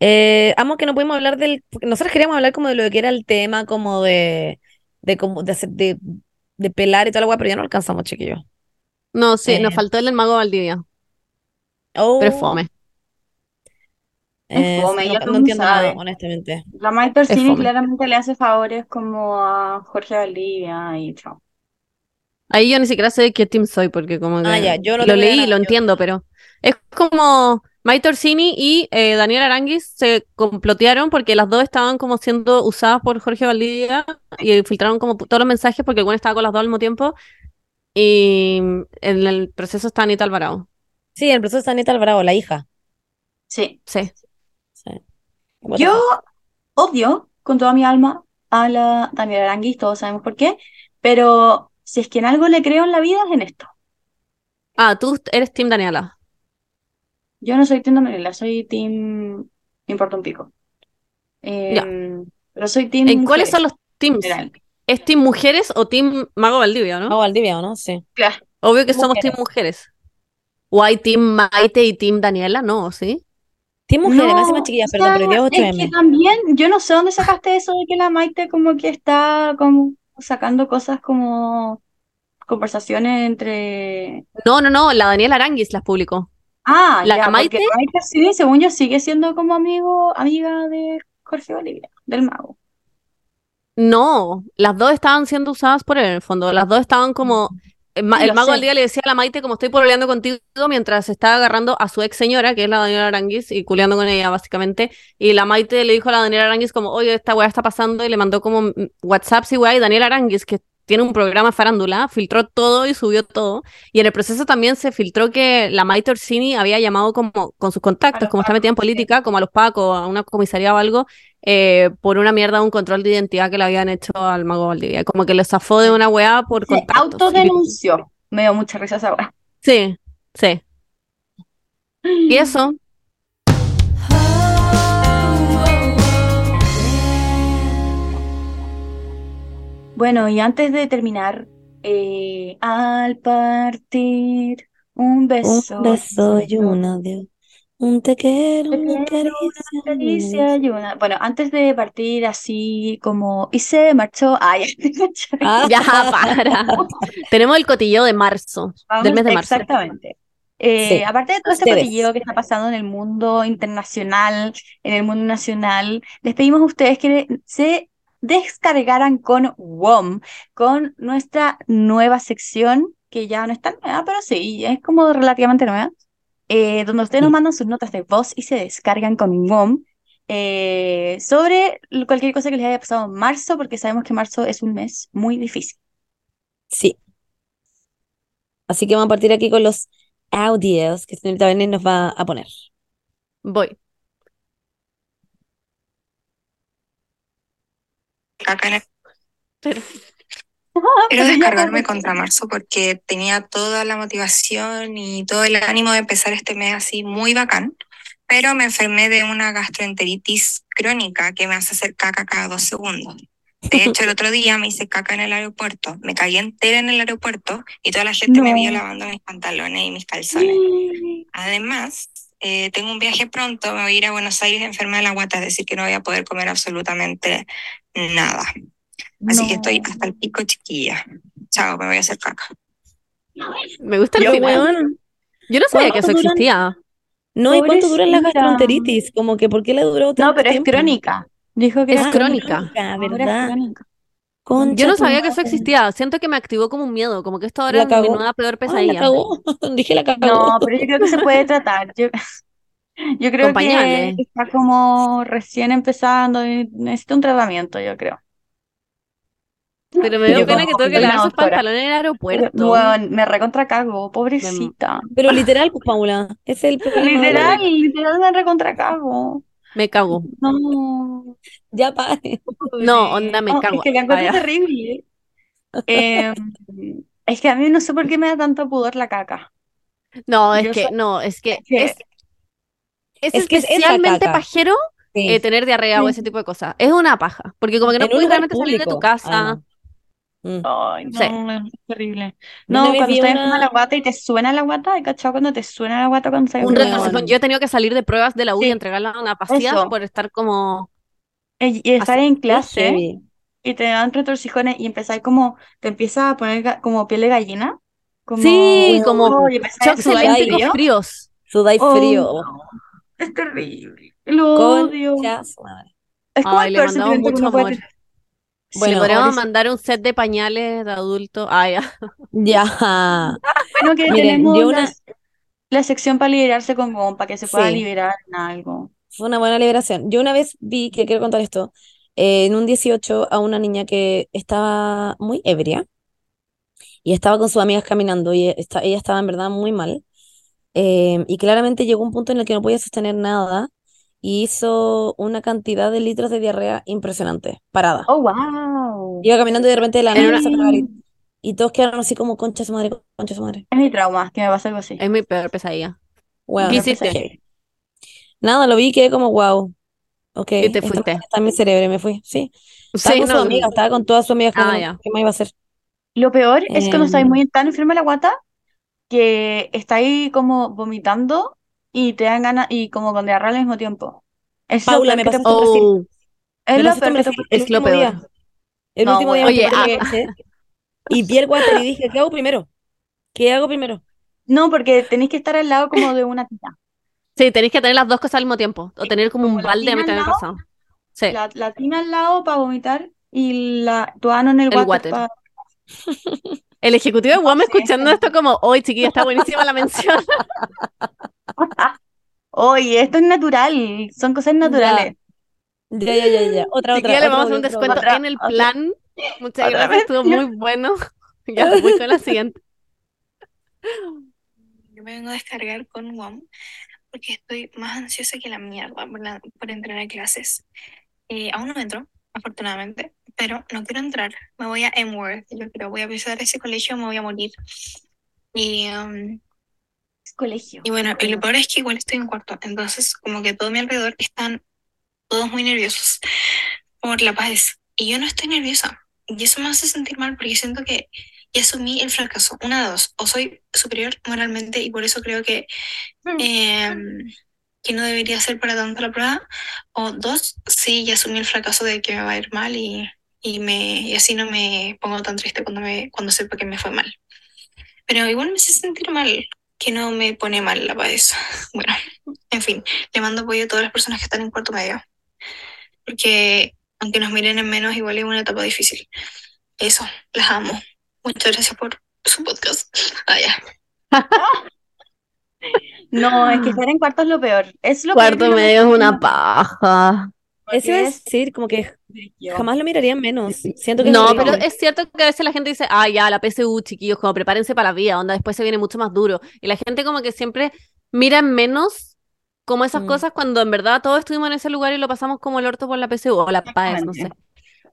eh, amo que no pudimos hablar del, nosotros queríamos hablar como de lo que era el tema, como de, de como de hacer, de, de pelar y toda la weá, pero ya no alcanzamos, chiquillos. no, sí, nos Eh. faltó el del mago Valdivia, Oh, pero es fome. eh, no, entiendo nada, honestamente. La Torsini fome. claramente le hace favores como a Jorge Valdivia y chao. Ahí yo ni siquiera sé de qué team soy, porque como que Ah, ya, yo no lo leí y lo yo- entiendo, pero es como Mike Orsini y eh, Daniel Aranguis se complotearon porque las dos estaban como siendo usadas por Jorge Valdivia y filtraron como todos los mensajes porque el bueno estaba con las dos al mismo tiempo y en el proceso está Anita Alvarado. Sí, el proceso está Anita Alvarado, la hija. Sí. Sí. Yo odio con toda mi alma a la Daniela Aranguis, todos sabemos por qué, pero si es que en algo le creo en la vida es en esto. Ah, tú eres Team Daniela. Yo no soy Team Daniela, soy Team... Me importa un pico. Em, Pero soy Team ¿En cuáles son los teams? general. ¿Es Team Mujeres o Team Mago Valdivia, no? No, Valdivia, ¿o no? Sí. Claro. Obvio que somos Team Mujeres. ¿O hay Team Maite y Team Daniela? No, ¿sí? Team Mujeres, me hace No, más chiquillas, perdón, pero hoy día es que 8M. también, yo no sé dónde sacaste eso de que la Maite como que está como sacando cosas como conversaciones entre... No, no, no, la Daniela Aranguis las publicó. Ah, ¿La ya, Maite? Maite sí, según yo, sigue siendo como amigo, amiga de Jorge Bolivia, del mago. No, las dos estaban siendo usadas por él, en el fondo. Las dos estaban como. El, ma- Sí, el mago sé. al día le decía a la Maite, como estoy pololeando contigo, mientras estaba agarrando a su ex señora, que es la Daniela Aranguis, y culeando con ella, básicamente. Y la Maite le dijo a la Daniela Aranguis, como, oye, esta weá está pasando, y le mandó como mm, WhatsApps y weá, y Daniela Aranguis, que tiene un programa farándula, filtró todo y subió todo. Y en el proceso también se filtró que la Maite Orsini había llamado como con sus contactos, como está metida en sí. política, como a los pacos, a una comisaría o algo, eh, por una mierda, un control de identidad que le habían hecho al mago Valdivia. Como que le zafó de una weá por Se autodenunció. Me dio mucha risa esa weá. Sí, sí. Y eso, Bueno, y antes de terminar, eh, al partir, un beso. Un beso y un adiós. Un te quiero, una caricia, una y una- Bueno, antes de partir así como... Y se marchó... *laughs* Ay, Ah, *laughs* ya para. *laughs* Tenemos el cotilleo de marzo, Vamos, del mes de marzo. Exactamente. Eh, Sí, aparte de todo este cotilleo que está pasando en el mundo internacional, en el mundo nacional, les pedimos a ustedes que se descargaran con WOM, con nuestra nueva sección, que ya no es tan nueva, pero sí, es como relativamente nueva, eh, donde ustedes nos mandan sus notas de voz y se descargan con WOM eh, sobre cualquier cosa que les haya pasado en marzo, porque sabemos que marzo es un mes muy difícil. Sí. Así que vamos a partir aquí con los audios que señorita Benet nos va a poner. Voy. caca en el- *laughs* Quiero descargarme contra marzo porque tenía toda la motivación y todo el ánimo de empezar este mes así muy bacán, pero me enfermé de una gastroenteritis crónica que me hace hacer caca cada dos segundos. De hecho, el *laughs* otro día me hice caca en el aeropuerto, me caí entera en el aeropuerto y toda la gente me vio lavando mis pantalones y mis calzones. Además, eh, tengo un viaje pronto, me voy a ir a Buenos Aires enferma de la guata, es decir, que no voy a poder comer absolutamente nada. Así que estoy No. hasta el pico chiquilla. Chao, me voy a hacer caca. Me gusta el Yo, final. Yo no sabía que eso ¿Cuánto duran? existía. No, ¿y cuánto dura la Pobrecita. gastroenteritis? Como que, ¿por qué le duró No, tanto pero es crónica. Dijo que Es era crónica. Crónica, Ahora es ¿verdad? crónica. Concha Yo no sabía que eso existía. Siento que me activó como un miedo, como que esto ahora La es mi nueva peor Ay, la pesadilla. cagó. *laughs* Dije la cagó. No, pero yo creo que se puede tratar. Yo, yo creo que está como recién empezando y necesita un tratamiento, yo creo. Pero me dio pena que tuve que lavar sus pantalones en el aeropuerto. Weón, me recontra cago, pobrecita. Pero literal, pues, Paula, es el. Literal, literal me recontra cago. Me cago. No. Ya pare. No, *laughs* onda, me No, cago. Es que la Ah, ya. terrible. Eh, es que a mí no sé por qué me da tanto pudor la caca. No, es Yo que, soy- no, es que es, es Es que es especialmente caca. pajero Sí. eh, tener diarrea o Sí. ese tipo de cosas. Es una paja, porque como que no En puedes realmente salir de tu público, casa. además. Mm. Ay, no, Sí. es terrible. No, cuando estás una- enferma la guata y te suena la guata, ¿hay cachado cuando te suena la guata cuando Un retorcijón. Yo he tenido que salir de pruebas de la U y entregarla a una pasilla Eso. por estar como... Y y estar en clase y te dan retorcijones y empezáis como, te empieza a poner como piel de gallina. Como, Sí, como Shocks eléctricos frío. fríos. Sudáis Oh, frío. no, es terrible. Lo odio. Es como Ay, el peor sentimiento que mucho uno puede tener. Bueno, Le podríamos mandar un set de pañales de adulto. Ah, ya. *laughs* Ya. Bueno, que Miren, tenemos yo una- las- la sección para liberarse con Gon, para que se pueda Sí. liberar en algo. Fue una buena liberación. Yo una vez vi, que quiero contar esto, eh, en un 18 a una niña que estaba muy ebria y estaba con sus amigas caminando y esta- ella estaba en verdad muy mal. Eh, y claramente llegó un punto en el que no podía sostener nada y hizo una cantidad de litros de diarrea impresionante, parada. Oh, wow. Iba caminando y de repente de la nada una- y, y todos quedaron así como concha su madre, concha su madre. Es mi trauma, que me pasa algo así. Es mi peor pesadilla. Weón, ¿Qué hiciste? Nada, lo vi y quedé como wow. Ok, Y te fuiste. está en mi cerebro y me fui. Sí. Estaba Sí, con no, sus amigas, estaba con todas sus amigas. Ah. ¿Qué más iba a hacer? Lo peor es cuando Em. estáis muy tan enferma la guata que estáis como vomitando y te dan ganas y como con diarrea al mismo tiempo. Es lo Paula, peor me Brasil. Oh, es Me lo peor que te es lo último día. peor. El No, último día me Oye, tocó ah. y vi el water y dije, ¿qué hago primero? ¿Qué hago primero? No, porque tenéis que estar al lado como de una tina. Sí, tenéis que tener las dos cosas al mismo tiempo. O tener como como un balde a del lado, pasado. Sí. La, la tina al lado para vomitar y la, tu ano en el El water water. pa- *laughs* El ejecutivo de Guam sí, escuchando esto como, hoy chiquilla, está buenísima la mención. *laughs* Oye, esto es natural, son cosas naturales. Ya, ya, ya, ya. Otra, otra, Chiquilla, le vamos a hacer un descuento Otra, en el otra. plan. Muchas Otra gracias, vez, estuvo muy bueno. *laughs* Ya, voy con la siguiente. Yo me vengo a descargar con WOM porque estoy más ansiosa que la mierda por, la- por entrar a clases. Eh, aún no entro, afortunadamente, pero no quiero entrar. Me voy a M-Word, yo creo, voy a pisar ese colegio, me voy a morir. Y, um, Colegio. y bueno, y lo peor es que igual estoy en cuarto, entonces como que todo mi alrededor están todos muy nerviosos por la paz. Y yo no estoy nerviosa. Y eso me hace sentir mal porque siento que ya asumí el fracaso. Una de dos. O soy superior moralmente y por eso creo que, em, que no debería ser para tanto la prueba. O dos, sí, ya asumí el fracaso de que me va a ir mal y, y, me, y así no me pongo tan triste cuando, me, cuando sepa que me fue mal. Pero igual me hace sentir mal, que no me pone mal la paz. *laughs* Bueno, en fin, le mando apoyo a todas las personas que están en cuarto medio. Porque aunque nos miren en menos, igual es una etapa difícil. Eso, las amo. Muchas gracias por su podcast. *laughs* Ah, ya. *laughs* No, es que estar en cuarto es lo peor. Es lo peor Cuarto uno medio es una paja. Eso es decir, como que jamás lo mirarían menos. Siento que es No, pero es cierto que a veces la gente dice, ah, ya, la PSU, chiquillos, como prepárense para la vida, onda, después se viene mucho más duro. Y la gente como que siempre mira en menos como esas Mm. cosas cuando en verdad todos estuvimos en ese lugar y lo pasamos como el orto por la PSU o la PAES, no sé.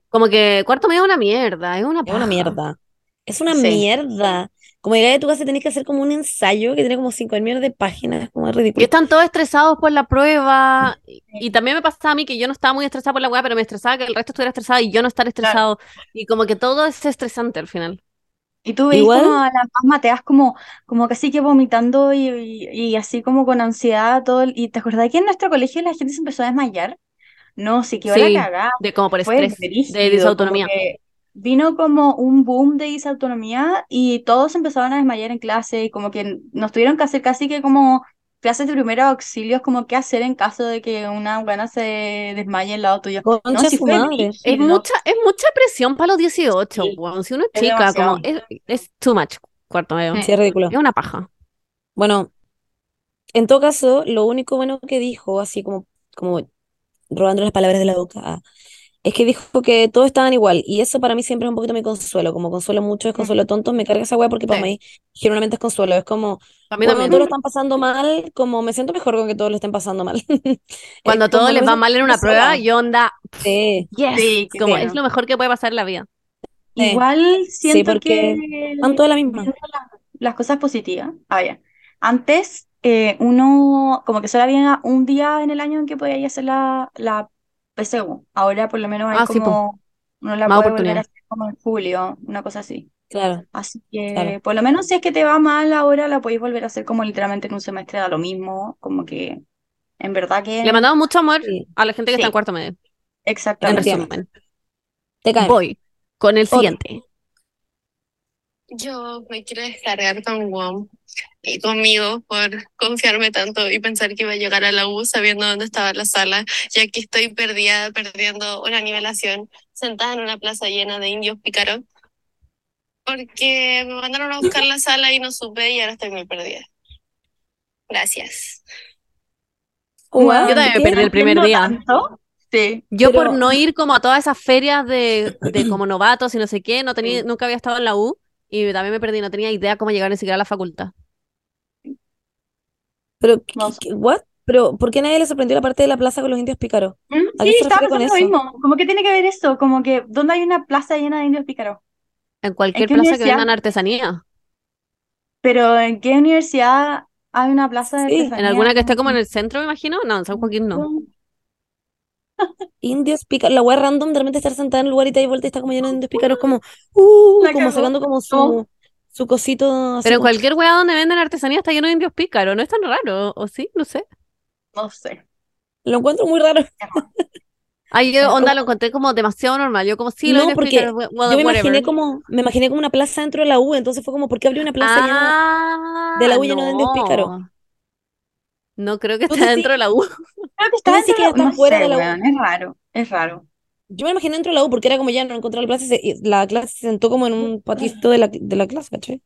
Como que cuarto medio es una mierda, es una Es una mierda. Es una Sí. mierda. Como llegar a tu casa tenés que hacer como un ensayo que tiene como 5 millones de páginas. Como es Y ridículo. están todos estresados por la prueba. Y, y también me pasaba a mí que yo no estaba muy estresada por la weá, pero me estresaba que el resto estuviera estresado y yo no estar estresado. Y como que todo es estresante al final. Y tú veis Igual- como a las más mateas como, como casi que vomitando y, y, y así como con ansiedad todo el- y te acordás que en nuestro colegio la gente se empezó a desmayar. No, sí quedó Sí, la cagada. de como por Fue estrés, de disautonomía. que vino como un boom de disautonomía y todos empezaron a desmayar en clase y como que nos tuvieron que hacer casi que como clases de primeros auxilios, como qué hacer en caso de que una buena se desmaye al lado tuyo. No, su fue. Es mucha, es mucha presión para los 18, Sí, weón. Si uno es es chica, como demasiado. es, es too much, cuarto medio. Sí. Sí, es ridículo. Es una paja. Bueno, en todo caso, lo único bueno que dijo, así como, como robando las palabras de la boca, ah, Es que dijo que todos estaban igual. Y eso para mí siempre es un poquito mi consuelo. Como consuelo mucho es consuelo tonto. Me carga esa weá porque para Sí. mí generalmente es consuelo. Es como A mí cuando también. todos lo están pasando mal, como me siento mejor con que todos lo estén pasando mal. *laughs* Cuando todo les va mal en una prueba, yo onda, Sí, yes, Sí, como es lo mejor que puede pasar en la vida. Igual siento porque que están todas la misma. las cosas positivas. Ah, ya. Antes, eh, uno como que solo había un día en el año en que podía hacer la, la PSU. Ahora por lo menos hay Ah, sí, como uno la Más puede volver a hacer como en julio, una cosa así. claro. Así que Claro. por lo menos si es que te va mal ahora, la podéis volver a hacer como literalmente en un semestre da lo mismo. Como que en verdad que Le mandamos mucho amor Sí. a la gente que está Sí. en cuarto medio. En exactamente. resumen, Te voy con el Otro. Yo me quiero descargar con WOM y conmigo por confiarme tanto y pensar que iba a llegar a la U sabiendo dónde estaba la sala, ya que estoy perdida, perdiendo una nivelación, sentada en una plaza llena de indios pícaros, porque me mandaron a buscar la sala y no supe y ahora estoy muy perdida. Gracias. Guau, Yo también me perdí el primer día. tanto, Sí. Yo Pero- por no ir como a todas esas ferias de, de como novatos y no sé qué, no tenía, nunca había estado en la U y también me perdí, no tenía idea cómo llegar ni siquiera a la facultad. Pero, ¿qué- what? Pero, ¿por qué a nadie le sorprendió la parte de la plaza con los indios pícaros? Mm, ¿A qué Sí, estaba pensando lo eso? mismo. ¿Cómo que tiene que ver eso? Como que, ¿dónde hay una plaza llena de indios pícaros? En cualquier plaza que vendan artesanía. Pero ¿en qué universidad hay una plaza de Sí, en En artesanía? alguna que esté como en el centro, me imagino. No, en San Joaquín no. Indios pícaros, la wea random de repente estar sentada en un lugar y te das vuelta y está como lleno de indios pícaros, como, uh, La como sacando como su, su cosito así Pero en cualquier weá donde venden artesanía está lleno de indios pícaros. No es tan raro, ¿o sí? No sé. No sé. Lo encuentro muy raro. Ay, yo onda lo encontré como demasiado normal. Yo como sí, los No, indios porque Yo me whatever. imaginé como, me imaginé como una plaza dentro de la U, entonces fue como, ¿por qué abrió una plaza llena Ah, de la U lleno de indios pícaros? No. Creo que ¿Tú esté dentro de la U. Creo que está dentro que de está no fuera sé, de la U? weón, es raro, es raro. Yo me imaginé dentro de la U porque era como ya no encontré la plaza y, se- y la clase se sentó como en un patito de la, de la clase, ¿cachai?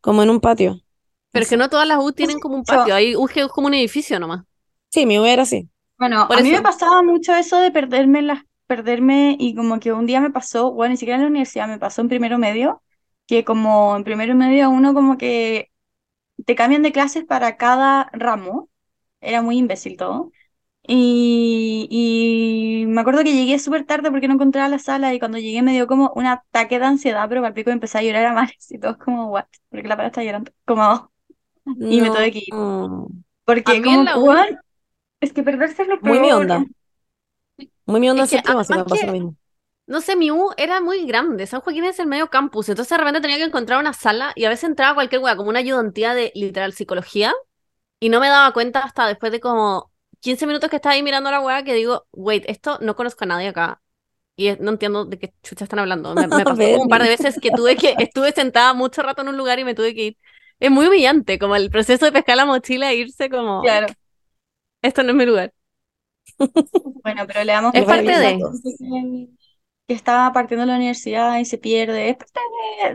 Como en un patio. Pero es que no todas las U tienen como un patio. Hay U que es como un edificio nomás. Sí, mi U era así. Bueno, Por a mí me pasaba mucho eso de perderme las, perderme y como que un día me pasó, bueno, ni siquiera en la universidad, me pasó en primero medio, que como en primero medio uno como que te cambian de clases para cada ramo, era muy imbécil todo. Y, y me acuerdo que llegué súper tarde porque no encontraba la sala y cuando llegué me dio como un ataque de ansiedad, pero al pico empecé a llorar a mares y todos como, what, porque la para está llorando, como, *laughs* y me tuve que ir. No. Porque A mí en como, la es que perderse es lo Muy mi peor. onda. Muy mi onda Es que así me pasó lo mismo. No sé, mi U era muy grande. San Joaquín es el medio campus. Entonces de repente tenía que encontrar una sala y a veces entraba cualquier wea, como una ayudantía de literal psicología. Y no me daba cuenta hasta después de como 15 minutos que estaba ahí mirando la wea que digo, wait, esto no conozco a nadie acá. Y es- no entiendo de qué chucha están hablando. Me, me *laughs* pasó como un par de veces que tuve que, estuve sentada mucho rato en un lugar y me tuve que ir. Es muy humillante, como el proceso de pescar la mochila e irse como, Claro. esto no es mi lugar. Bueno, pero le damos Es parte de- que, está partiendo de la universidad y se pierde. Es parte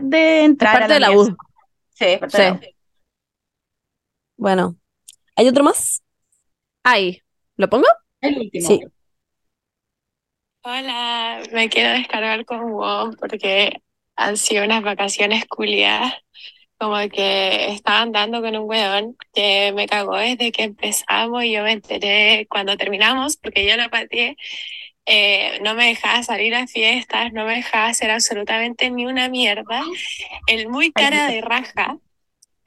de, de Es entrar a parte de la U. Sí, es parte de la. U. Bueno, ¿hay otro más? Ahí. ¿Lo pongo? El último. Sí. Hola, me quiero descargar con WoW porque han sido unas vacaciones culiadas. Como que estaba andando con un weón que me cagó desde que empezamos y yo me enteré cuando terminamos porque yo lo pateé. Eh, no me dejaba salir a fiestas, no me dejaba hacer absolutamente ni una mierda. El muy cara de raja.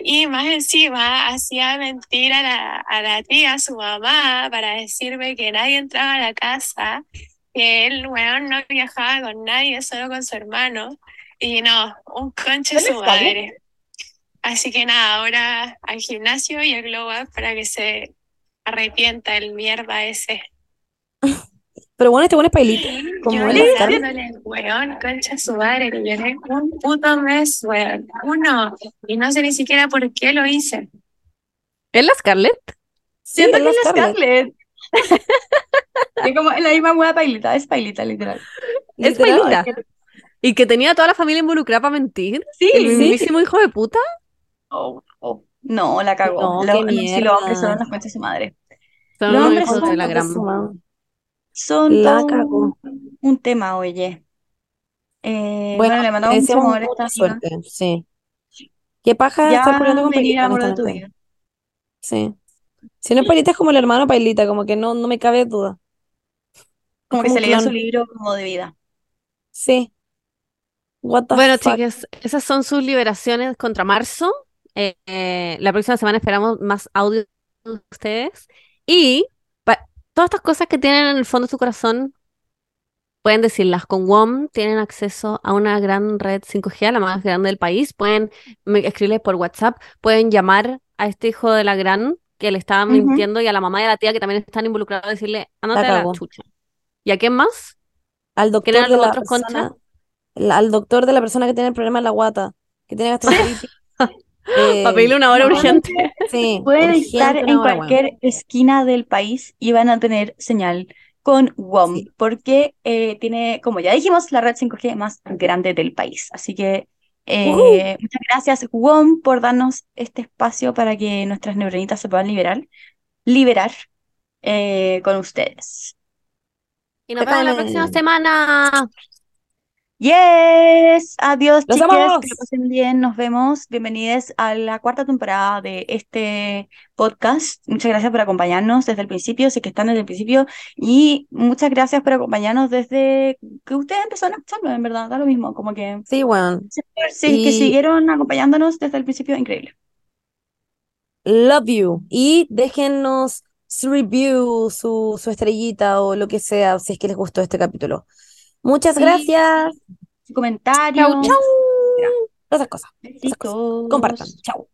Y más encima hacía mentir a la, a la tía, a su mamá, para decirme que nadie entraba a la casa que el weón no viajaba con nadie, solo con su hermano. Y no, un conche ¿Él su madre. Así que nada, ahora al gimnasio y al glow up para que se arrepienta el mierda ese. Pero bueno, este bueno es pailita. Como Yo él las weón, concha su madre, le lloré un puto mes, weón, uno. Y no sé ni siquiera por qué lo hice. ¿Es la Scarlett? Siento es que la es Scarlett. Scarlett. *laughs* Es como la misma hueá pailita, es pailita, literal. Es. Pailita. Y que tenía a toda la familia involucrada para mentir. Sí, El sí. mismísimo hijo de puta. Oh, oh. No, la cagó. No, Lo- qué no, si los hombres son unas conchas de su madre. Son Los hombres son de la gran. Su madre. Son La cagó. un- un tema, oye. Eh, Bueno, bueno, le mandamos mucho amor a amiga. suerte, sí. Qué paja Ya estar peleando con me dirá Pailita, el amor de tu vida. Sí. Si no es Pailita, es como el hermano Pailita, como que no, no me cabe duda. Como que se leyó su libro como de vida. Sí. What the Bueno, fuck. chicas, esas son sus liberaciones contra marzo. Eh, eh, la próxima semana esperamos más audio de ustedes. Y todas estas cosas que tienen en el fondo de su corazón, pueden decirlas. Con WOM tienen acceso a una gran red 5G, la más grande del país. Pueden escribirles por WhatsApp, pueden llamar a este hijo de la gran que le estaba mintiendo y a la mamá y a la tía que también están involucrados, decirle, La ándate a la chucha. ¿Y a quién más? Al ¿Quién eran doctor de la persona, la- al doctor de la persona que tiene el problema en la guata, que tiene *laughs* gastroenteritis. Para Eh, pedirle una hora no, urgente. sí, Pueden urgente estar en cualquier esquina del país y van a tener señal con WOM, Sí. porque eh, tiene, como ya dijimos, la red 5G más grande del país. Así que eh, muchas gracias, WOM, por darnos este espacio para que nuestras neuronitas se puedan liberar, liberar eh, con ustedes. Y nos vemos la próxima semana. Yes, adiós ¡Los chiques, amamos! que lo pasen bien, nos vemos. Bienvenidos a la cuarta temporada de este podcast. Muchas gracias por acompañarnos desde el principio, si es que están desde el principio, y muchas gracias por acompañarnos desde que ustedes empezaron a escucharlo, en verdad, da lo mismo, como que Sí, si es que siguieron acompañándonos desde el principio, increíble. Love you. Y déjennos su review, su, su estrellita o lo que sea, si es que les gustó este capítulo. Muchas gracias. Su comentario. Chau, chau. Cosas. Esas. Compartan. Chau.